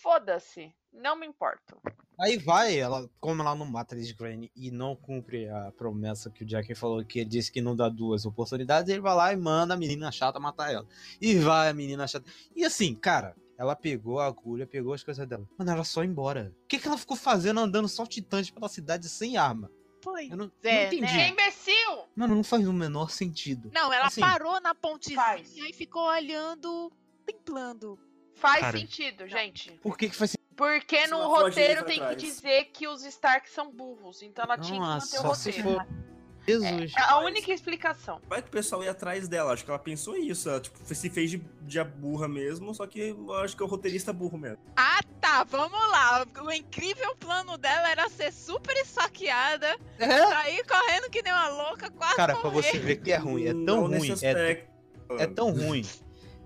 S3: foda-se. Não me importo.
S1: Aí vai, ela, como ela não mata a Liz Crane e não cumpre a promessa que o Jack falou, que ele disse que não dá duas oportunidades, ele vai lá e manda a menina chata matar ela. E vai a menina chata. E assim, cara, ela pegou a agulha, pegou as coisas dela. Mano, ela só ia embora. O que, que ela ficou fazendo andando saltitante pela cidade sem arma?
S4: Foi.
S1: Eu não,
S4: É,
S1: não entendi.
S3: É imbecil!
S1: Mano, não faz o menor sentido.
S4: Não, ela
S1: Assim,
S4: parou na pontezinha
S3: faz.
S4: e ficou olhando, templando.
S3: Faz
S1: Cara.
S3: sentido, gente.
S1: Por que, que faz sentido?
S3: Porque no roteiro
S5: pra
S3: tem que dizer que os Stark são burros. Então ela tinha que
S1: Nossa,
S3: manter o roteiro.
S1: for. Jesus.
S3: É a única explicação.
S5: Vai que o pessoal ia atrás dela. Acho que ela pensou isso. Ela tipo, se fez de, de burra mesmo, só que eu acho que é o roteirista burro mesmo.
S4: Ah, tá, vamos lá. O incrível plano dela era ser super esfaqueada,
S1: É?
S4: sair correndo que nem uma louca, quase
S1: Cara, pra
S4: morrer.
S1: você ver que é ruim, é tão
S5: Não
S1: ruim, é. É tão ruim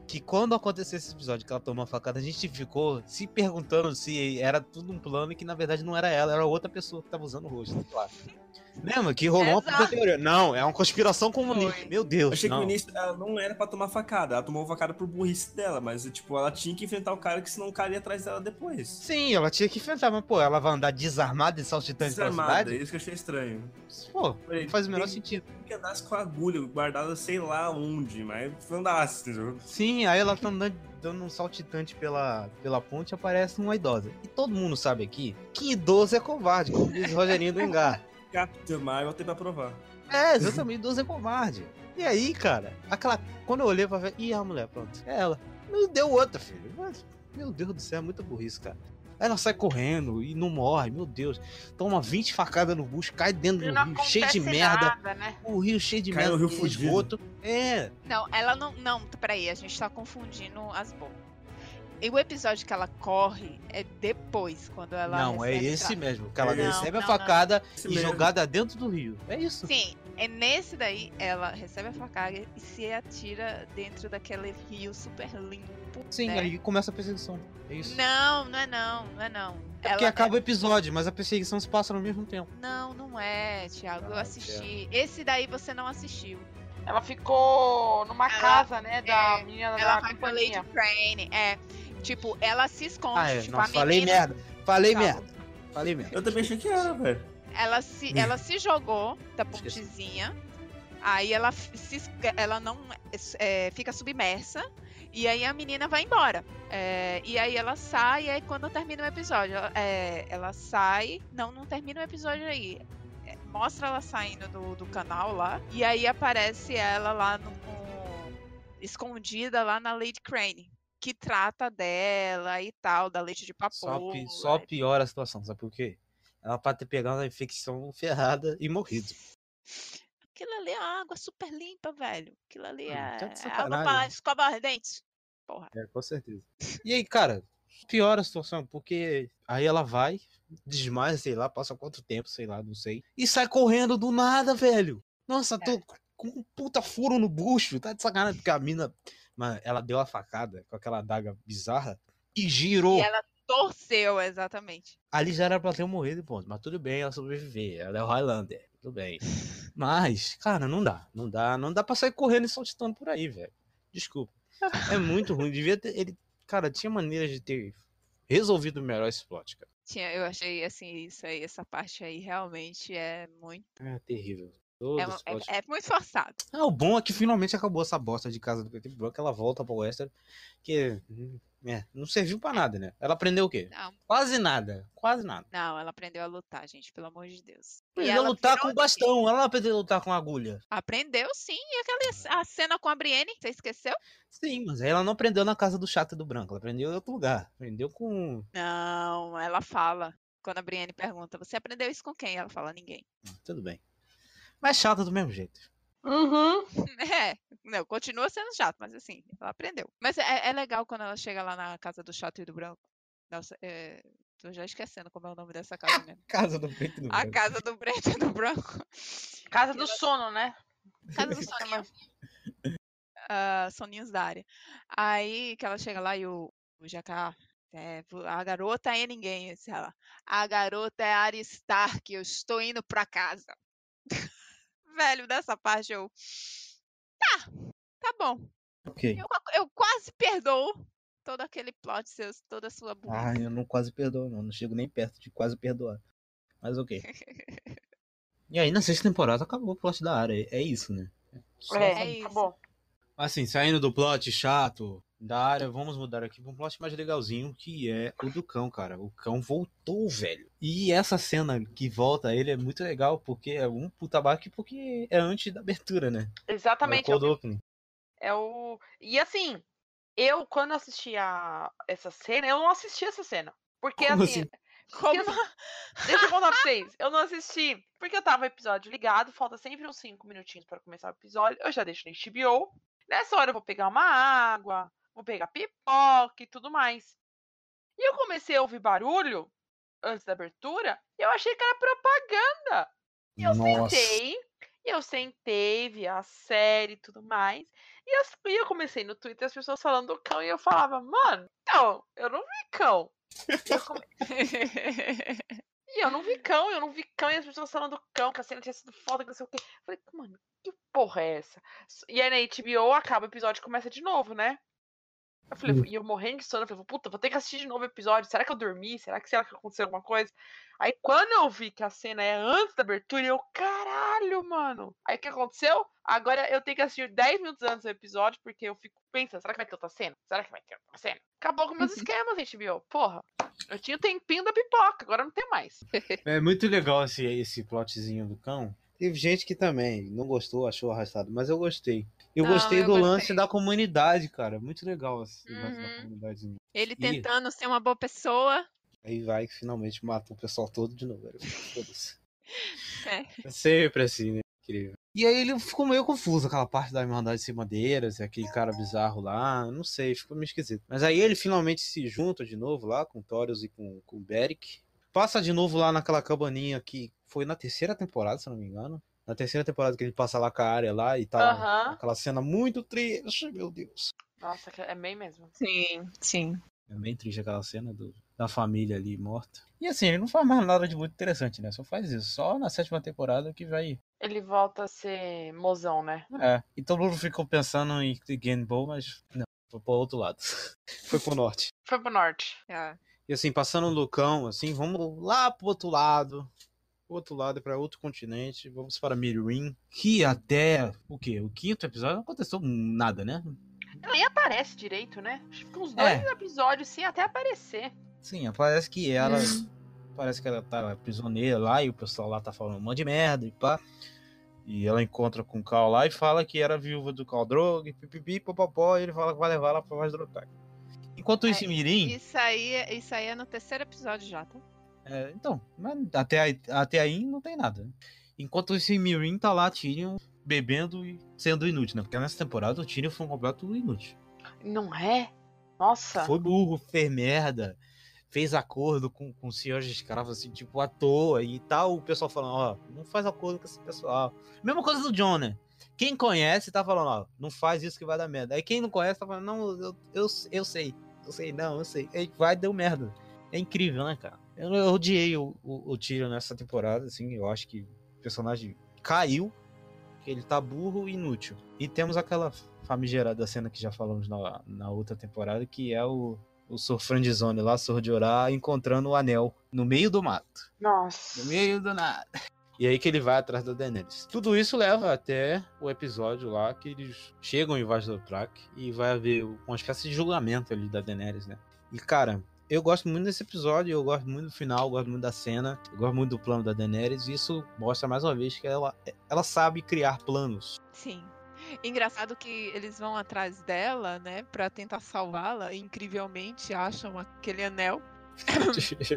S1: que quando aconteceu esse episódio que ela tomou uma facada, a gente ficou se perguntando se era tudo um plano e que na verdade não era ela, era outra pessoa que tava usando o rosto. Claro. Lembra que rolou uma
S3: Exato.
S1: puta teoria? Não, é uma conspiração comunista.
S3: Foi.
S1: Meu Deus,
S5: Achei que
S1: não.
S5: no início ela não era pra tomar facada. Ela tomou facada por burrice dela, mas tipo, ela tinha que enfrentar o cara que senão o cara ia atrás dela depois.
S1: Sim, ela tinha que enfrentar, mas pô, ela vai andar desarmada e saltitante pela
S5: Desarmada,
S1: cidade?
S5: isso que eu achei estranho.
S1: Pô, não faz o menor sentido.
S5: Que andasse com a agulha guardada sei lá onde, mas andasse, entendeu?
S1: Sim, aí ela tá andando, dando um saltitante pela, pela ponte e aparece uma idosa. E todo mundo sabe aqui que idoso é covarde, como diz o Rogerinho do Engar.
S5: Capitã Marvel tem pra provar.
S1: É, exatamente, idoso é covarde. E aí, cara, aquela. Quando eu olhei pra ver. Ih, a mulher, pronto. É ela. Não deu outra, filho. Mas, meu Deus do céu, é muita burrice, cara. Aí ela sai correndo e não morre, meu Deus. Toma 20 facadas no bucho, cai dentro do rio, cheio de merda.
S3: nada, né?
S1: O rio cheio de
S5: Cai
S1: merda,
S5: no rio
S1: de
S5: fudido.
S1: esgoto. É.
S4: Não, ela não. Não, peraí, a gente tá confundindo as bombas. E o episódio que ela corre é depois, quando ela.
S1: não, é esse
S4: tra-
S1: mesmo. Que ela
S5: Não,
S1: recebe a
S4: não,
S1: facada
S5: Esse
S1: e
S5: mesmo.
S1: jogada dentro do rio. É isso.
S4: Sim, é nesse daí ela recebe a facada e se atira dentro daquele rio super limpo.
S1: Sim,
S4: né?
S1: aí começa a perseguição. É isso.
S4: Não, não é não, não é não.
S1: É porque
S4: Ela-
S1: acaba o episódio, mas a perseguição se passa no mesmo tempo.
S4: Não, não é, Thiago. Eu
S1: Ah,
S4: assisti. Esse daí você não assistiu.
S3: Ela ficou numa
S4: Ela-
S3: casa, né, da
S4: é,
S3: menina
S4: Ela
S3: da
S4: vai com a. Lady Crane. É. Tipo, ela se esconde.
S1: Ah, é.
S4: tipo,
S1: Não,
S4: a
S1: falei
S4: menina,
S1: merda. Falei
S4: Calma.
S1: merda. Falei merda.
S5: Eu também achei que era, velho.
S4: Ela se, ela se jogou da pontezinha. Aí ela, se, ela não é, fica submersa. E aí a menina vai embora. É, e aí ela sai, e aí quando termina o episódio, ela, é, ela sai. Não, não termina o episódio aí. É, mostra ela saindo do, do canal lá. E aí aparece ela lá no, no- escondida lá na Lady Crane. Que trata dela e tal, da leite de
S1: Só,
S4: papoula.
S1: pi- só piora a situação, sabe por quê? Ela pode ter pegado uma infecção ferrada e morrido.
S4: Aquilo ali é água super limpa, velho. Aquilo ali é,
S1: tá
S4: é água pra escovar os dentes. Porra.
S1: É, com certeza. E aí, cara, piora a situação, porque aí ela vai, desmaia, sei lá, passa quanto tempo, sei lá, não sei. E sai correndo do nada, velho. Nossa, tu, com um puta furo no bucho. Tá de sacanagem, porque a mina. Mano, ela deu a facada com aquela adaga bizarra e girou.
S4: E ela torceu, exatamente.
S1: Ali já era pra ter morrido, ponto. Mas tudo bem, ela sobreviver. Ela é o Highlander. Tudo bem. Mas, cara, não dá. Não dá. Não dá pra sair correndo e saltitando por aí, velho. Desculpa. É muito ruim. Devia ter. Ele, cara, tinha maneiras de ter resolvido melhor esse plot, cara.
S4: Tinha, eu achei assim, isso aí, essa parte aí realmente é muito.
S1: É terrível.
S4: É,
S1: esse
S4: é-
S1: plot.
S4: é muito forçado.
S1: Ah, o bom é que finalmente acabou essa bosta de casa do e Branco. Ela volta pro Western. Que. hum, É, não serviu pra nada, né? Ela aprendeu o quê?
S4: Não,
S1: Quase nada. Quase nada.
S4: não, ela aprendeu a lutar, gente, pelo amor de Deus. E
S1: Aprendeu a
S4: ela
S1: lutar com o bastão. Ela não aprendeu a lutar com agulha.
S4: Aprendeu sim. E aquela a cena com a Brienne, você esqueceu?
S1: Sim, mas aí ela não aprendeu na casa do chato e do branco. Ela aprendeu em outro lugar. Aprendeu com.
S4: Não, ela fala. Quando a Brienne pergunta, você aprendeu isso com quem? Ela fala, ninguém.
S1: Ah, Tudo bem. Mas chata do mesmo jeito.
S3: Uhum.
S4: É, não, continua sendo chato, mas assim, ela aprendeu. Mas é, é legal quando ela chega lá na casa do chato e do branco. Nossa, é, tô já esquecendo como é o nome dessa casa mesmo.
S1: Casa do preto e do
S4: A
S1: branco.
S4: casa do preto e do branco.
S3: Casa do sono, né?
S4: Casa do soninho. Ah, soninhos da área. Aí que ela chega lá e o, o Jacá. é, a garota é ninguém, disse ela. A garota é a Stark, eu estou indo pra casa. Velho, dessa parte eu. Tá, tá bom.
S7: Ok.
S4: Eu, eu quase perdoo todo aquele plot seu, toda a sua burrice.
S7: Ah, eu não quase perdoo, não. Não chego nem perto de quase perdoar. Mas ok.
S1: E aí, na sexta temporada, acabou o plot da área. É isso, né? Só
S3: É,
S4: É isso.
S3: acabou.
S1: Assim, saindo do plot chato da área, vamos mudar aqui pra um plot mais legalzinho, que é o do cão, cara. O cão voltou, velho. E essa cena que volta ele é muito legal, porque é um puta baque, porque é antes da abertura, né?
S3: Exatamente.
S1: É
S3: É
S1: o cold opening.
S3: É o. E assim, eu, quando assisti a... essa cena, eu não assisti essa cena. Porque
S1: Como
S3: assim.
S1: assim?
S3: porque, assim, Deixa eu contar pra vocês. Eu não assisti. Porque eu tava o episódio ligado, falta sempre uns 5 minutinhos pra começar o episódio. Eu já deixo no HBO. Nessa hora eu vou pegar uma água, vou pegar pipoca e tudo mais. E eu comecei a ouvir barulho antes da abertura e eu achei que era propaganda. E eu
S1: Nossa.
S3: sentei, e eu sentei, vi a série e tudo mais. E, as- e eu comecei no Twitter as pessoas falando do cão e eu falava, mano, então, eu não vi cão. E eu, come- e eu não vi cão, eu não vi cão, e as pessoas falando do cão, que a cena tinha sido foda, que não sei o quê. Eu falei, mano, que porra é essa? E aí na HBO acaba o episódio e começa de novo, né? Eu falei, e eu morrendo de sono, eu falei, puta, vou ter que assistir de novo o episódio. Será que eu dormi? Será que será que aconteceu alguma coisa? Aí quando eu vi que a cena é antes da abertura, eu, caralho, mano. Aí o que aconteceu? Agora eu tenho que assistir 10 minutos antes do episódio, porque eu fico pensando, será que vai ter outra cena? Será que vai ter outra cena? Acabou com meus esquemas, HBO. Porra. Eu tinha o tempinho da pipoca, agora não tem mais.
S1: É muito legal esse, esse plotzinho do cão. Teve gente que também não gostou, achou arrastado, mas eu gostei. Eu
S4: Não,
S1: gostei
S4: eu
S1: do lance
S4: gostei.
S1: da comunidade, cara. Muito legal esse lance da
S4: Uhum.
S1: comunidade.
S4: Ele
S1: Ih.
S4: tentando ser uma boa pessoa.
S1: Aí vai que finalmente matou o pessoal todo de novo.
S4: É.
S1: É sempre assim, né? Incrível. E aí ele ficou meio confuso, aquela parte da Irmandade Sem Bandeiras, aquele cara bizarro lá, não sei, ficou meio esquisito. Mas aí ele finalmente se junta de novo lá com o Torius e com, com o Beric. Passa de novo lá naquela cabaninha que foi na terceira temporada, se eu não me engano. Na terceira temporada que ele passa lá com a área lá e tá aquela cena muito triste, meu Deus.
S3: Nossa, é bem mesmo.
S4: Sim, sim.
S1: É bem triste aquela cena do, da família ali morta. E assim, ele não faz mais nada de muito interessante, né? Só faz isso. Só na sétima temporada que vai.
S3: Ele volta a ser mozão, né?
S1: É. E todo mundo ficou pensando em Game Bowl, mas não, foi pro outro lado. foi pro norte.
S3: Foi pro norte.
S4: É.
S1: E assim, passando o Lucão, assim, vamos lá pro outro lado. Pro outro lado, para outro continente. Vamos para Mirim. Que até o quê? O quinto episódio não aconteceu nada, né?
S3: Nem aparece direito, né? Acho que fica uns
S1: É.
S3: dois episódios sem até aparecer.
S1: Sim, parece que ela. Parece que ela tá prisioneira lá e o pessoal lá tá falando um monte de merda e pá. E ela encontra com o Cal lá e fala que era viúva do Cal Drogo, e pipipi, popopó, e ele fala que vai levar ela pra mais Drotag. Enquanto isso,
S4: É,
S1: Mirim.
S4: Isso aí, isso aí é no terceiro episódio já, tá?
S1: É, então, mas até aí, até aí não tem nada. né? Enquanto isso, Mirim tá lá Tyrion bebendo e sendo inútil, né? Porque nessa temporada o Tyrion foi um completo inútil.
S3: Não é? Nossa.
S1: Foi burro, fez merda, fez acordo com, com os senhores de escravos, assim, tipo, à toa e tal. O pessoal falando, ó, não faz acordo com esse pessoal. Mesma coisa do John, né? Quem conhece tá falando, ó, não faz isso que vai dar merda. Aí quem não conhece tá falando, não, eu, eu, eu sei, eu sei, não, eu sei. Aí vai, deu merda. É incrível, né, cara? Eu, eu odiei o, o, o Tyrion nessa temporada, assim, eu acho que o personagem caiu, que ele tá burro e inútil. E temos aquela famigerada cena que já falamos na, na outra temporada, que é o, o Sor Franzone lá, Sor de Orar, encontrando o anel no meio do mato.
S3: Nossa.
S1: No meio do nada. E aí que ele vai atrás da Daenerys. Tudo isso leva até o episódio lá que eles chegam em Vaz do Track e vai haver uma espécie de julgamento ali da Daenerys, né? E cara, eu gosto muito desse episódio, eu gosto muito do final, gosto muito da cena, gosto muito do plano da Daenerys, e isso mostra mais uma vez que ela, ela sabe criar planos.
S4: Sim. Engraçado que eles vão atrás dela, né, pra tentar salvá-la, incrivelmente acham aquele anel.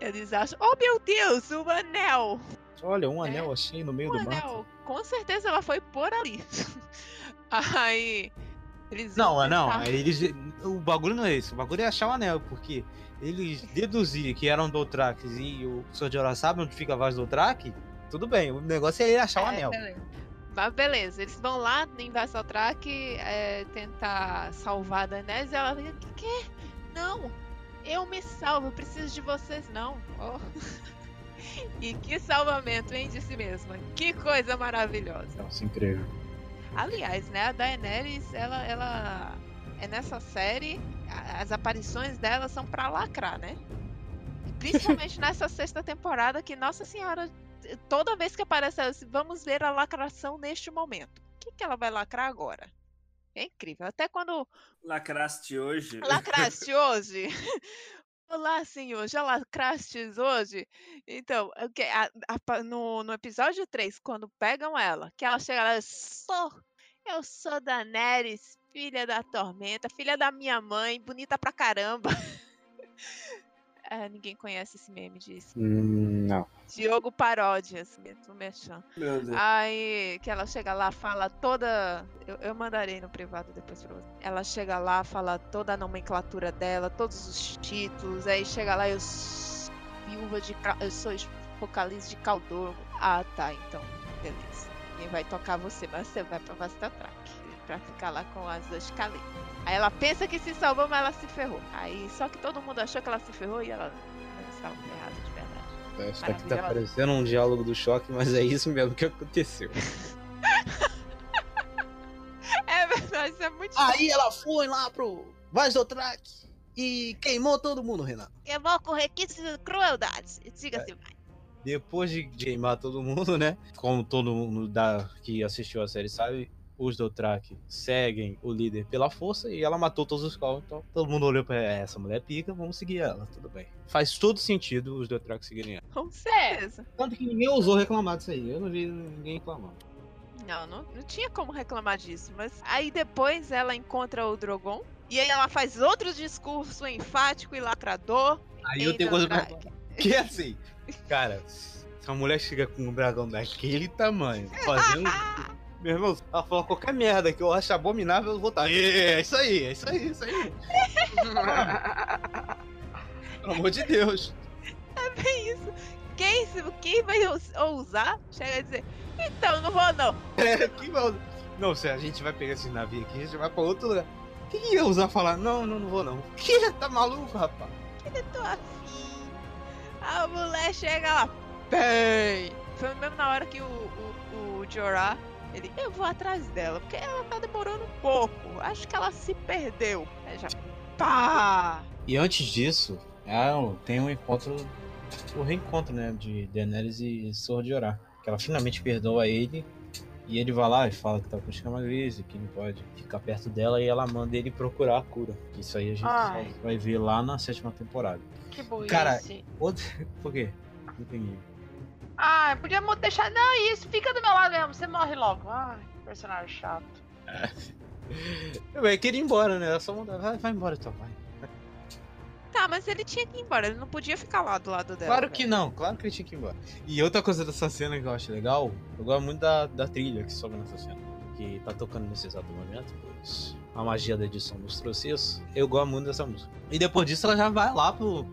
S4: eles acham, oh meu Deus, o anel!
S1: Olha, um anel assim no meio
S4: O
S1: do mato.
S4: anel, com certeza ela foi por ali. Aí, eles
S1: Não, não, eles. O bagulho não é esse, o bagulho é achar o anel, porque eles deduziram que eram Dothraques e o Sr. de Orar sabe onde fica a voz do Dothraki, tudo bem, o negócio é ele achar o
S4: É,
S1: anel.
S4: beleza. Mas beleza, eles vão lá em Vassaltrak é, tentar salvar a Daenerys e ela fica, que que? Não, eu me salvo, eu preciso de vocês não. Oh. e que salvamento, hein, de si mesma. Que coisa maravilhosa.
S1: Nossa, incrível.
S4: Aliás, né, a Daenerys, ela, ela é nessa série, as aparições dela são pra lacrar, né? Principalmente nessa sexta temporada que Nossa Senhora, toda vez que aparece ela, vamos ver a lacração neste momento. O que, que ela vai lacrar agora? É incrível. Até quando
S2: Lacraste hoje.
S4: lacraste hoje. Olá, senhor, já lacrastes hoje? Então, o que- a- a no, no episódio 3, quando pegam ela, que ela chega lá, eu sou, eu sou Daenerys, filha da tormenta, filha da minha mãe, bonita pra caramba. É, ninguém conhece esse meme disso.
S1: não.
S4: Diogo Paródias, do Mechan.
S2: Meu Deus.
S4: Aí que ela chega lá, fala toda. Eu, eu mandarei no privado depois pra você. Ela chega lá, fala toda a nomenclatura dela, todos os títulos. Aí chega lá, eu sou viúva de. Eu sou focaliz de Caldor. Ah, tá, então, beleza. Quem vai tocar você, mas você vai pra Vasta Track. Pra ficar lá com as duas Kali. Aí ela pensa que se salvou, mas ela se ferrou. Aí só que todo mundo achou que ela se ferrou e ela não estava ferrada de verdade.
S1: Isso aqui tá parecendo um diálogo do choque, mas é isso mesmo que aconteceu.
S4: É verdade, isso é muito
S6: Aí ela foi lá pro Vaz do Track e queimou todo mundo, Renan.
S4: Eu vou com requisitos de crueldade. Diga-se vai.
S1: Depois de queimar todo mundo, né? Como todo mundo da, que assistiu a série sabe, os Dothraki seguem o líder pela força e ela matou todos os Call. Então todo mundo olhou pra "É, essa mulher é pica, vamos seguir ela, tudo bem. Faz todo sentido os Dothraki seguirem ela.
S4: Com certeza.
S1: Tanto que ninguém ousou reclamar disso aí. Eu não vi ninguém reclamar.
S4: Não, não, não tinha como reclamar disso. Mas aí depois ela encontra o Drogon. E aí ela faz outro discurso enfático e lacrador.
S1: Aí eu tenho coisa pra. Que assim, cara, se a mulher chega com um dragão daquele tamanho, fazendo. Meu irmão, ela fala qualquer merda que eu acho abominável, eu vou estar. É isso aí, é isso aí, é isso aí. Pelo amor de Deus.
S4: É isso. Quem, quem vai ous- ousar chega a dizer: Então, não vou não.
S1: É, que mal. Não, se a gente vai pegar esse navio aqui, a gente vai pra outro lugar. Quem ia usar falar? Não, não, não vou não. Que? Tá maluco, rapaz?
S4: Eu tô afim. A mulher chega lá. Bem. Foi mesmo na hora que o, o, o Jorah, ele, eu vou atrás dela, porque ela tá demorando um pouco. Acho que ela se perdeu. Aí já. Pá!
S1: E antes disso, é, tem um encontro, o reencontro, né, de Daenerys e Sword de Orar. Que ela finalmente perdoa ele e ele vai lá e fala que tá com escamagrise, que não pode ficar perto dela e ela manda ele procurar a cura. Isso aí a gente
S3: Ai.
S1: vai ver lá na sétima temporada.
S3: Que burrice.
S1: Cara, Outro... Por quê? Não entendi.
S3: Ai, podia deixar. Não, isso, fica do meu lado mesmo, você morre logo. Ai, personagem chato.
S1: Eu eu queria ir embora, né? Ela só mandar, vai, vai embora então, vai.
S4: Tá, mas ele tinha que ir embora, ele não podia ficar lá do lado dela.
S1: Claro que
S4: velho.
S1: não, claro que ele tinha que ir embora. E outra coisa dessa cena que eu acho legal, eu gosto muito da, da trilha que sobe nessa cena. Que tá tocando nesse exato momento, pois a magia da edição nos trouxe isso. Eu gosto muito dessa música. E depois disso ela já vai lá pro.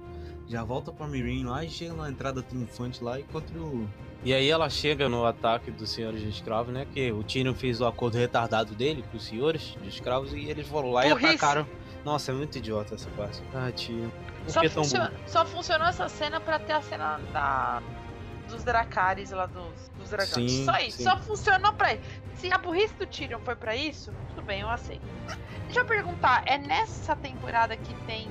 S1: Já volta pra Mirim lá e chega na entrada triunfante lá e encontra o. E aí ela chega no ataque dos senhores de escravos, né? Que o Tyrion fez o acordo retardado dele com os senhores de escravos e eles foram lá
S3: Burrice.
S1: e atacaram. Nossa, é muito idiota essa parte. Ah, tio. Por
S3: Só,
S1: tão
S3: funcio- só funcionou essa cena pra ter a cena da... dos Dracarys lá dos, dos dragões.
S1: Sim,
S3: só isso,
S1: sim.
S3: só funcionou pra isso. Se a burrice do Tyrion foi pra isso, tudo bem, eu aceito. Deixa eu perguntar, é nessa temporada que tem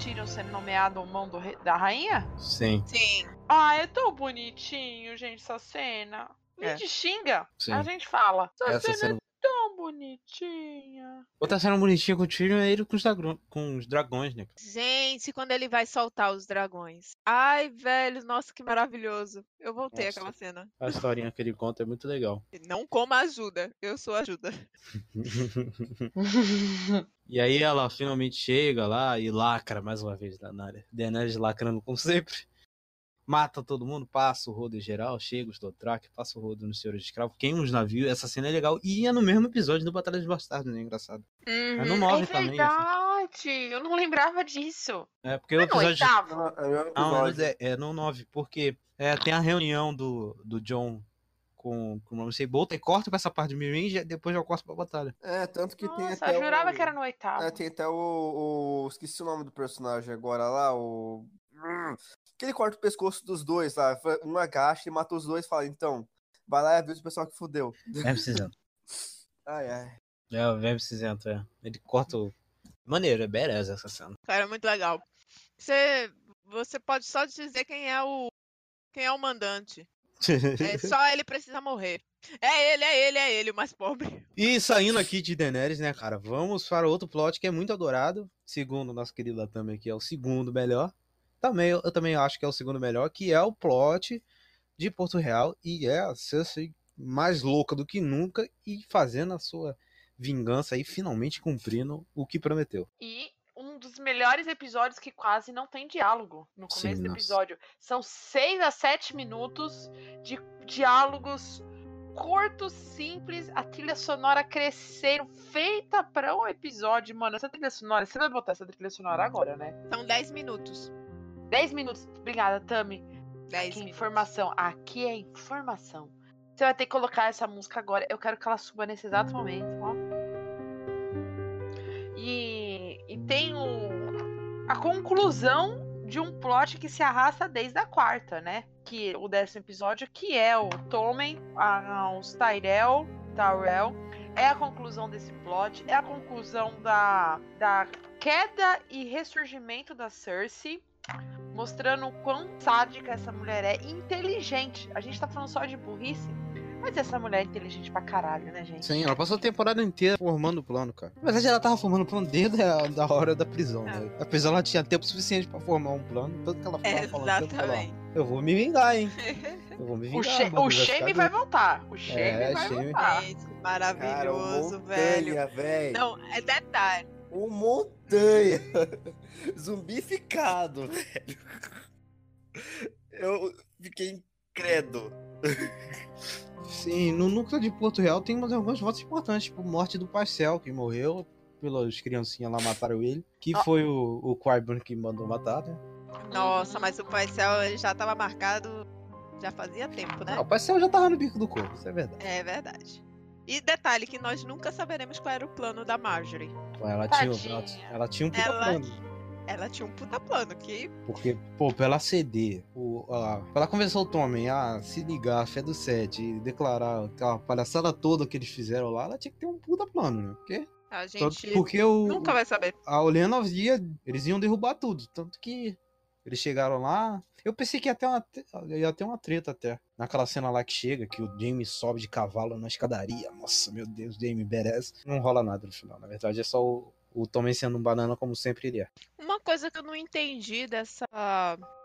S3: Tyrion sendo nomeado mão do re- da rainha?
S1: Sim,
S4: Sim.
S3: Ah, é tão bonitinho, gente, essa cena. A
S4: É.
S3: gente xinga,
S1: sim.
S3: a gente fala. Essa,
S1: Essa
S3: cena
S1: cena.
S3: Tão bonitinha.
S1: Outra cena bonitinha com o Tyrion é ele com os, com os dragões, né?
S4: Gente, quando ele vai soltar os dragões. Ai, velho, nossa, que maravilhoso. Eu voltei
S1: Nossa.
S4: aquela cena.
S1: A historinha que ele conta é muito legal.
S4: Não coma ajuda. Eu sou ajuda.
S1: e aí ela finalmente chega lá e lacra mais uma vez na área. Daenerys lacrando como sempre. Mata todo mundo, passa o rodo em geral, chega os Dothraki, passa o rodo nos Senhores de Escravo, queima os navios, essa cena é legal. E é no mesmo episódio do Batalha dos Bastardos, né? Engraçado. É no
S4: Uhum.
S1: 9
S3: é
S1: também. assim.
S3: verdade, eu não lembrava disso.
S1: É, porque o
S3: É no
S1: episódio.
S2: Não, é o
S1: Não, é é no 9, porque é, tem a reunião do, do John com, com o Ramsay Bolton e corta pra essa parte de Mirin e depois já corta pra batalha.
S2: É, tanto que tem
S3: Nossa,
S2: até
S3: eu jurava
S2: o...
S3: que era no oitavo.
S2: É, tem até o, o- Esqueci o nome do personagem agora lá, o. Que ele corta o pescoço dos dois lá. Um agacha e mata os dois e fala, então, vai lá e avisa o pessoal que fudeu.
S1: Verbo cinzento.
S2: Ai, ai.
S1: É, o verbo cinzento, é. Ele corta o. Maneiro, é badass essa cena.
S4: Cara, muito legal. Você, você pode só dizer quem é o quem é o mandante. É só ele precisa morrer. É ele, é ele, é ele, o mais pobre.
S1: E saindo aqui de Daenerys, né, cara? Vamos para outro plot que é muito adorado. Segundo o nosso querido Latam aqui, é o segundo melhor. Também, eu também acho que é o segundo melhor, que é o plot de Porto Real. E é a Cersei mais louca do que nunca e fazendo a sua vingança aí, finalmente cumprindo o que prometeu.
S3: E um dos melhores episódios que quase não tem diálogo no
S1: Sim,
S3: começo do
S1: nossa.
S3: episódio. São seis a sete minutos de diálogos curtos, simples, a trilha sonora crescendo, feita para o episódio. Mano, essa trilha sonora, você vai botar essa trilha sonora agora, né?
S4: São 10 minutos.
S3: 10 minutos. Obrigada, Tami.
S4: 10
S3: Aqui é
S4: minutos.
S3: informação. Aqui é informação. Você vai ter que colocar essa música agora. Eu quero que ela suba nesse exato momento, ó. E, e tem o, a conclusão de um plot que se arrasta desde a quarta, né? Que o décimo episódio, que é o Tommen, a- os Tyrell, Tyrell. É a conclusão desse plot, é a conclusão da, da queda e ressurgimento da Cersei mostrando o quão sádica essa mulher é e inteligente. A gente tá falando só de burrice, mas essa mulher é inteligente pra caralho, né, gente?
S1: Sim, ela passou a temporada inteira formando o plano, cara. Na verdade, ela tava formando o plano desde a da hora da prisão, né? Apesar ela tinha tempo suficiente pra formar um plano, tanto que ela ficava falando ela,
S4: Exatamente.
S1: Eu vou me vingar, hein? Eu vou me vingar.
S3: O, Shame vai voltar. O Shame
S1: É,
S3: vai
S1: Shaime.
S3: voltar.
S4: Gente,
S2: Cara,
S4: maravilhoso,
S2: um
S4: velho.
S2: montanha, velho.
S4: Não, é detalhe.
S2: Um montanha. Zumbificado, velho. Eu fiquei incrédulo.
S1: Sim, no núcleo de Porto Real tem umas, algumas votos importantes, tipo morte do Parcel, que morreu, pelas criancinhas lá mataram ele, que
S3: Ah.
S1: foi o, o Qyburn que mandou matar, né?
S4: Nossa, mas o ele já tava marcado já fazia tempo, né?
S1: Ah, o Parcel já tava no bico do corpo, isso é verdade.
S4: É verdade. E detalhe que nós nunca saberemos qual era o plano da Marjorie.
S1: Ela tinha, ela, ela tinha um puta
S4: Ela-
S1: plano.
S4: Ela tinha um puta plano que
S1: Porque, pô, pra ela ceder, o, a, pra ela convencer o Tommen a se ligar a fé do Sete e declarar aquela palhaçada toda que eles fizeram lá, ela tinha que ter um puta plano, né? Porque,
S4: a gente
S1: porque o,
S4: nunca vai saber.
S1: a Olena ia, eles iam derrubar tudo. Tanto que eles chegaram lá. Eu pensei que ia ter uma, ia ter uma treta até. Naquela cena lá que chega, que o Jamie sobe de cavalo na escadaria. Nossa, meu Deus, Jamie merece. Não rola nada no final. Na verdade, é só o, o Tommen sendo um banana como sempre ele é.
S4: Uma coisa que eu não entendi dessa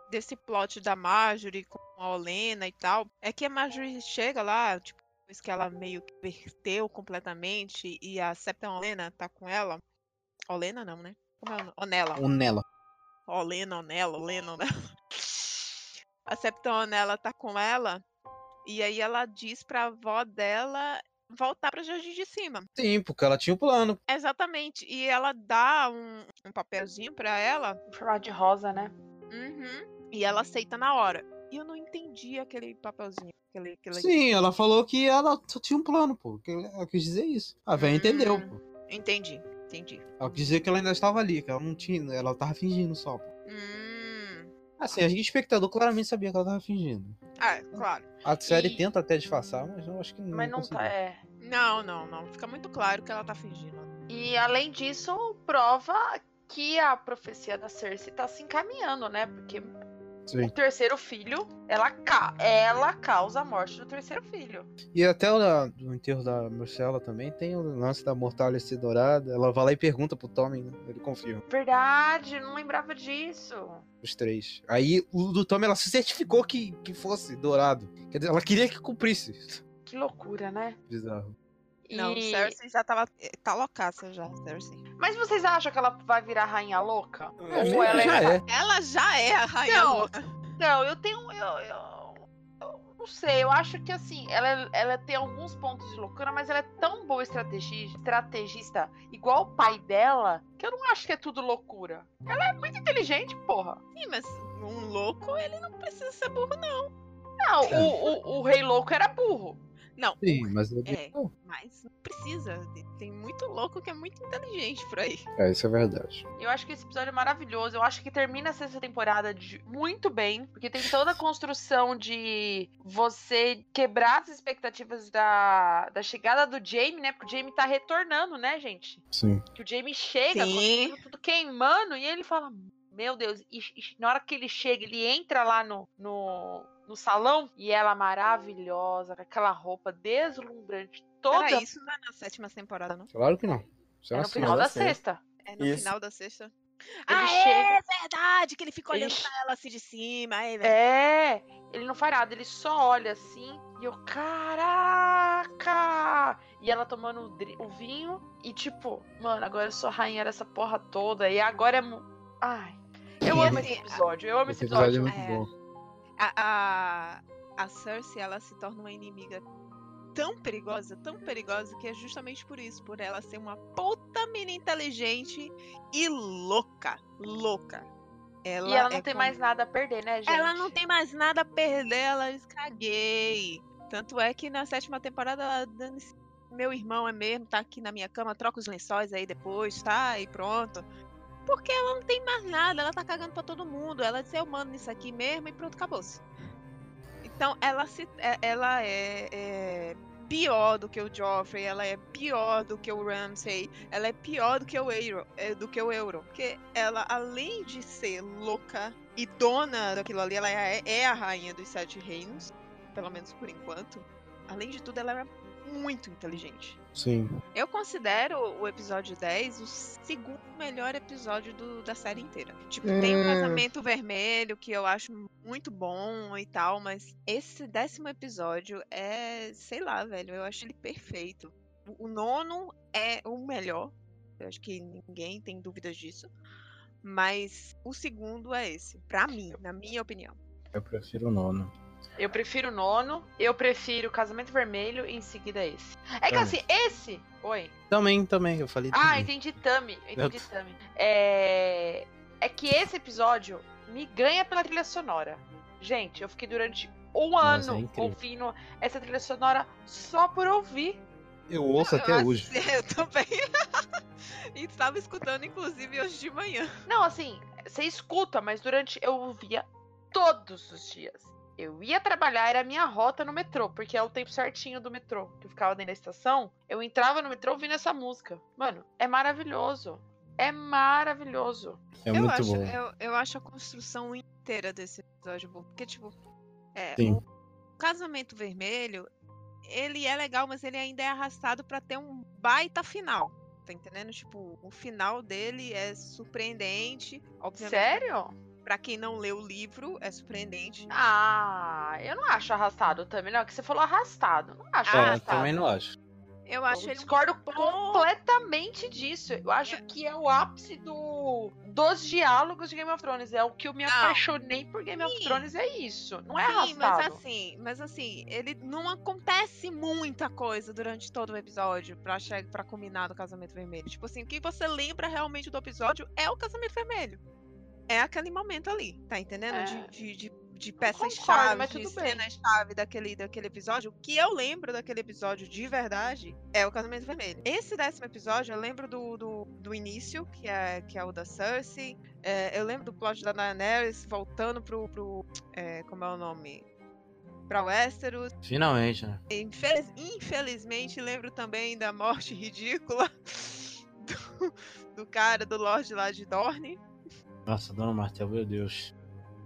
S4: desse plot da Marjorie com a Olena e tal, é que a Marjorie chega lá, tipo, depois que ela meio que verteu completamente e a Septa Olena tá com ela. Olena não, né? Como é o nome? Onela.
S1: O Nela.
S4: Olena, Onela, Olena, Onela. A Septa Onela tá com ela e aí ela diz pra avó dela voltar pra Jardim de Cima.
S7: Sim, porque ela tinha o plano.
S4: Exatamente. E ela dá um, um papelzinho pra ela.
S3: Formato de rosa, né?
S4: Uhum. E ela aceita na hora. E eu não entendi aquele papelzinho. Aquele, aquele...
S7: Sim, ela falou que ela só tinha um plano, pô. que Ela quis dizer isso. A velha entendeu,
S4: Hum.
S7: pô.
S4: Entendi, entendi.
S7: Ela quis dizer que ela ainda estava ali, que ela não tinha. Ela tava fingindo só, pô.
S4: Hum.
S7: Assim, a gente, espectador, claramente sabia que ela tava fingindo.
S4: Ah, claro.
S7: A série
S3: E-
S7: tenta até disfarçar, mas eu acho que não.
S3: Mas não tá. É.
S4: Não, não, não. Fica muito claro que ela tá fingindo.
S3: E além disso, prova que a profecia da Cersei tá se encaminhando, né? Porque
S7: Sim.
S3: o terceiro filho, ela, ca ela causa a morte do terceiro filho.
S7: E até o do enterro da Marcela também tem o lance da mortalha ser dourada. Ela vai lá e pergunta pro Tommy, né? Ele confirma.
S3: Verdade, não lembrava disso.
S7: Os três. Aí o do Tommy ela se certificou que, que fosse dourado. Quer dizer, ela queria que cumprisse.
S3: Que loucura, né?
S7: Bizarro.
S4: Não,
S3: E-
S4: Cersei já tava. Tá loucaça já, Cersei.
S3: Mas vocês acham que ela vai virar rainha louca?
S7: É,
S3: Ou ela
S7: já
S3: é-
S7: é.
S4: Ela já é a rainha
S3: Não.
S4: louca.
S3: Não, eu tenho. Eu, eu- eu não sei, eu acho que assim, ela, ela tem alguns pontos de loucura, mas ela é tão boa estrategi- estrategista, igual o pai dela, que eu não acho que é tudo loucura. Ela é muito inteligente, porra.
S4: Sim, mas um louco, ele não precisa ser burro, não.
S3: Não, o, o, o rei louco era burro.
S4: Não,
S7: Sim, mas ele...
S4: É. mas não precisa. Tem muito louco que é muito inteligente por aí.
S7: É, isso é verdade.
S3: Eu acho que esse episódio é maravilhoso. Eu acho que termina a sexta temporada de- muito bem, porque tem toda a construção de você quebrar as expectativas da, da chegada do Jamie, né? Porque o Jamie tá retornando, né, gente?
S7: Sim.
S3: Que o Jamie chega, tudo queimando, e ele fala: Meu Deus, e, e na hora que ele chega, ele entra lá no, no, no salão e ela maravilhosa, com aquela roupa deslumbrante, toda.
S4: Peraí, isso não é na sétima temporada, não?
S7: Claro que não. Isso
S3: é
S7: na
S3: no final da
S2: sexta.
S4: É no
S2: Isso.
S4: final da sexta.
S3: Ele
S4: ah,
S3: chega-
S4: é verdade, que ele fica
S3: Ele
S4: olhando
S3: che-
S4: pra ela assim de cima. É.
S3: É, ele não faz nada, ele só olha assim e eu, caraca! E ela tomando o, dri- o vinho e tipo, mano, agora eu sou rainha dessa porra toda e agora é. Ai, eu amo esse episódio, eu amo esse
S7: Esse episódio é
S3: episódio.
S7: muito
S4: É.
S7: bom.
S4: A, a, a Cersei, ela se torna uma inimiga tão perigosa, tão perigosa, que é justamente por isso, por ela ser uma puta mina inteligente e louca. Louca. Ela
S3: E ela não
S4: é
S3: tem
S4: como-
S3: mais nada a perder, né, gente?
S4: Ela não tem mais nada a perder, ela escaguei. Tanto é que na sétima temporada ela dando meu irmão é mesmo, tá aqui na minha cama, troca os lençóis aí depois, tá? E pronto. Porque ela não tem mais nada, ela tá cagando pra todo mundo. Ela disse, eu mando nisso aqui mesmo e pronto, acabou-se. Então ela se. é- Ela é, é pior do que o Joffrey, ela é pior do que o Ramsay, ela é pior do que o Euro, é, do que o Euro. Porque ela, além de ser louca e dona daquilo ali, ela é, é a rainha dos sete reinos, pelo menos por enquanto. Além de tudo, ela é muito inteligente.
S7: Sim.
S4: Eu considero o episódio 10 o segundo melhor episódio do- da série inteira. Tipo, tem o
S7: Hum.
S4: Casamento Vermelho, que eu acho muito bom e tal, mas esse décimo episódio é, sei lá, velho, eu acho ele perfeito. O, o nono é o melhor, eu acho que ninguém tem dúvidas disso. Mas o segundo é esse, pra mim, na minha opinião.
S7: Eu prefiro o nono.
S3: Eu prefiro o nono, eu prefiro o Casamento Vermelho e em seguida esse. É que
S7: Também.
S3: assim, esse. Oi.
S7: Também, também, eu falei
S3: Ah,
S7: também.
S3: entendi Tami. eu Entendi Tami. É... é que esse episódio me ganha pela trilha sonora. Gente, eu fiquei durante um
S7: Nossa,
S3: ano
S7: é
S3: ouvindo essa trilha sonora só por ouvir.
S7: Eu ouço até
S4: Eu
S7: hoje.
S4: Eu também. e estava escutando, inclusive, hoje de manhã.
S3: Não, assim, você escuta, mas durante. Eu ouvia todos os dias. Eu ia trabalhar, era a minha rota no metrô, porque é o tempo certinho do metrô, que eu ficava dentro da estação. Eu entrava no metrô ouvindo essa música. Mano, é maravilhoso. É maravilhoso.
S7: É
S4: eu,
S7: muito
S4: acho,
S7: bom.
S4: Eu, eu acho a construção inteira desse episódio bom. Porque, tipo, é, o casamento vermelho, ele é legal, mas ele ainda é arrastado pra ter um baita final. Tá entendendo? Tipo, o final dele é surpreendente. Obviamente,
S3: Sério?
S4: Pra quem não leu o livro, é surpreendente.
S3: Ah, eu não acho arrastado também, não. É que você falou arrastado. Não acho
S7: É,
S3: arrastado.
S7: também não acho.
S4: Eu acho
S3: Eu
S4: ele um
S3: discordo completamente disso. Eu acho que é o ápice do, dos diálogos de Game of Thrones. É o que eu me
S4: Não.
S3: apaixonei por Game of
S4: Sim.
S3: Thrones, é isso. Não é
S4: Sim, mas
S3: arrastado.
S4: assim, mas assim, ele não acontece muita coisa durante todo o episódio pra, chegar, pra culminar do casamento vermelho. Tipo assim, o que você lembra realmente do episódio é o casamento vermelho. É aquele momento ali, tá entendendo?
S3: É.
S4: De, de, de, de peças-chave, de cenas-chave daquele, daquele episódio. O que eu lembro daquele episódio de verdade é o casamento vermelho. Esse décimo episódio, eu lembro do, do, do início, que é, que é o da Cersei. É, eu lembro do plot da Daenerys voltando pro. pro é, como é o nome? Pra Westeros.
S1: Finalmente, né?
S4: Infeliz- infelizmente, lembro também da morte ridícula do, do cara, do Lorde lá de Dorne.
S1: Nossa, Dona Martel, meu Deus.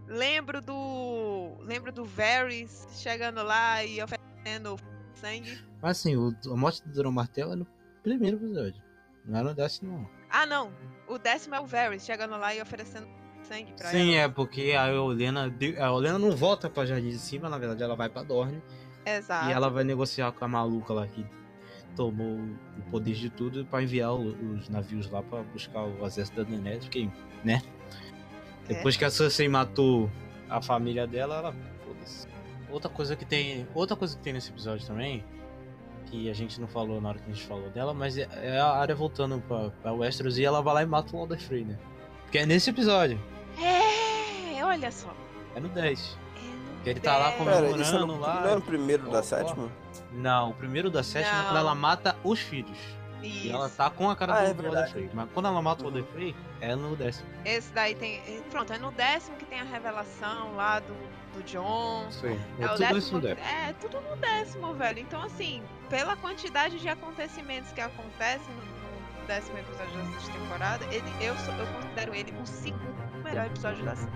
S4: Lembro do. Lembro do Varys chegando lá e oferecendo sangue.
S1: Mas assim, o, a morte do Dona Martel é no primeiro episódio. Não é no décimo, não.
S4: Ah, não. O décimo é o Varys chegando lá e oferecendo sangue pra
S1: Sim,
S4: ela.
S1: é porque a Olena, a Olena não volta pra Jardim de Cima, na verdade ela vai pra Dorne.
S4: Exato.
S1: E ela vai negociar com a maluca lá que tomou o poder de tudo pra enviar os navios lá pra buscar o exército da Daenerys, porque, né? Depois que a Cersei matou a família dela, ela. foda-se. Outra coisa que tem. Outra coisa que tem nesse episódio também, que a gente não falou na hora que a gente falou dela, mas é, é a área voltando pra, pra Westeros e ela vai lá e mata o Walder Frey, né? Porque é nesse episódio,
S4: É, olha só.
S1: é no 10.
S4: É no
S1: Que ele tá lá comemorando.
S5: Pera, isso é
S1: lá.
S5: não é no primeiro
S1: Ó,
S5: da
S1: ó.
S5: sétima?
S1: Não, o primeiro da sétima é
S4: Não.
S1: quando ela mata os filhos. E
S4: Isso.
S1: ela tá com a cara
S5: Ah,
S1: do
S5: é
S1: Walder. Frey. Mas quando ela mata o
S5: Uhum.
S1: Walder Frey, é no décimo.
S4: Esse daí tem. Pronto, é no décimo que tem a revelação lá do, do John.
S1: Sim.
S4: É,
S1: É,
S4: o
S1: tudo
S4: décimo,
S1: isso no décimo.
S4: é tudo no décimo, velho. Então, assim, pela quantidade de acontecimentos que acontecem no, no décimo episódio da sexta temporada, ele, eu, eu considero ele o segundo melhor episódio da série.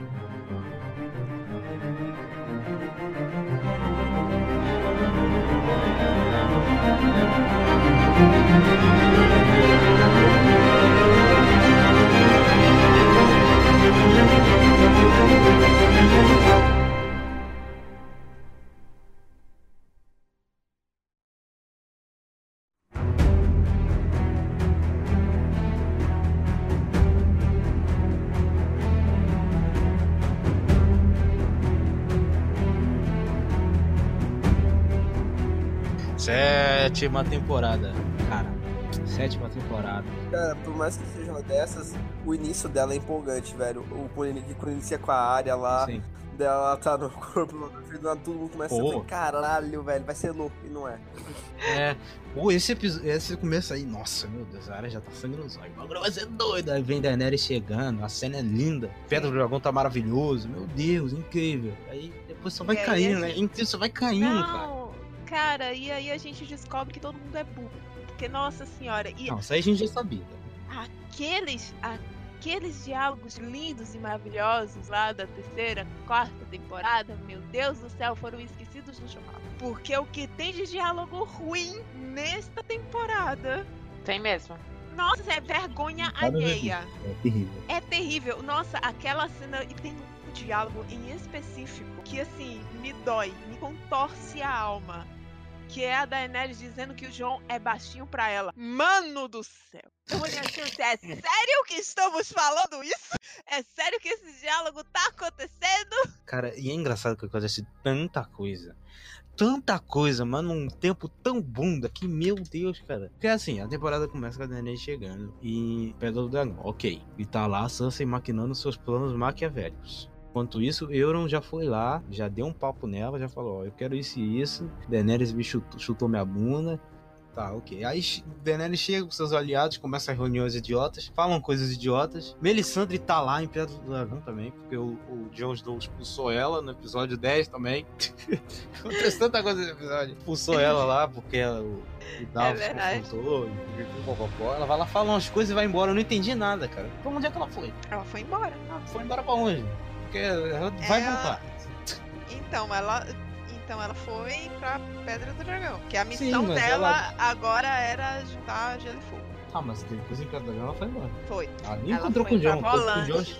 S1: Sétima temporada. Cara, sétima temporada.
S5: Cara, por mais que seja uma dessas, o início dela é empolgante, velho. O quando inicia com a área lá,
S1: Sim.
S5: dela tá no corpo, todo mundo começa
S1: Pô.
S5: a dizer, caralho, velho, vai ser louco, e não é.
S1: É. Pô, esse, episo- esse começo aí, nossa, meu Deus, a área já tá sangue nos olhos. O bagulho vai ser doido. Aí vem Daenerys chegando, a cena é linda. Pedra do Dragão tá maravilhoso. Meu Deus, incrível. Aí depois só vai
S4: aí
S1: caindo,
S4: a
S1: né?
S4: gente-
S1: Incrível, só vai caindo.
S4: Não, cara, e aí a gente descobre que todo mundo é burro. Porque, nossa senhora, e
S1: Não, isso aí a gente já sabia.
S4: aqueles, aqueles diálogos lindos e maravilhosos lá da terceira, quarta temporada, meu Deus do céu, foram esquecidos no jornal. Porque o que tem de diálogo ruim nesta temporada,
S3: Tem mesmo.
S4: nossa, é vergonha
S1: Cada vez
S4: alheia.
S1: É terrível.
S4: É terrível. Nossa, aquela cena. E tem um diálogo em específico que, assim, me dói, me contorce a alma. Que é a Daenerys dizendo que o João é baixinho pra ela. Mano do céu! Eu olhei assim, é sério que estamos falando isso? É sério que esse diálogo tá acontecendo?
S1: Cara, e é engraçado que acontece tanta coisa. Tanta coisa, mano, num tempo tão bunda que, meu Deus, cara. Porque assim, a temporada começa com a Daenerys chegando e Pedra do Dragão, ok. E tá lá a Sansa maquinando seus planos maquiavélicos. Enquanto isso, Euron já foi lá, já deu um papo nela, já falou, ó, eu quero isso e isso. Daenerys me chutou, chutou minha bunda. Tá, ok. Aí Daenerys chega com seus aliados, começa as reuniões idiotas, falam coisas idiotas. Melisandre tá lá em Pedra do Dragão também, porque o, o Jon Snow expulsou ela no episódio 10 também. Acontece tanta coisa nesse episódio. Expulsou ela lá porque ela- o, o Davos
S4: verdade.
S1: confrontou. Ela vai lá, fala umas coisas e vai embora. Eu não entendi nada, cara. Pra onde é que ela foi?
S4: Ela foi embora.
S1: Ela foi embora pra onde? Porque ela vai
S4: Ela-
S1: voltar.
S4: Então, ela. Então ela foi pra Pedra do Dragão. Que a
S1: Sim,
S4: missão
S1: mas
S4: dela agora era juntar gelo e fogo.
S1: Ah, mas depois em Pedra do Dragão ela foi embora.
S4: Foi.
S1: Ela nem
S4: Ela
S1: encontrou
S4: foi
S1: com o
S4: Volantis.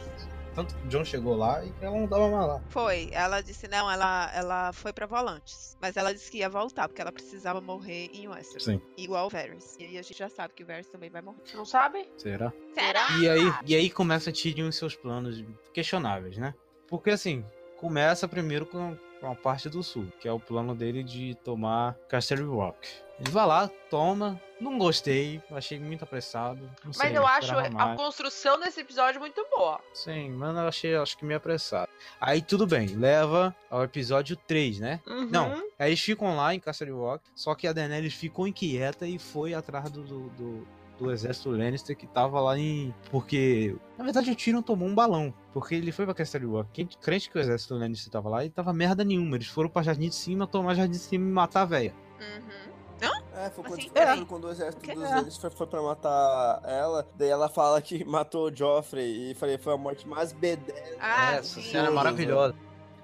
S1: Tanto que o John chegou lá e que ela não tava mais lá.
S4: Foi. Ela disse, não, ela, ela foi pra Volantes. Mas ela disse que ia voltar, porque ela precisava morrer em Westeros.
S1: Sim.
S4: Igual o Varys. E aí a gente já sabe que o Varys também vai morrer.
S3: Não sabe?
S1: Será?
S4: Será?
S1: E aí, e aí começa Tyrion e seus planos questionáveis, né? Porque assim, começa primeiro com com a parte do sul, que é o plano dele de tomar Castle Rock. Ele vai lá, toma, não gostei, achei muito apressado. Não sei,
S3: Mas eu acho a
S1: mais.
S3: construção desse episódio muito boa.
S1: Sim, mas eu achei, acho que meio apressado. Aí tudo bem, leva ao episódio 3, né?
S3: Uhum.
S1: Não, aí eles ficam lá em Castle Rock, só que a Daenerys ficou inquieta e foi atrás do, do, do, do exército Lannister que tava lá em... Porque, na verdade, o Tyrion tomou um balão, porque ele foi pra Castle Rock. Quem crente que o exército Lannister tava lá, e tava merda nenhuma. Eles foram pra Jardim de Cima, tomar Jardim de Cima e matar a véia.
S4: Uhum.
S5: É, foi quando,
S4: Assim?
S5: foi
S1: É.
S5: quando o exército
S4: Que-
S5: dos
S1: é.
S5: eles foi, foi pra matar ela, daí ela fala que matou o Joffrey e falei, foi a morte mais bedel.
S4: Ah,
S1: Essa
S4: sim.
S1: cena é maravilhosa.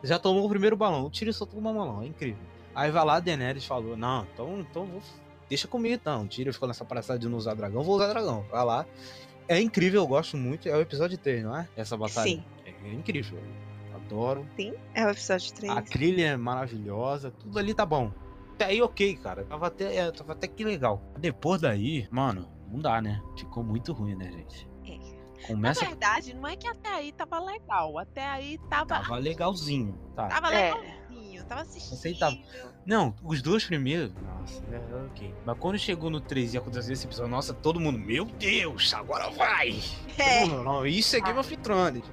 S1: Já tomou o primeiro balão, o Tyrion só tomou um balão, é incrível. Aí vai lá, a Daenerys falou, não, então, então vou... deixa comigo então. Tyrion ficou nessa palhaçada de não usar dragão, vou usar dragão. Vai lá. É incrível, eu gosto muito, é o episódio 3, não é? Essa batalha.
S4: Sim.
S1: É incrível, adoro.
S4: Sim, é o episódio 3.
S1: A trilha é maravilhosa, tudo ali tá bom. Até aí ok, cara, tava até, é, tava até que legal. Depois daí, mano, não dá, né? Ficou muito ruim, né, gente?
S4: É.
S1: Começa...
S4: Na verdade, não é que até aí tava legal. Até aí tava.
S1: Tava legalzinho, tá?
S4: Tava
S3: É.
S4: Tava assistindo.
S1: Aceitável. Não, os dois primeiros. Nossa, é, ok. Mas quando chegou no 3 e aconteceu esse episódio, nossa, todo mundo, meu Deus, agora vai!
S4: É.
S1: Não, isso é Game of Thrones.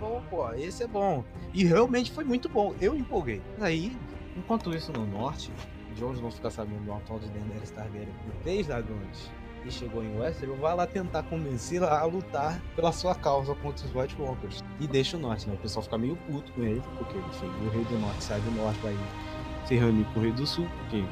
S1: Bom, pô, esse é bom. E realmente foi muito bom. Eu empolguei. Aí, enquanto isso no norte, Jones vão ficar sabendo do atual de Daenerys Targaryen com três dragões e chegou em Westeros, vai lá tentar convencê-la a lutar pela sua causa contra os White Walkers. E deixa o norte, né? O pessoal fica meio puto com ele, porque enfim, o rei do norte sai do norte, vai se reunir com o rei do sul, porque,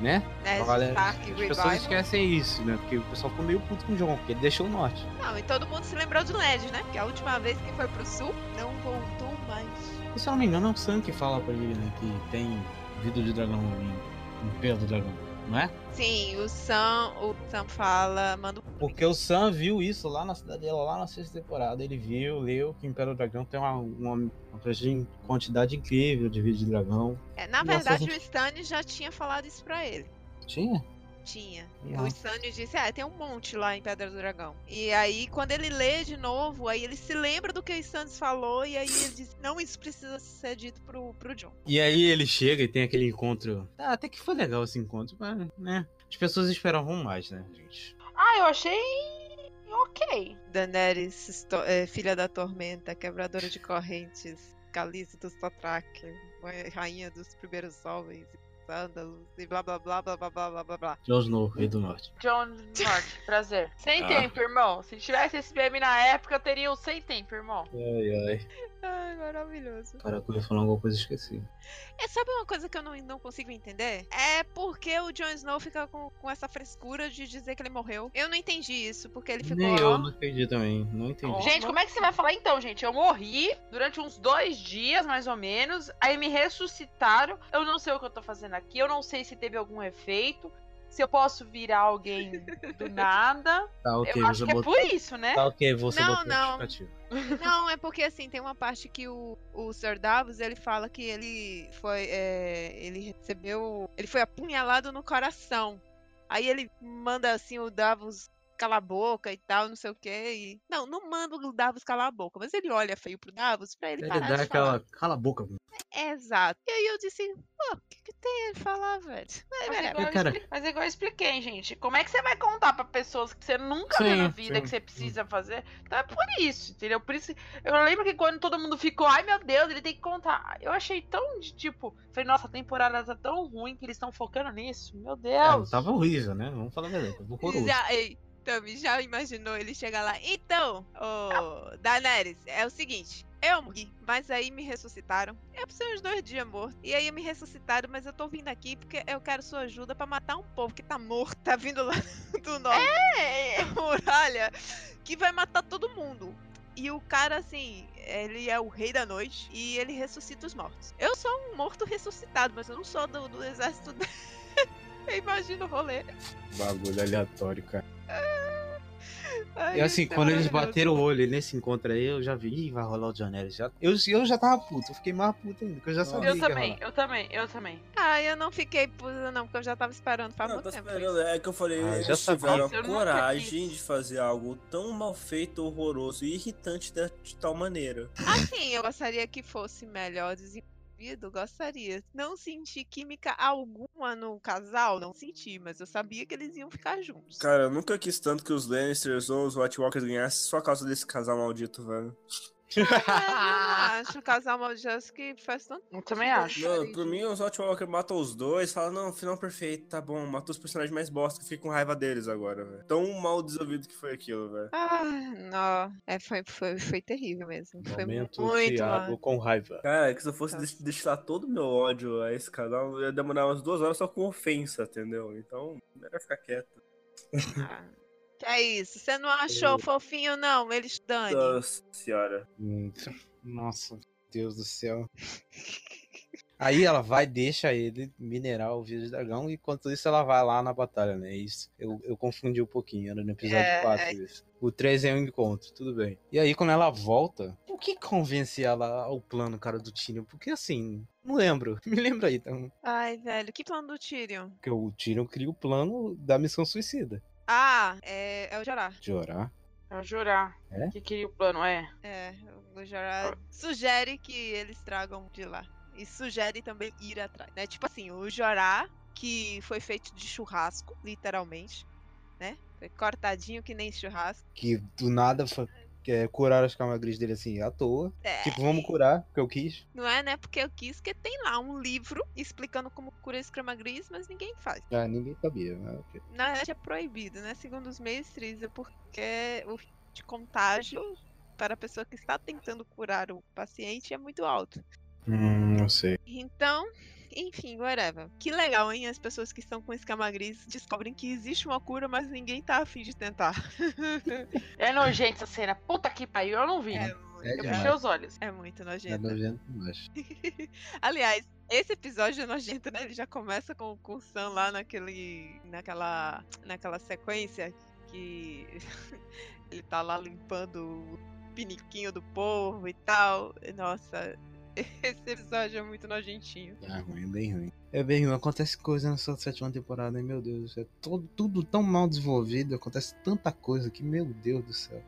S1: né? Olha,
S4: Stark
S1: As
S4: Revival.
S1: pessoas esquecem isso, né? Porque o pessoal ficou meio puto com o John, porque ele deixou o norte.
S4: Não, e todo mundo se lembrou do Ned, né? Que a última vez que foi pro sul, não voltou mais.
S1: E se eu não me engano, é o Sam que fala pra ele, né? Que tem vida de dragão em pelo do dragão, não é?
S4: Sim, o Sam, o Sam fala, manda um
S1: Porque o Sam viu isso lá na cidadela, lá na sexta temporada. Ele viu, leu que o Império do Dragão tem uma, uma, uma quantidade incrível de vida de dragão.
S4: É, na
S1: E
S4: verdade,
S1: essas-
S4: o Stannis já tinha falado isso pra ele.
S1: Tinha?
S4: Tinha. O Stannis disse, ah, tem um monte lá em Pedra do Dragão. E aí, quando ele lê de novo, aí ele se lembra do que o Stannis falou, e aí ele diz, não, isso precisa ser dito pro, pro John.
S1: E aí ele chega e tem aquele encontro. Ah, até que foi legal esse encontro, mas, né? As pessoas esperavam mais, né, gente?
S3: Ah, eu achei ok.
S4: Daenerys, é, filha da tormenta, quebradora de correntes, Calice dos mãe- rainha dos primeiros homens, sândalos, e blá blá blá blá blá blá blá blá blá.
S1: Jon Snow, Rei do Norte.
S3: John Norte, prazer. Sem
S1: Ah.
S3: tempo, irmão. Se tivesse esse meme na época, eu teria um sem tempo, irmão.
S1: Ai, ai.
S4: Ai, maravilhoso.
S1: Cara, que eu ia falar alguma coisa e esqueci.
S4: É, sabe uma coisa que eu não, não consigo entender? É porque o Jon Snow fica com, com essa frescura de dizer que ele morreu. Eu não entendi isso, porque ele ficou.
S1: Nem eu não entendi também. Não entendi.
S3: Gente, como é que você vai falar então, gente? Eu morri durante uns dois dias, mais ou menos. Aí me ressuscitaram. Eu não sei o que eu tô fazendo aqui. Eu não sei se teve algum efeito. Se eu posso virar alguém do nada.
S1: Tá ok,
S3: eu acho que é
S1: botou.
S3: por isso, né?
S1: Tá ok, você
S4: Não,
S1: botou
S4: não.
S1: justificativo.
S4: Não, é porque assim, tem uma parte que o, o Sr. Davos, ele fala que ele foi. é, ele recebeu. Ele foi apunhalado no coração. Aí ele manda assim o Davos calar a boca e tal, não sei o quê. E... Não, não manda o Davos calar a boca, mas ele olha feio pro Davos pra ele,
S1: Ele
S4: parar
S1: dá
S4: de
S1: aquela.
S4: falar.
S1: Cala a boca. mano.
S4: Exato. E aí eu disse, pô, o que, que tem ele falar, velho? É,
S3: Mas
S4: velho,
S3: igual, eu
S1: cara-
S3: mas igual eu expliquei, gente. Como é que você vai contar pra pessoas que você nunca viu
S1: Sim,
S3: na vida
S1: sim.
S3: que você precisa fazer? Então é por isso, entendeu? Por isso. Eu lembro que quando todo mundo ficou, ai meu Deus, ele tem que contar. Eu achei tão de tipo. Falei, nossa, a temporada tá tão ruim que eles estão focando nisso. Meu
S1: É,
S3: Deus.
S1: tava horrível, né? Vamos falar verdade. Tava horroroso.
S4: Já, Tami, já imaginou ele chegar lá? Então, ô, Daenerys, é o seguinte. Eu morri, mas aí me ressuscitaram. Eu preciso uns dois dias morto. E aí me ressuscitaram, mas eu tô vindo aqui porque eu quero sua ajuda pra matar um povo que tá morto, tá vindo lá do norte
S3: É,
S4: muralha, que vai matar todo mundo. E o cara, assim, ele é o rei da noite e ele ressuscita os mortos. Eu sou um morto ressuscitado, mas eu não sou do, do exército dele. Eu imagino o rolê.
S1: Bagulho aleatório, cara.
S4: Ai,
S1: E assim,
S4: é
S1: quando eles bateram o olho nesse encontro aí, eu já vi, Ih, vai rolar o John. Já, eu, eu já tava puto, eu fiquei mais puto ainda, porque eu já sabia
S3: Eu
S1: que ia
S3: também,
S1: rolar.
S3: eu também, eu também.
S4: Ah, eu não fiquei puta, não, porque eu já tava esperando faz
S5: Não,
S4: muito
S5: tá
S4: tempo.
S5: esperando. É que eu falei,
S1: Ah, já
S5: eles
S1: sabia.
S5: tiveram a coragem de fazer algo tão mal feito, horroroso e irritante de, de tal maneira.
S4: Assim, eu gostaria que fosse melhor desenvolvido, gostaria. Não senti química alguma no casal, não senti, mas eu sabia que eles iam ficar juntos.
S5: Cara, eu nunca quis tanto que os Lannisters ou os White Walkers ganhassem só por causa desse casal maldito, velho.
S4: É, acho o casal maldito que faz tanto
S3: Eu também acho.
S5: Não, pra mim, os White Walkers matam os dois, falam, não, final perfeito, tá bom, matou os personagens mais bosta, que fiquei com raiva deles agora, velho. Tão mal desenvolvido que foi aquilo, velho.
S4: Ah, não. É, foi, foi, foi terrível mesmo. Foi
S1: Momento
S4: muito
S1: Thiago
S4: mal.
S1: com raiva.
S5: Cara, que se eu fosse destilar todo o meu ódio a esse casal, eu ia demorar umas duas horas só com ofensa, entendeu? Então, melhor ficar quieto.
S4: Ah, que é isso? Você não achou fofinho, não? Eles Dani.
S5: Nossa senhora.
S1: Hum, Nossa, Deus do céu. Aí ela vai, deixa ele minerar o de dragão, e enquanto isso ela vai lá na batalha, né? Isso. Eu, eu confundi um pouquinho, era no episódio
S4: É,
S1: 4
S4: é.
S1: isso. O 3 é o encontro, tudo bem. E aí, quando ela volta, o que convence ela ao plano, cara, do Tyrion? Porque assim, não lembro. Me lembra aí, então.
S4: Ai, velho, que plano do Tyrion?
S1: Porque o Tyrion cria o plano da missão suicida.
S4: Ah, é, é o.
S1: De orar.
S3: É o jurar.
S1: É?
S3: Que queria o plano, é.
S4: É, o Jorah sugere que eles tragam de lá. E sugere também ir atrás, né? Tipo assim, o Jorah, que foi feito de churrasco, literalmente, né? Foi cortadinho que nem churrasco.
S1: Que do nada fa- é, curaram as camagris dele assim, à toa.
S4: É,
S1: Tipo, vamos curar, porque eu quis.
S4: Não é, né? Porque eu quis, que tem lá um livro explicando como cura escama gris, mas ninguém faz.
S1: Ah, ninguém sabia, né? Ok.
S4: Na verdade é proibido, né? Segundo os mestres, é porque o de contágio para a pessoa que está tentando curar o paciente é muito alto.
S1: Hum, não sei.
S4: Então, enfim, whatever. Que legal, hein? As pessoas que estão com escama gris descobrem que existe uma cura, mas ninguém tá afim de tentar.
S3: É nojento essa cena. Puta que pariu, eu não vi.
S4: É,
S1: É
S3: eu
S1: demais.
S3: fechei os olhos.
S4: é muito
S1: É
S4: nojento.
S1: nojento demais.
S4: Aliás, esse episódio é nojento, né? Ele já começa com, com o Sam lá naquele. naquela. naquela sequência que ele tá lá limpando o piniquinho do povo e tal. Nossa, esse episódio é muito nojentinho.
S1: É ruim, bem ruim. É bem ruim. Acontece coisa nessa sétima temporada, hein? Meu Deus do céu. Todo, tudo tão mal desenvolvido, acontece tanta coisa que, meu Deus do céu.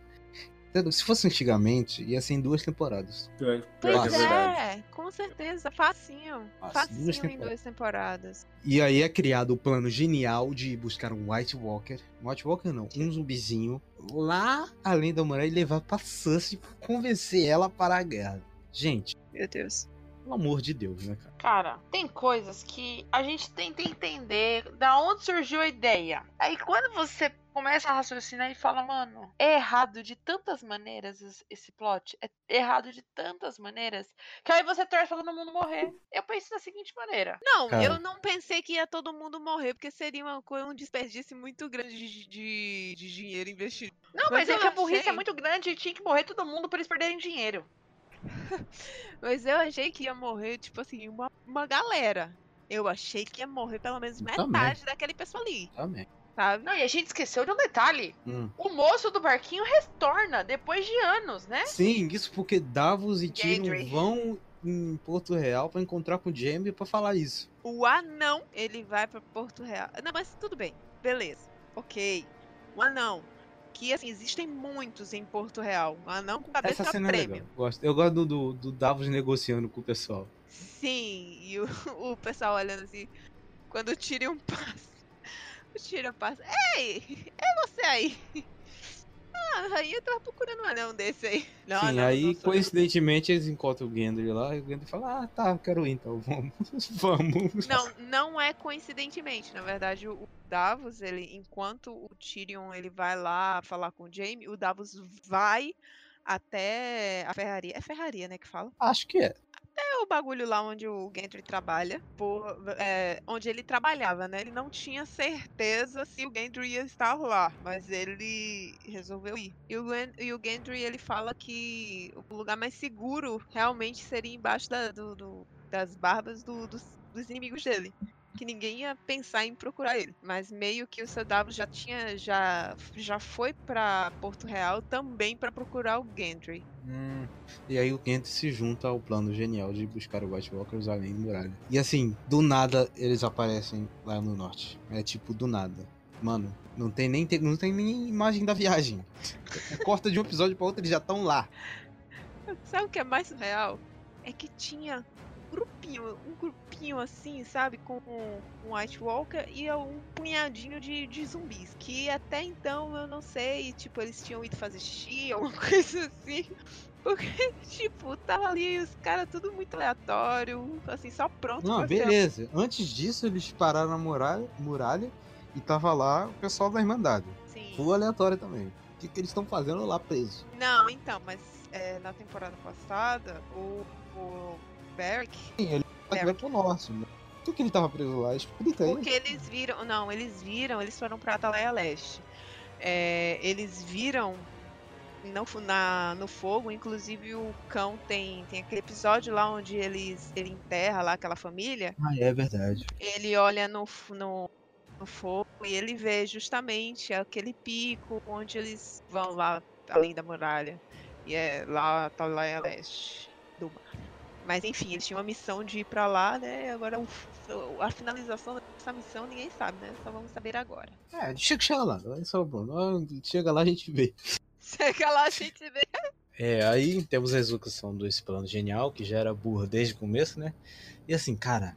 S1: Se fosse antigamente, ia ser em duas temporadas.
S5: Que
S4: Pois
S5: é
S4: é, com certeza, facinho.
S1: Fácil,
S4: Facinho
S1: duas
S4: em
S1: temporadas.
S4: duas temporadas.
S1: E aí é criado o plano genial de buscar um White Walker. Um White Walker não, um zumbizinho lá além da muralha e levar pra Cersei pra convencer ela a parar a guerra. Gente,
S4: Meu Deus.
S1: pelo amor de Deus, né, cara?
S3: Cara, tem coisas que a gente tenta entender da onde surgiu a ideia. Aí quando você começa a raciocinar e fala, mano, é errado de tantas maneiras es- esse plot. É errado de tantas maneiras. Que aí você torce pra todo mundo morrer. Eu penso da seguinte maneira.
S4: Não,
S1: Cara.
S4: eu não pensei que ia todo mundo morrer, porque seria uma coisa, um desperdício muito grande de, de, de dinheiro investido.
S3: Não,
S4: Mas
S3: mas, é que a burrice
S4: achei-
S3: é muito grande e tinha que morrer todo mundo pra eles perderem dinheiro.
S4: Mas eu achei que ia morrer, tipo assim, uma, uma galera. Eu achei que ia morrer pelo menos
S1: Eu também.
S4: metade daquele pessoal ali,
S1: Também.
S4: sabe?
S3: Não, e a gente esqueceu de um detalhe.
S1: Hum.
S3: O moço do barquinho retorna depois de anos, né?
S1: Sim, isso porque Davos e Tyrion
S3: Gendry.
S1: vão em Porto Real pra encontrar com o Jaime pra falar isso.
S4: O anão, ele vai pra Porto Real. Não, mas tudo bem. Beleza. Ok. O anão. Que, assim, existem muitos em Porto Real. Um anão com cabeça
S1: Essa cena é
S4: prêmio.
S1: legal. Gosto. Eu gosto do, do, do Davos negociando com o pessoal.
S4: Sim, e o, o pessoal olhando assim, quando o Tyrion passa, o Tyrion passa, ei, é você aí. Ah, a rainha tava procurando um anão desse aí. Não,
S1: Sim, aí
S4: sou eu.
S1: coincidentemente eles encontram o Gendry lá e o Gendry fala: Ah, tá, quero ir então, vamos. vamos.
S4: Não, não é coincidentemente. Na verdade, o o Davos, ele, enquanto o Tyrion ele vai lá falar com o Jaime, o Davos vai até a ferraria. É ferraria, né, que fala?
S1: Acho que é.
S4: É o bagulho lá onde o Gendry trabalha, por, é, onde ele trabalhava, né? Ele não tinha certeza se o Gendry ia estar lá, mas ele resolveu ir. E o, e o Gendry, ele fala que o lugar mais seguro realmente seria embaixo da- do- do- das barbas do- dos, dos inimigos dele. Que ninguém ia pensar em procurar ele. Mas meio que o CW já tinha, já, já foi pra Porto Real também pra procurar o Gendry.
S1: Hum, e aí o Kent se junta ao plano genial de buscar o White Walkers além do muralha. E assim, do nada eles aparecem lá no norte. É tipo, do nada. Mano, não tem nem, não tem nem imagem da viagem. Corta de um episódio pra outro, eles já estão lá.
S4: Sabe o que é mais surreal? É que tinha grupinho, um grupinho assim, sabe, com um White Walker e um punhadinho de, de zumbis. Que até então eu não sei, tipo, eles tinham ido fazer xixi, alguma coisa assim. Porque, tipo, tava ali os caras tudo muito aleatório, assim, só pronto
S1: Não, beleza. Antes disso, eles pararam na muralha, muralha e tava lá o pessoal da Irmandade.
S4: Sim.
S1: Full aleatório também. O que, que eles estão fazendo lá preso?
S4: Não, então, mas é, na temporada passada, o, o Beric
S1: Vai vai pro norte. Né? Por que, ele tava preso lá? Explica aí.
S4: Porque eles viram. Não, eles viram, eles foram pra Atalaia Leste. É, eles viram no, na, no fogo, inclusive o cão tem, tem aquele episódio lá onde eles, ele enterra lá aquela família.
S1: Ah, é verdade.
S4: Ele olha no, no, no fogo e ele vê justamente aquele pico onde eles vão lá além da muralha. E é lá Atalaia Leste. Mas enfim, eles tinham a missão de ir pra lá, né? Agora a finalização dessa missão ninguém sabe, né? Só vamos saber agora.
S1: É, chega, chega lá. É só bom. Chega lá a gente vê.
S4: Chega lá, a gente vê.
S1: É, aí temos a execução desse plano genial, que já era burro desde o começo, né? E assim, cara,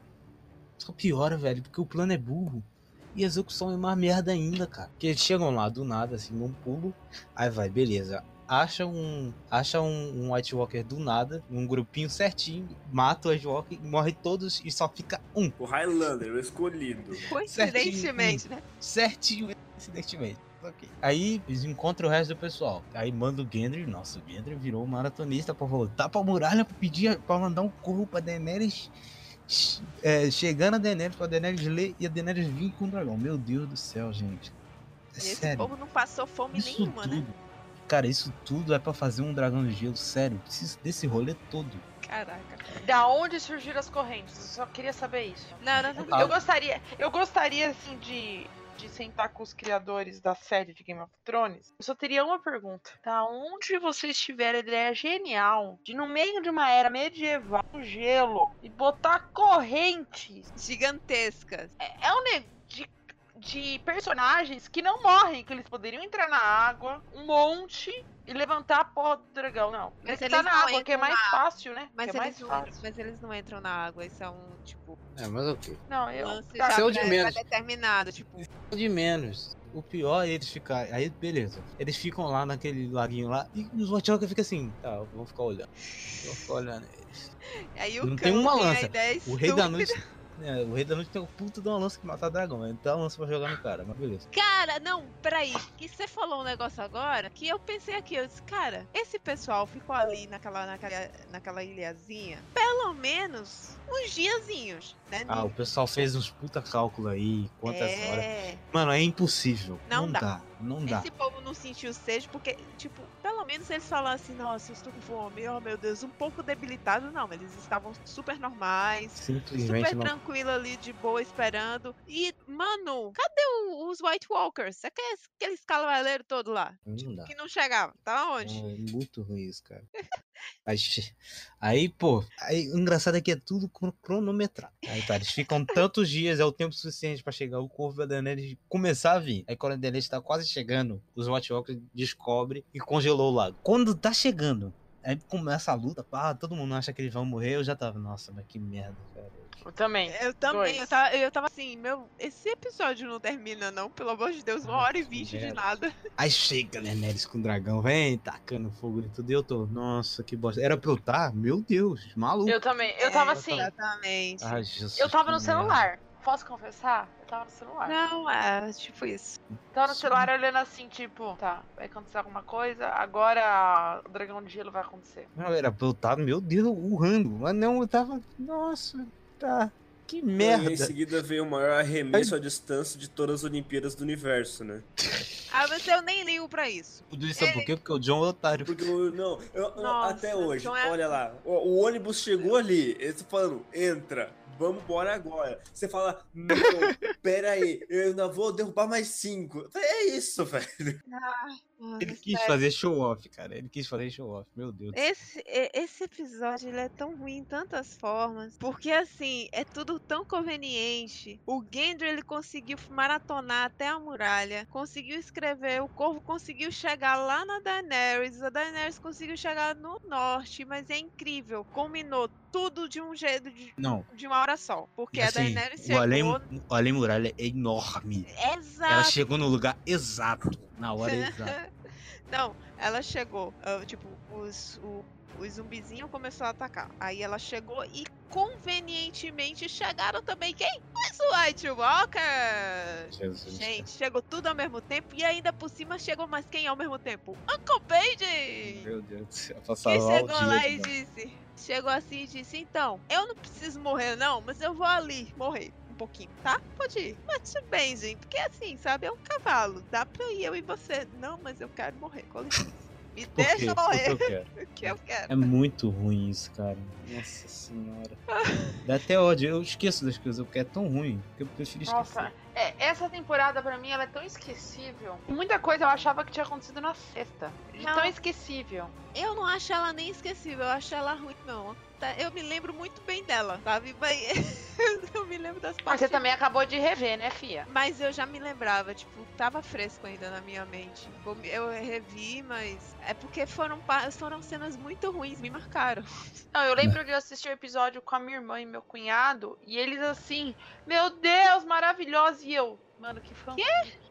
S1: só piora, velho, porque o plano é burro. E a execução é uma merda ainda, cara. Porque eles chegam lá do nada, assim, num pulo. Aí vai, beleza. Acha um, acha um, um White Walker do nada, num grupinho certinho, mata o White Walker, morre todos e só fica um.
S5: O Highlander, o escolhido.
S4: Coincidentemente, né?
S1: certinho, incidentemente. Ok. Aí eles encontram o resto do pessoal. Aí manda o Gendry. Nossa, o Gendry virou um maratonista pra voltar pra muralha pra pedir pra mandar um corpo pra Daenerys. é, chegando a Daenerys pra Daenerys ler e a Daenerys vir com o dragão. Meu Deus do céu, gente. É
S4: E esse
S1: sério.
S4: povo não passou fome
S1: Isso
S4: nenhuma,
S1: tudo.
S4: né?
S1: Cara, isso tudo é pra fazer um dragão de gelo. Sério, preciso desse rolê todo.
S4: Caraca.
S3: Da onde surgiram as correntes? Eu só queria saber isso.
S4: Não, não, não.
S1: Ah.
S3: Eu gostaria, eu gostaria assim de, de sentar com os criadores da série de Game of Thrones. Eu só teria uma pergunta. Da onde vocês tiveram a ideia genial de no meio de uma era medieval, no gelo e botar correntes?
S4: Gigantescas.
S3: É, é um negócio de, de personagens que não morrem, que eles poderiam entrar na água, um monte e levantar a porra do dragão. Não,
S4: Mas
S3: ele tá
S4: eles
S3: na
S4: não
S3: água, que é mais
S4: na
S3: fácil, né?
S4: Mas
S3: que é mais
S4: eles, não,
S3: fácil.
S4: mas eles não entram na água. Isso é um, tipo,
S1: É, mas ok.
S3: Não, eu.
S4: lance
S3: tá,
S4: já
S1: Seu de
S4: pré-
S1: menos.
S4: pré-determinado. Tipo,
S1: De menos. O pior é eles ficarem. Aí, beleza. Eles ficam lá naquele laguinho lá. E os Watch Walker ficam assim. Tá, vamos ficar olhando. Vamos ficar olhando eles.
S4: aí o
S1: Não tem uma lança. O Rei da. Noite. É, o Rei da Noite tem o puto de uma lança que mata dragão. Ele dá uma lança pra jogar no cara, mas beleza.
S4: Cara, não, peraí. Que você falou um negócio agora que eu pensei aqui, eu disse, cara, esse pessoal ficou ali naquela, naquela, naquela ilhazinha pelo menos uns diazinhos, né?
S1: Ah, o pessoal fez uns puta cálculo aí. Quantas horas.
S4: é,
S1: Mano, é impossível.
S4: Não
S1: Não,
S4: dá.
S1: dá. Não dá.
S4: Esse povo não sentiu sede porque, tipo, pelo menos eles falaram assim, nossa, eu estou com fome, oh meu Deus, um pouco debilitado. Não, eles estavam super normais, super
S1: não.
S4: tranquilo ali, de boa, esperando. E, mano, cadê o- os White Walkers? Você quer aquele cavaleiro todo lá?
S1: Não dá.
S4: Que não chegava. Tá onde?
S1: É muito ruim isso, cara. Aí, che- aí, pô, aí, o engraçado é que é tudo cro- cronometrado. Aí tá, eles ficam tantos dias, é o tempo suficiente pra chegar o corvo da Daenerys começar a vir. Aí quando a Daenerys tá quase chegando, os White Walkers descobrem e congelou o lago. Quando tá chegando, aí começa a luta, pá, todo mundo acha que eles vão morrer, eu já tava, nossa, mas que merda, cara.
S3: Eu também.
S4: Eu também, eu tava, eu tava assim, meu, esse episódio não termina não, pelo amor de Deus, uma
S1: Ah,
S4: hora e vinte de nada.
S1: Aí chega a Daenerys com o dragão, vem, tacando fogo e tudo, e eu tô, nossa, que bosta. Era pra eu estar? Meu Deus, maluco.
S3: Eu também. Eu tava
S4: É,
S3: assim.
S4: Exatamente.
S1: Ai, Jesus,
S3: Eu tava no
S1: merda.
S3: celular. Posso confessar? Eu tava no celular.
S4: Não, é, tipo isso.
S3: Tava no
S1: Sim.
S3: celular olhando assim, tipo, tá, vai acontecer alguma coisa, agora o dragão de gelo vai acontecer.
S1: Não, eu estar, meu Deus, urrando. Mas não, eu tava. Nossa, tá. Que
S5: E em
S1: merda.
S5: seguida veio o maior arremesso à distância de todas as Olimpíadas do universo, né?
S4: Ah, mas eu nem ligo pra isso.
S1: Tudo isso sabe por quê? Porque o John é otário.
S5: Porque, eu- não, eu-
S4: Nossa,
S5: até hoje,
S4: é-
S5: olha lá, o, o ônibus chegou ali, eles falando, entra, vamos embora agora. Você fala, não, pera aí, eu ainda vou derrubar mais cinco. É isso, velho.
S4: Mano,
S1: Ele quis
S4: sério.
S1: fazer show off, cara. Ele quis fazer show off. Meu Deus.
S4: Esse, esse episódio ele é tão ruim em tantas formas. Porque assim, é tudo tão conveniente. O Gendry ele conseguiu maratonar até a muralha. Conseguiu escrever. O Corvo conseguiu chegar lá na Daenerys. A Daenerys conseguiu chegar no norte. Mas é incrível. Combinou tudo de um jeito. De,
S1: Não.
S4: de uma hora só. Porque a
S1: assim,
S4: Daenerys
S1: o
S4: chegou.
S1: além, o além muralha é enorme.
S4: Exato.
S1: Ela chegou no lugar exato. Na hora exata.
S4: Não, ela chegou. ah, tipo, os, o, os zumbizinhos começou a atacar. Aí ela chegou e convenientemente chegaram também quem? Os White Walker!
S1: Jesus.
S4: Gente, chegou tudo ao mesmo tempo e ainda por cima chegou mais quem ao mesmo tempo? Uncle Paige!
S1: Meu Deus do céu.
S4: Que
S1: Passava o
S4: chegou
S1: dia
S4: lá e disse, chegou assim e disse, então, eu não preciso morrer não, mas eu vou ali morrer pouquinho, tá? Pode ir. Mas tudo bem, gente, porque assim, sabe, é um cavalo, dá pra ir eu e você. Não, mas eu quero morrer, com licença. Me
S1: Por quê?
S4: deixa
S1: Porque
S4: morrer,
S1: eu quero.
S4: que eu quero.
S1: É muito ruim isso, cara. Nossa senhora. Dá até ódio. Eu esqueço das coisas, porque é tão ruim que eu prefiro esquecer.
S3: Nossa, é, essa temporada pra mim ela é tão esquecível. Muita coisa eu achava que tinha acontecido na sexta. De
S4: Não.
S3: tão esquecível.
S4: Eu não acho ela nem esquecível, eu acho ela ruim, não. Tá, Eu me lembro muito bem dela, sabe? Mas eu me lembro das
S3: Mas
S4: partes.
S3: você também acabou de rever, né, Fia?
S4: Mas eu já me lembrava, tipo, tava fresco ainda na minha mente. Eu- Eu revi, mas é porque foram, foram cenas muito ruins, me marcaram.
S3: Não, eu lembro de assistir o episódio com a minha irmã e meu cunhado, e eles assim, meu Deus, maravilhoso, e eu, mano, que fã.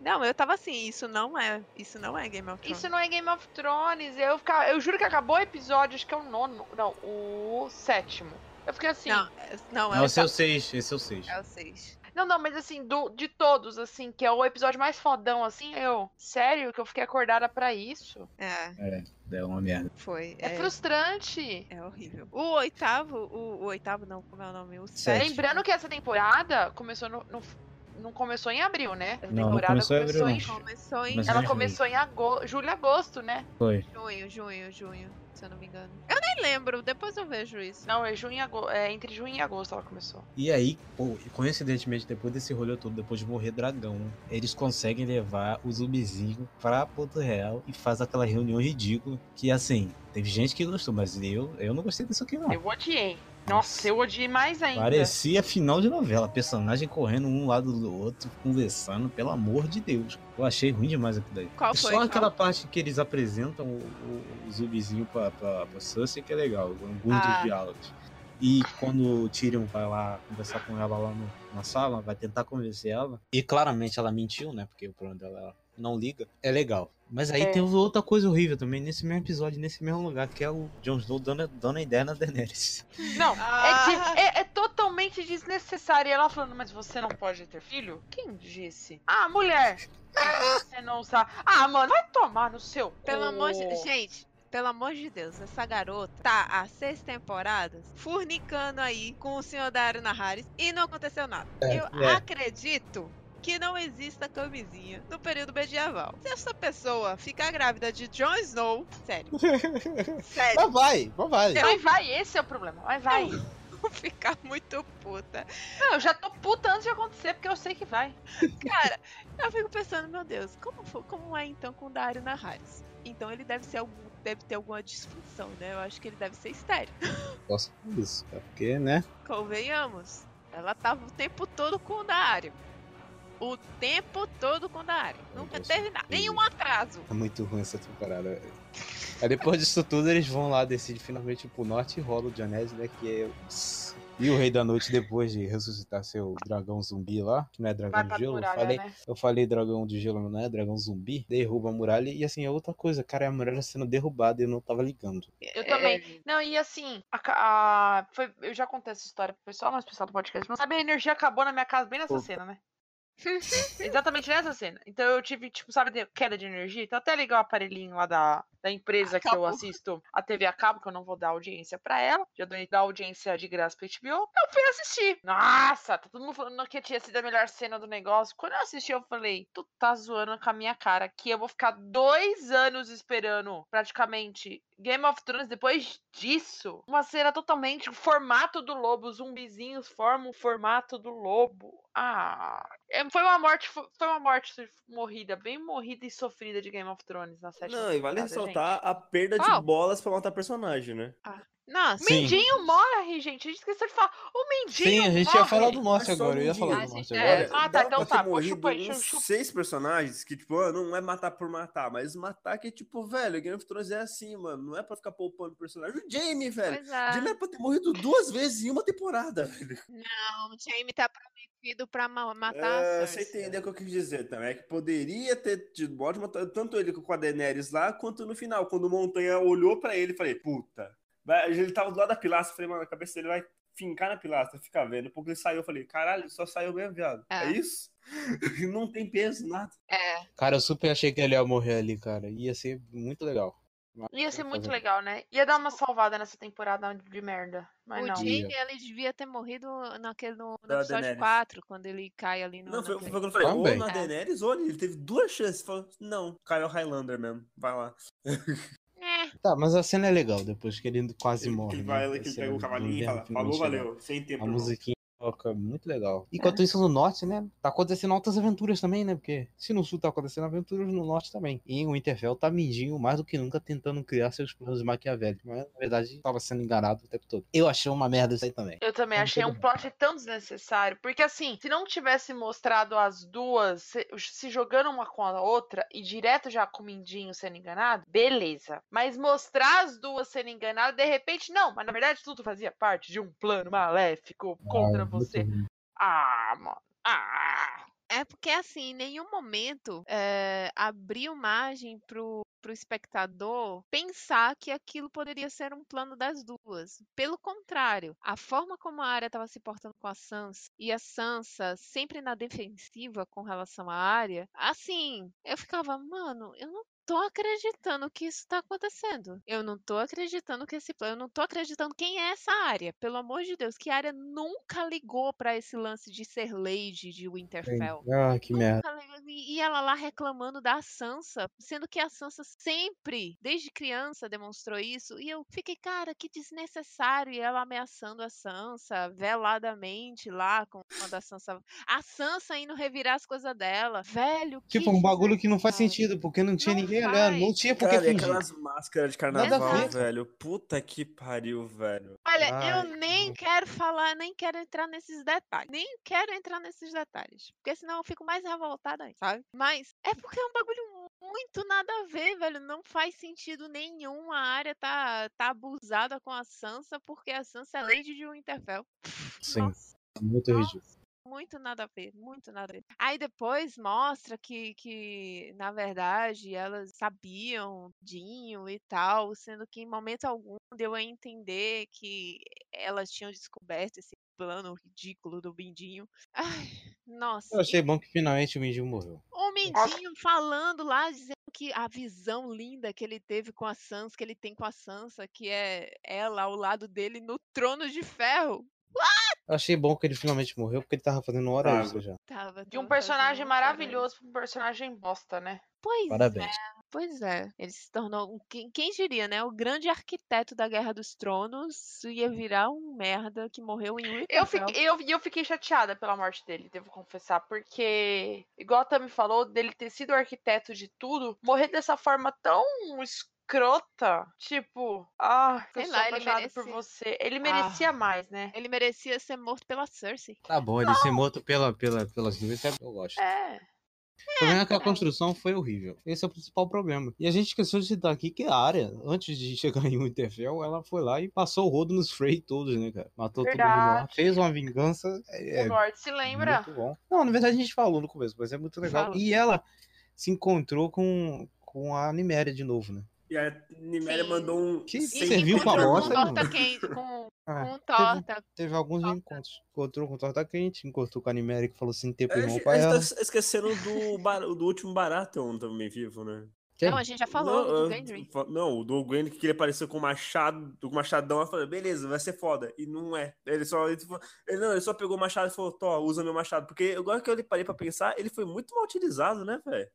S4: Não, eu tava assim, isso não é, isso não é Game of Thrones.
S3: Isso não é Game of Thrones. Eu, fica- eu juro que acabou o episódio, acho que é o nono. Não, o sétimo. Eu fiquei assim.
S4: Não, é- não, é
S1: Não,
S4: o
S1: esse é o 6. Esse é o 6.
S4: É o 6.
S3: Não, não, mas assim, do, de todos, assim, que é o episódio mais fodão, assim, eu. Sério que eu fiquei acordada pra isso?
S4: É,
S1: É uma merda.
S4: foi.
S3: É,
S4: É,
S3: frustrante.
S4: é horrível. O oitavo, o, o oitavo não, como é o nome? O sétimo.
S3: Lembrando que essa temporada começou no. no- não começou em abril, né? Essa
S1: Não, não
S3: temporada
S1: começou em abril,
S3: começou
S1: não.
S3: em.
S4: Começou em
S1: Mas
S3: Ela
S1: em
S3: começou em agosto, julho e agosto, né?
S1: Foi.
S4: junho, junho, junho, se eu não me engano. Eu nem lembro, depois eu vejo isso.
S3: Não, é junho e agosto. É entre junho e agosto ela começou.
S1: E aí, pô, coincidentemente, depois desse rolê todo, depois de morrer dragão, eles conseguem levar o zumbizinho pra Porto Real e faz aquela reunião ridícula. Que assim, teve gente que gostou, mas eu, eu não gostei disso aqui, não.
S3: Eu odiei. Nossa, eu odiei mais ainda.
S1: Parecia final de novela, personagem correndo um lado do outro, conversando, pelo amor de Deus. Eu achei ruim demais aquilo daí.
S4: Qual foi?
S1: Só
S4: Qual?
S1: aquela parte que eles apresentam o, o, o zumbizinho pra, pra, pra que é legal, alguns
S4: Ah.
S1: dos diálogos. E quando o Tyrion vai lá conversar com ela lá no- na sala, vai tentar convencer ela. E claramente ela mentiu, né? Porque o plano dela ela não liga. É legal. Mas aí
S3: É.
S1: tem outra coisa horrível também nesse mesmo episódio, nesse mesmo lugar, que é o Jon Snow dando, dando a ideia na Daenerys.
S3: Não,
S4: Ah.
S3: é, de- é- é totalmente desnecessário. E ela falando, mas você não pode ter filho? Quem disse? Ah, mulher. Você não sabe. Ah, mano, vai tomar no seu cu.
S4: Pelo amor de Gente, pelo amor de Deus, essa garota tá há seis temporadas fornicando aí com o senhor Dario Naharis e não aconteceu nada. Eu
S1: é.
S4: acredito que não exista camisinha no período medieval. Se essa pessoa ficar grávida de Jon Snow, sério, sério,
S1: Mas vai, mas vai.
S3: Vai, vai, esse é o problema. Vai, vai.
S4: eu vou ficar muito puta.
S3: Não, eu já tô puta antes de acontecer, porque eu sei que vai.
S4: Cara, eu fico pensando, meu Deus, como, fo- como é então com o Dario Naharis? Então ele deve ser algum, deve ter alguma disfunção, né? Eu acho que ele deve ser estéreo.
S1: Posso isso, cara, porque, né?
S4: Convenhamos. Ela tava o tempo todo com o Dario. O tempo todo com o Dario. Nunca
S1: Deus,
S4: teve nada. Nenhum atraso.
S1: É muito ruim essa temporada. velho. Aí depois disso tudo, eles vão lá, decidem finalmente pro norte e rola o Dionese, né? Que é. E o Rei da Noite, depois de ressuscitar seu dragão zumbi lá, que não é dragão de gelo, eu
S3: muralha,
S1: falei,
S3: né?
S1: eu falei dragão de gelo, mas não é dragão zumbi, derruba a muralha e assim, é outra coisa, cara, é a muralha sendo derrubada e eu não tava ligando.
S3: Eu também. Não, e assim, a, a- foi, eu já contei essa história pro pessoal, mas o pessoal do podcast não sabe, a energia acabou na minha casa bem nessa
S1: Pô.
S3: cena, né? Exatamente nessa cena. Então eu tive, tipo, sabe, queda de energia. Então até ligar o aparelhinho lá da, da empresa que eu
S4: Acabou.
S3: assisto a TV a cabo, que eu não vou dar audiência pra ela. Já dou dar audiência de graça pra HBO. Eu fui assistir. Nossa, tá todo mundo falando que tinha sido a melhor cena do negócio. Quando eu assisti, eu falei, tu tá zoando com a minha cara que eu vou ficar dois anos esperando, praticamente, Game of Thrones depois disso. Uma cena totalmente o formato do lobo. Os zumbizinhos formam o formato do lobo. Ah, foi uma morte, fo- foi uma morte morrida, bem morrida e sofrida de Game of Thrones na sétima
S5: Não, e vale ressaltar a perda de bolas pra matar personagem, né?
S4: Nossa,
S8: Sim.
S3: Mindinho morre, gente. A gente esqueceu de falar. O Mindinho
S1: Sim, a gente
S3: morre.
S1: ia falar do Morte
S5: só
S1: agora. Eu ia falar do Morte
S4: é.
S1: agora.
S3: Ah, tá, então tá, pô, chupa
S5: uns
S3: chupa.
S5: seis personagens que, tipo, ah, não é matar por matar, mas matar que, tipo, velho, Game of Thrones é assim, mano. Não é pra ficar poupando personagem. O Jamie, velho.
S4: pois
S5: O
S4: é.
S5: Jamie era pra ter morrido duas vezes em uma temporada, velho.
S4: Não, o Jaime tá prometido pra ma- matar
S5: É, você entendeu o que eu quis dizer também. É que poderia ter tido morte, tanto ele com a Daenerys lá, quanto no final, quando o Montanha olhou pra ele e falei, puta. Vai- Ele tava do lado da pilastra, eu falei, mano, a cabeça dele vai fincar na pilastra, ficar vendo. Porque ele saiu, eu falei, caralho, só saiu mesmo, viado. É,
S4: É.
S5: isso? Não tem peso, nada.
S4: É,
S1: Cara, eu super achei que ele ia morrer ali, cara. Ia ser muito legal.
S3: Ia ser muito legal, né? Ia dar uma salvada nessa temporada de merda. Mas
S4: o
S3: não.
S4: Jaime, ele devia ter morrido naquele, no, no episódio
S5: Daenerys.
S4: 4, quando ele cai ali no...
S5: Não, foi, foi
S4: naquele-
S5: o que eu falei.
S1: Também.
S5: Ou na
S4: É.
S5: Daenerys, ou ele teve duas chances. Falou, não, caiu o Highlander mesmo. Vai lá.
S1: Tá, mas a cena é legal, depois que ele quase
S5: Que
S1: morre.
S5: ele
S1: né?
S5: vai,
S1: A
S5: que ele pega o cavalinho e fala, falou, valeu, sem tempo.
S1: A
S5: irmão."
S1: musiquinha toca muito legal. Enquanto isso, no norte, né? Tá acontecendo altas aventuras também, né? Porque se no sul tá acontecendo aventuras, no norte também. E o Winterfell tá mindinho mais do que nunca tentando criar seus planos maquiavélicos. Mas, na verdade, tava sendo enganado o tempo todo. Eu achei uma merda isso aí também.
S3: Eu também achei um plot tão desnecessário. Porque assim, se não tivesse mostrado as duas se, se jogando uma com a outra e direto já com o Mindinho sendo enganado, beleza. Mas mostrar as duas sendo enganadas, de repente, não. Mas na verdade tudo fazia parte de um plano maléfico contra você.
S1: muito ruim.
S3: Ah, mano. Ah.
S4: é porque, assim, em nenhum momento é, abriu margem pro, pro espectador pensar que aquilo poderia ser um plano das duas. Pelo contrário, a forma como a Arya estava se portando com a Sansa e a Sansa sempre na defensiva com relação à Arya, assim, eu ficava, mano, eu não tô acreditando que isso tá acontecendo. Eu não tô acreditando que esse plano, eu não tô acreditando quem é essa área. Pelo amor de Deus, que área nunca ligou pra esse lance de ser Lady de Winterfell.
S1: Ah, que merda.
S4: Nunca ligou. E ela lá reclamando da Sansa, sendo que a Sansa sempre, desde criança, demonstrou isso. E eu fiquei, cara, que desnecessário. E ela ameaçando a Sansa veladamente lá, com quando a Sansa. A Sansa indo revirar as coisas dela. Velho, que
S1: Tipo, um bagulho que não faz sentido, porque não tinha
S4: Não
S1: ninguém
S4: faz.
S1: olhando. Não tinha por que fingir.
S5: aquelas máscaras de carnaval,
S1: ver.
S5: velho. Puta que pariu, velho.
S4: Olha,
S1: Ai,
S4: eu nem quero falar, nem quero entrar nesses detalhes. Nem quero entrar nesses detalhes. Porque senão eu fico mais revoltada aí, sabe? Mas é porque é um bagulho muito nada a ver, velho. Não faz sentido nenhum a área tá, tá abusada com a Sansa, porque a Sansa é Lady de Winterfell.
S1: Sim,
S4: Nossa,
S1: muito
S4: nossa,
S1: ridículo.
S4: Muito nada a ver, muito nada a ver. Aí depois mostra que, que na verdade, elas sabiam Dinho e tal, sendo que em momento algum deu a entender que elas tinham descoberto esse plano ridículo do Mindinho. Ai, nossa.
S1: Eu achei bom que finalmente o Mindinho morreu.
S4: O Mindinho falando lá, dizendo que a visão linda que ele teve com a Sansa, que ele tem com a Sansa, que é ela ao lado dele no trono de ferro.
S1: Eu achei bom que ele finalmente morreu, porque ele tava fazendo hora
S5: Tava.
S1: extra já.
S4: Tava,
S3: De um
S4: tava
S3: personagem maravilhoso pra um personagem bosta, né?
S4: Pois
S1: Parabéns.
S4: é, pois é. Ele se tornou, um- quem, quem diria, né? O grande arquiteto da Guerra dos Tronos ia virar um merda que morreu em
S3: Eu
S4: Winterfell.
S3: fiquei, eu, eu fiquei chateada pela morte dele, devo confessar, porque, igual a Tami falou, dele ter sido o arquiteto de tudo, morrer dessa forma tão escrota, tipo, ah, eu
S4: Sei
S3: sou
S4: lá, ele
S3: apaixonado por
S4: merecia.
S3: você. Ele merecia mais, né?
S4: Ele merecia ser morto pela Cersei.
S1: Tá bom, ele ser morto pela, pela, pelas nuvens, é- eu gosto.
S3: É.
S1: O problema é que a construção foi horrível. Esse é o principal problema. E a gente esqueceu de citar aqui que a área, antes de chegar em Winterfell, ela foi lá e passou o rodo nos Frey todos, né, cara? Matou todo mundo lá,
S3: Verdade.
S1: fez uma vingança. É,
S3: o Norte se lembra?
S1: muito bom. Não, na verdade a gente falou no começo, mas é muito legal.
S4: Fala.
S1: E ela se encontrou com, com a Niméria de novo, né?
S5: E a Niméria
S4: Sim.
S5: mandou um.
S9: Que serviu pra bosta,
S4: com torta quente, com,
S9: Ah,
S4: com
S9: teve,
S4: torta.
S9: teve alguns
S4: Torta.
S9: encontros. Encontrou com torta quente, encontrou com a Niméria que falou assim, tempo
S5: A
S9: irmão pra ela.
S5: tá esquecendo do, bar- do último Baratheon também vivo, né?
S9: Quem?
S4: Não, a gente já falou
S5: não,
S4: do Gendry.
S5: não, o do Gwen que ele apareceu com o machado, com o machadão, eu falei, beleza, vai ser foda. E não é. Ele só, ele, falou- ele não, ele só pegou o machado e falou, Tó, usa meu machado. Porque agora que eu parei pra pensar, ele foi muito mal utilizado, né, velho?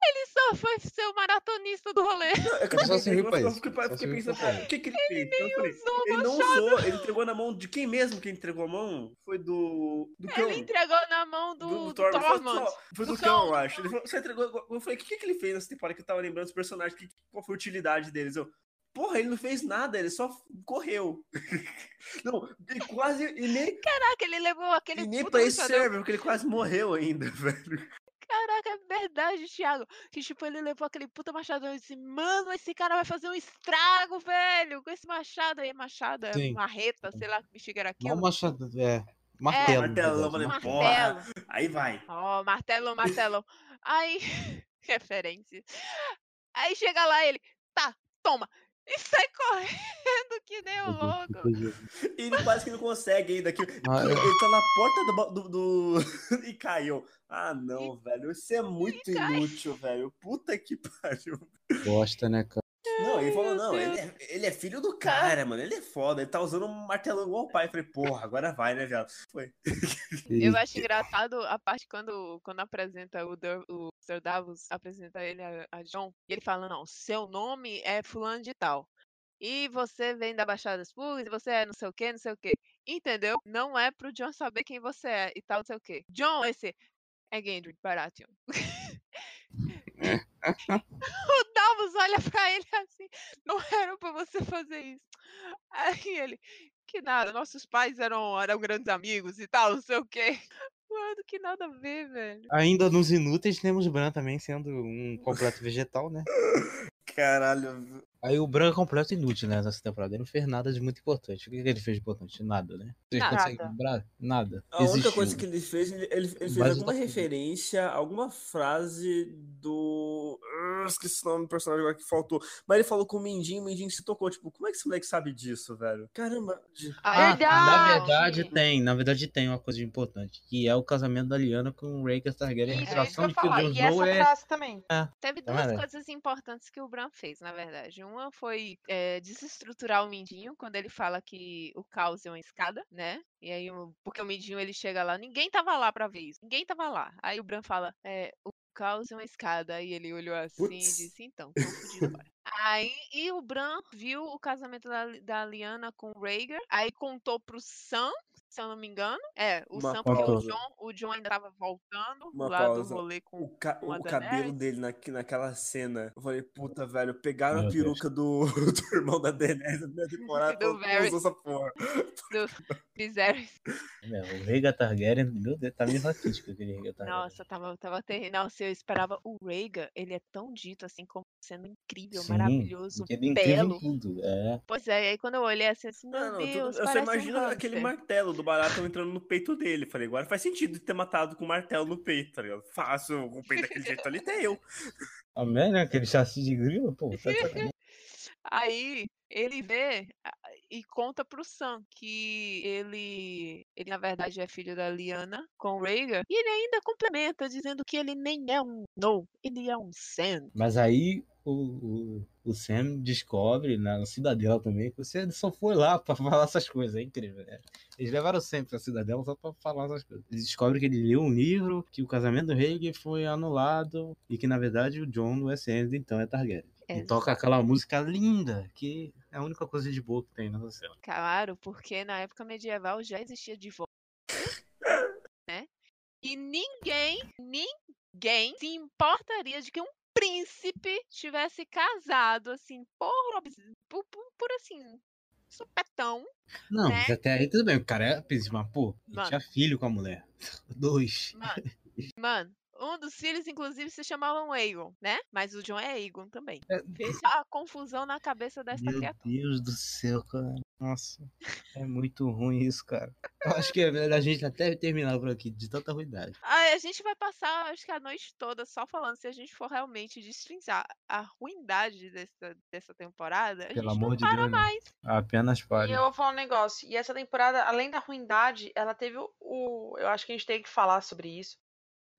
S4: Ele só foi ser o maratonista do rolê.
S5: É que eu
S9: Só
S5: fiquei-
S9: serviu pra
S5: eu
S9: isso.
S5: fiquei,
S9: Só
S5: fiquei pensando, cara, o que que ele fez? Eu falei,
S4: usou
S5: ele não
S4: machado.
S5: usou, ele entregou na mão de quem mesmo que entregou a mão? Foi do. Do cão.
S4: Ele entregou na mão do, do,
S5: Tormund. Foi
S4: Tormund.
S5: só- Foi do,
S4: Do
S5: cão,
S4: cão.
S5: eu acho. Ele falou, você entregou. Eu falei, o que, que ele fez nessa temporada que eu tava lembrando dos personagens? Que, qual foi a utilidade deles? Eu, porra, ele não fez nada, ele só correu. não, ele quase. E nem,
S4: Caraca, ele levou aquele
S5: e nem pra isso serve, porque ele quase morreu ainda, velho.
S4: Caraca, é verdade, Thiago. Que tipo, ele levou aquele puta machadão e disse, mano, esse cara vai fazer um estrago, velho. Com esse machado aí, machado, é
S9: Sim.
S4: marreta, sei lá que bexiga era
S9: Não
S4: aquilo.
S9: machado, é. Martelo. na
S5: martelão, falei,
S9: né?
S5: porra.
S4: Martelo.
S5: Aí vai.
S4: Ó, martelo, martelo. Aí, referência. Aí chega lá ele, tá, toma. E sai correndo que nem um louco.
S5: E ele quase que não consegue ainda. Que,
S9: Ah, eu-
S5: ele tá na porta do. do, do- e caiu. Ah, não, velho. Isso é muito inútil, velho. Puta que pariu.
S9: Bosta, né, cara?
S5: Não, ele falou, não, ele é, ele é filho do cara, mano. Ele é foda. Ele tá usando um martelão igual o pai. Eu falei, porra, agora vai, né, viado? Foi.
S4: Eu acho engraçado a parte quando, quando apresenta o, Dur- o Sir Davos, apresenta ele a, a John, e ele fala, não, seu nome é fulano de tal. E você vem da Baixada e você é não sei o que, não sei o que. Entendeu? Não é pro John saber quem você é e tal, não sei o que. John, esse é Gendry Baratheon. o Davos olha pra ele assim, não era pra você fazer isso. Aí ele, que nada, nossos pais eram, eram grandes amigos e tal, não sei o quê. Mano, que nada a ver, velho.
S9: Ainda nos inúteis temos Bran também sendo um completo vegetal, né?
S5: Caralho.
S1: Aí o Bran é completo inútil, né, nessa temporada. Ele não fez nada de muito importante. O que, que ele fez de importante? Nada, né? Vocês
S4: Nada.
S1: conseguem lembrar? Nada.
S5: A única
S1: Existiu.
S5: coisa que ele fez, ele, ele- fez
S1: Mas
S5: alguma
S1: coisa.
S5: referência, alguma frase do. Ah, esqueci o nome do personagem agora que faltou. Mas ele falou com o Mindinho, o Mindinho se tocou. Tipo, como é que esse moleque sabe disso, velho? Caramba. de-
S1: Ah, na
S3: Verdade!
S1: tem, na verdade tem uma coisa importante, que é o casamento da Liana com o Rhaegar Targaryen, a
S3: é isso que eu
S1: de
S3: ia
S1: que o
S3: falar. E essa
S1: é...
S3: frase também.
S4: Teve
S1: Então
S4: duas
S1: era.
S4: coisas importantes que o Bran fez, na verdade. Uma foi é, desestruturar o Mindinho, quando ele fala que o caos é uma escada, né? E aí, porque o Mindinho ele chega lá, ninguém tava lá pra ver isso, ninguém tava lá. Aí o Bran fala, é, o caos é uma escada. Aí ele olhou assim e disse, então, tô fudido agora. Aí, e o Bran viu o casamento da, da Liana com o Rhaegar, aí contou pro Sam, se eu não me engano. É, o
S5: Uma
S4: Sam, porque o
S1: pausa.
S4: John, o John ainda tava voltando
S5: Uma
S4: lá do
S5: pausa.
S4: rolê com
S5: O, ca-
S4: com
S5: o cabelo dele na, naquela cena. Eu falei, puta, velho, pegaram
S1: Meu
S5: a peruca do, do irmão da Daenerys na primeira temporada e
S4: Do Varys.
S5: "Usa essa porra.
S4: Fizeram isso.
S1: É, o Rhaegar Targaryen, meu Deus, tá meio raquítico aquele Rhaegar Targaryen.
S4: Nossa, tava, tava terrível. Nossa, eu esperava o Rhaegar, ele é tão dito assim como sendo incrível,
S1: Sim,
S4: maravilhoso,
S1: ele é
S4: belo.
S1: tudo, é.
S4: Pois é, aí quando eu olhei assim, assim meu
S5: Não,
S4: Deus,
S5: eu só
S4: parece um
S5: imagino aquele martelo do barato entrando no peito dele. Falei, agora faz sentido ter matado com martelo no peito, tá ligado? Com o peito daquele jeito ali, até eu.
S1: A merda, aquele chassi de grilo, pô, tá.
S4: Aí ele vê e conta pro Sam que ele, ele na verdade é filho da Liana com o Rhaegar. E ele ainda complementa dizendo que ele nem é um No, ele é um Sam.
S1: Mas aí o, o, o Sam descobre na Cidadela também que você só foi lá pra falar essas coisas, é incrível. né? Eles levaram sempre pra Cidadela só pra falar essas coisas. Eles descobrem que ele leu um livro, que o casamento do Rhaegar foi anulado e que na verdade o John do End então é Targaryen. E toca aquela música linda, que é a única coisa de boa que tem nessa cena.
S4: Claro, porque na época medieval já existia divórcio, né? E ninguém, ninguém se importaria de que um príncipe tivesse casado assim por, por, por, assim supetão.
S1: Não,
S4: Né?
S1: mas até aí tudo bem, o cara é príncipe, mas pô,
S4: Mano.
S1: tinha filho com a mulher. Dois.
S4: Mano, mano, Um dos filhos, inclusive, se chamavam Aegon, né? Mas o John é Aegon também.
S1: É.
S4: Veja a confusão na cabeça dessa
S1: Meu
S4: criatura.
S1: Deus do céu, cara. Nossa, é muito ruim isso, cara. Eu acho que é melhor a gente até terminar por aqui, de tanta ruindade.
S4: Ah, a gente vai passar, acho que a noite toda só falando. Se a gente for realmente destrinchar a ruindade dessa, dessa temporada, a
S1: Pelo
S4: gente
S1: amor
S4: não
S1: de
S4: para
S1: Deus, não.
S4: mais.
S1: Apenas
S3: E
S1: pare.
S3: eu vou falar um negócio. E essa temporada, além da ruindade, ela teve o, o- Eu acho que a gente tem que falar sobre isso.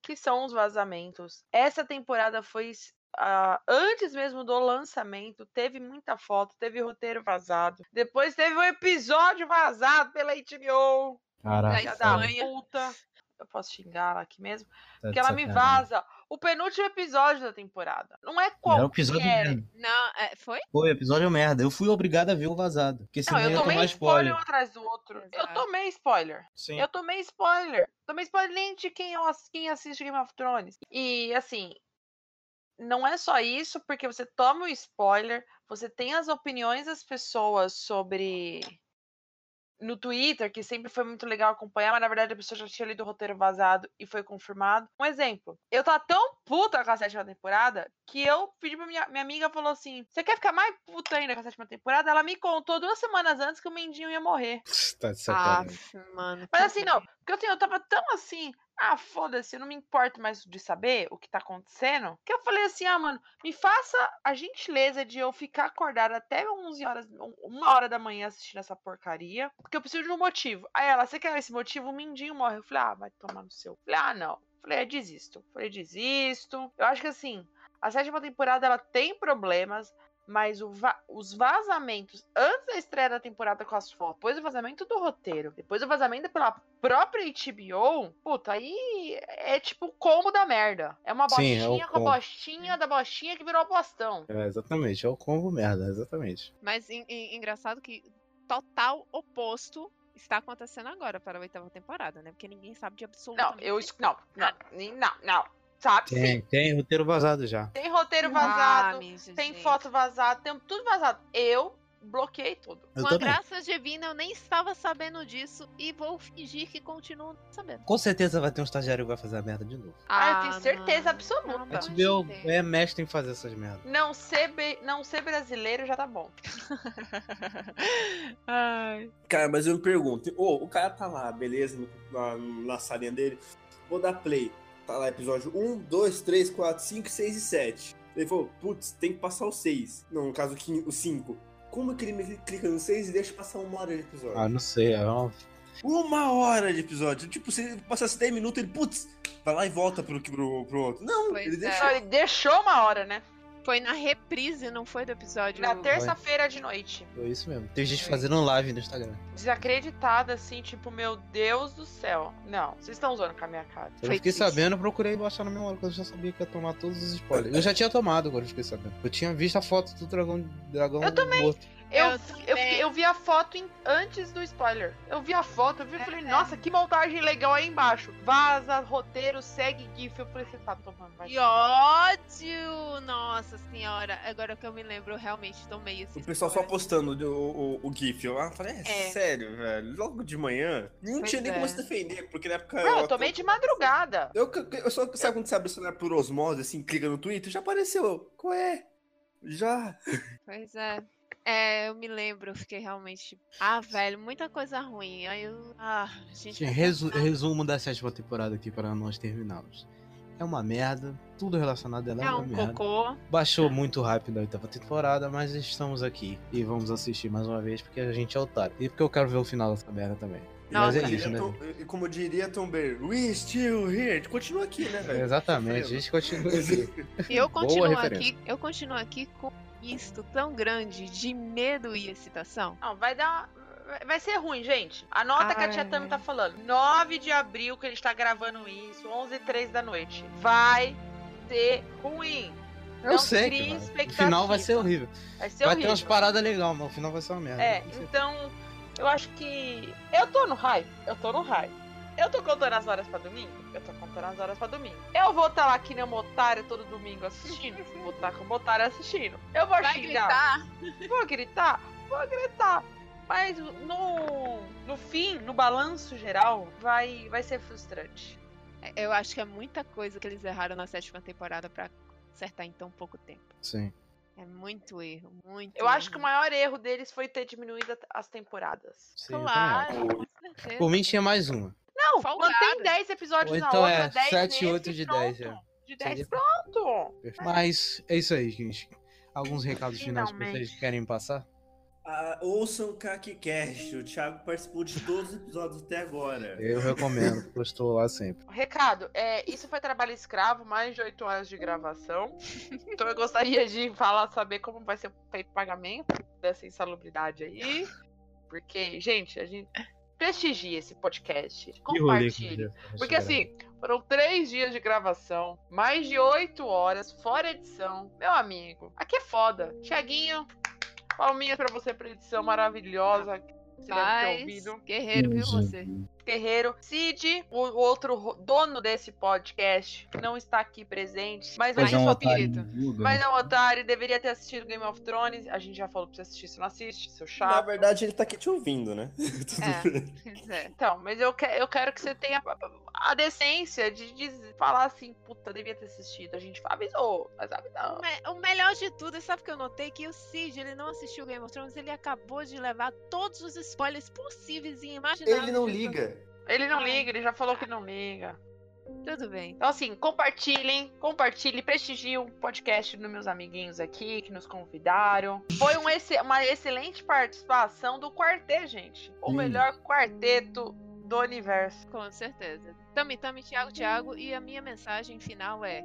S3: Que são os vazamentos. Essa temporada foi. ah, antes mesmo do lançamento, teve muita foto, teve roteiro vazado. Depois teve um episódio vazado pela HBO.
S1: Caraca,
S3: da puta. Eu posso xingar ela aqui mesmo?
S1: tá
S3: Porque ela me vaza o penúltimo episódio da temporada. Não é
S1: Era um
S3: qualquer.
S1: episódio merda.
S4: Não, é, foi?
S1: Foi episódio merda. Eu fui obrigado a ver o vazado. Porque
S3: Não,
S1: senão
S3: eu
S1: ia
S3: tomei
S1: tomar
S3: spoiler
S1: spoiler.
S3: um atrás do outro. Eu
S4: Exato.
S3: tomei spoiler.
S1: Sim.
S3: Eu tomei spoiler. Tomei spoiler nem de quem, eu quem assiste Game of Thrones. E assim, não é só isso, porque você toma o spoiler, você tem as opiniões das pessoas sobre. No Twitter, que sempre foi muito legal acompanhar, mas na verdade a pessoa já tinha lido o roteiro vazado e foi confirmado. Um exemplo, eu tava tão puta com a sétima temporada que eu pedi pra minha, minha amiga falou assim: Você quer ficar mais puta ainda com a sétima temporada? Ela me contou duas semanas antes que o Mendinho ia morrer.
S1: Tá de
S4: Ah,
S1: sacanagem.
S4: mano.
S3: Mas
S4: que
S3: assim, não,
S4: ruim.
S3: porque assim, eu tava tão assim, ah, foda-se, eu não me importo mais de saber o que tá acontecendo, que eu falei assim, ah, mano, me faça a gentileza de eu ficar acordada até 11 horas, um- uma hora da manhã assistindo essa porcaria, porque eu preciso de um motivo. Aí ela, você quer esse motivo? O Mindinho morre. Eu falei, ah, vai tomar no seu. Eu falei, ah, não. Eu falei, é, desisto. Eu falei, desisto. Eu acho que assim, a sétima temporada, ela tem problemas, mas o va- os vazamentos antes da estreia da temporada com as fotos, depois o vazamento do roteiro, depois o vazamento pela própria HBO, puta, aí é tipo o combo da merda. É uma
S1: Sim, é
S3: bostinha com a bostinha da bostinha que virou bostão.
S1: É, exatamente, é o combo merda, exatamente.
S4: Mas en- en- engraçado que total oposto está acontecendo agora para a oitava temporada, né? Porque ninguém sabe de
S3: Não,
S4: absolutamente
S3: eu. es- Não, não, não, não. Sabe
S1: Tem,
S3: sim.
S1: tem roteiro vazado já.
S3: Tem roteiro
S4: Ah,
S3: vazado,
S4: minha
S3: tem
S4: gente.
S3: foto vazada, tem tudo vazado. Eu bloqueei tudo.
S1: Eu
S4: Com a
S1: também.
S4: graça divina, eu nem estava sabendo disso e vou fingir que continuo não sabendo.
S1: Com certeza vai ter um estagiário que vai fazer a merda de novo.
S3: Ah, eu tenho certeza
S4: mano,
S3: absoluta.
S4: pelo
S1: A
S4: amor de
S1: HBO é mestre em fazer essas merdas.
S3: Não ser, be- não ser brasileiro já tá bom.
S4: Ai.
S5: Cara, mas eu me pergunto, ô, o cara tá lá, beleza, na, na salinha dele, vou dar play. Tá lá, episódio 1, 2, 3, 4, 5, 6 e 7. Ele falou, putz, tem que passar o 6. Não, no caso, o quin- o 5. Como que ele me clica no 6 e deixa passar uma hora de episódio?
S1: Ah, não sei, é uma...
S5: Uma hora de episódio. Tipo, se ele passasse 10 minutos, ele, putz, vai lá e volta pro, pro, pro outro. Não, ele
S4: é.
S5: deixa.
S3: Não, ele deixou uma hora, né?
S4: Foi na reprise, não foi do episódio?
S3: Na terça-feira de noite.
S1: Foi isso mesmo. Tem gente fazendo live no Instagram.
S3: Desacreditada, assim, tipo, meu Deus do céu. Não, vocês estão usando com a minha cara.
S1: Eu
S4: Foi
S1: fiquei
S4: triste.
S1: sabendo, eu procurei baixar na memória, porque eu já sabia que ia tomar todos os spoilers. Eu já tinha tomado quando eu fiquei sabendo. Eu tinha visto a foto do dragão, dragão
S3: Eu também.
S1: morto.
S3: Eu,
S4: Eu
S3: eu, fiquei- eu vi a foto em- antes do spoiler. Eu vi a foto, eu vi e falei,
S4: É.
S3: nossa, que montagem legal aí embaixo. Vaza, roteiro, segue GIF. Eu falei, você tá tomando, vai.
S4: Que ódio! Nossa senhora, agora que eu me lembro, eu realmente tomei esse
S5: O pessoal só
S4: spoiler.
S5: postando o, o, o GIF. Eu ah, falei, é,
S4: É.
S5: sério, velho. Logo de manhã. Não
S4: Pois
S5: tinha nem
S4: é.
S5: como se defender, porque na época.
S3: Não, eu tomei de madrugada.
S5: Eu, eu só, sabe quando você abre o celular por osmose, assim, clica no Twitter, já apareceu. Qual é? Já.
S4: Pois é. É, eu me lembro, eu fiquei realmente tipo, ah, velho, muita coisa ruim. Aí eu, ah, gente.
S1: Gente, resu- resumo da sétima temporada aqui para nós terminarmos. É uma merda, tudo relacionado a ela é,
S4: É
S1: uma
S4: um
S1: merda.
S4: cocô.
S1: Baixou muito rápido a oitava temporada, mas estamos aqui e vamos assistir mais uma vez porque a gente é otário. E porque eu quero ver o final dessa merda também. mas
S4: Nossa.
S1: é isso, né?
S5: Tom- como diria Tom Bear, we still here. Continua aqui, né, velho?
S1: Exatamente, a gente continua aqui.
S4: E eu continuo aqui, eu continuo aqui com misto tão grande de medo e excitação.
S3: Não, vai dar. vai- ser ruim, gente. Anota que a tia
S4: Ai.
S3: Tami tá falando. 9 de abril que a gente tá gravando isso, 11 e 3 da noite. Vai ser ruim.
S1: Eu
S3: Não
S1: sei
S3: crie
S1: que vai. O final vai ser horrível.
S3: Vai ser
S1: vai
S3: horrível.
S1: ter umas paradas legais, mas o final vai ser uma merda.
S3: É, então, eu acho que. Eu tô no hype. Eu tô no hype. Eu tô contando as horas pra domingo? Eu tô contando as horas pra domingo. Eu vou estar lá que nem uma otária todo domingo assistindo. vou estar como otária assistindo. Eu vou
S4: Vai
S3: xingar.
S4: gritar?
S3: Vou gritar? Vou gritar. Mas no, no fim, no balanço geral, vai, vai ser frustrante.
S4: É, Eu acho que é muita coisa que eles erraram na sétima temporada pra acertar em tão pouco tempo.
S7: Sim.
S4: É muito erro, muito
S3: Eu acho que o
S4: erro.
S3: maior erro deles foi ter diminuído as temporadas.
S7: Sim.
S4: Claro.
S7: Por mim tinha mais uma.
S3: Não,
S4: Folgada.
S3: mantém 10 episódios
S7: Ou
S3: na
S7: então
S3: outra,
S7: é
S3: 10
S7: sete,
S3: nesse,
S7: oito de
S3: pronto.
S7: 10, é.
S3: De 10,
S7: Seria-
S3: pronto.
S7: Mas é isso aí, gente. Alguns recados finais que vocês querem passar?
S5: Ah, ouçam o KakiCast, o Thiago participou de todos os episódios até agora.
S7: Eu recomendo, porque eu estou lá sempre.
S3: Recado, é, isso foi trabalho escravo, mais de 8 horas de gravação. então eu gostaria de falar, saber como vai ser feito o pagamento dessa insalubridade aí. Porque, gente, a gente prestigia esse podcast. Compartilhe. Porque assim, foram três dias de gravação, mais de oito horas, fora edição. Meu amigo, aqui é foda. Tiaguinho, palminhas pra você pra edição maravilhosa. Você deve ter
S4: Mas,
S3: ouvido.
S4: guerreiro, viu você?
S3: Guerreiro. Cid, o o outro ro- dono desse podcast, não está aqui presente. Mas a
S4: é um otário.
S7: Uhum.
S3: mas é um otário, deveria ter assistido Game of Thrones. A gente já falou pra você assistir, se não assiste, seu
S2: Na
S3: chato.
S2: verdade, ele tá aqui te ouvindo, né? Tudo
S4: É. é.
S3: Então, mas eu, que- eu quero que você tenha a decência de, dizer- falar assim, puta, devia ter assistido. A gente avisou, mas avisou.
S4: O me- O melhor de tudo, sabe o que eu notei? Que o Cid, ele não assistiu Game of Thrones, ele acabou de levar todos os spoilers possíveis e imagináveis.
S2: Ele não
S4: de-
S2: liga.
S3: Ele não liga, ele já falou que não liga.
S4: Tudo bem.
S3: Então, assim, compartilhem, compartilhem, prestigiem o podcast dos meus amiguinhos aqui que nos convidaram. Foi um uma excelente participação do quarteto, gente. O
S7: Sim.
S3: melhor quarteto do universo.
S4: Com certeza. Tami, Tami, Thiago, Thiago. E a minha mensagem final é: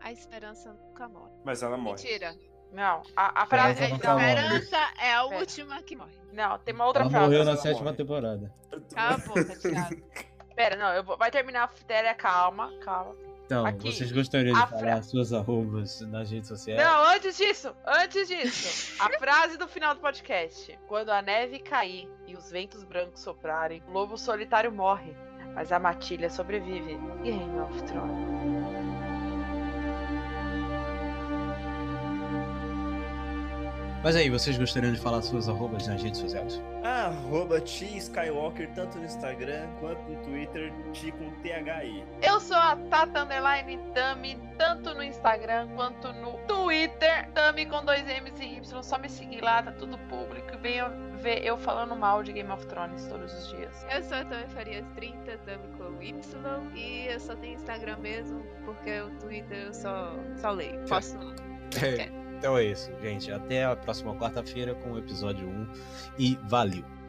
S4: A esperança nunca morre.
S2: Mas ela morre.
S4: Mentira.
S3: Não, a, a frase.
S7: Essa
S4: A
S7: não
S3: Não,
S7: tá morre.
S4: esperança é a última que morre.
S3: não, tem uma outra
S7: Ela
S3: frase.
S7: morreu na sétima
S2: morre.
S7: temporada.
S4: Cala a boca, Thiago.
S3: Pera, não, eu vou, vai terminar a Féria, calma, calma.
S7: Então,
S3: Aqui,
S7: vocês gostariam de falar
S3: fra-
S7: suas arrobas nas redes sociais?
S3: Não, antes disso, antes disso. A frase do final do podcast. Quando a neve cair e os ventos brancos soprarem, o lobo solitário morre, mas a matilha sobrevive. Game of Thrones.
S7: Mas aí, vocês gostariam de falar suas arrobas nas redes sociais?
S5: Arroba T Skywalker, tanto no Instagram quanto no Twitter, T com THI.
S3: Eu sou a Tata Underline Tami, tanto no Instagram quanto no Twitter. Tami com dois M's e Y. Só me seguir lá, tá tudo público. Venha ver eu falando mal de Game of Thrones todos os dias.
S4: Eu sou a Tami Farias 30, Tami com Y. E eu só tenho Instagram mesmo, porque o Twitter eu só, só leio. Posso.
S7: Então é isso, gente. Até a próxima quarta-feira com o episódio 1 e valeu!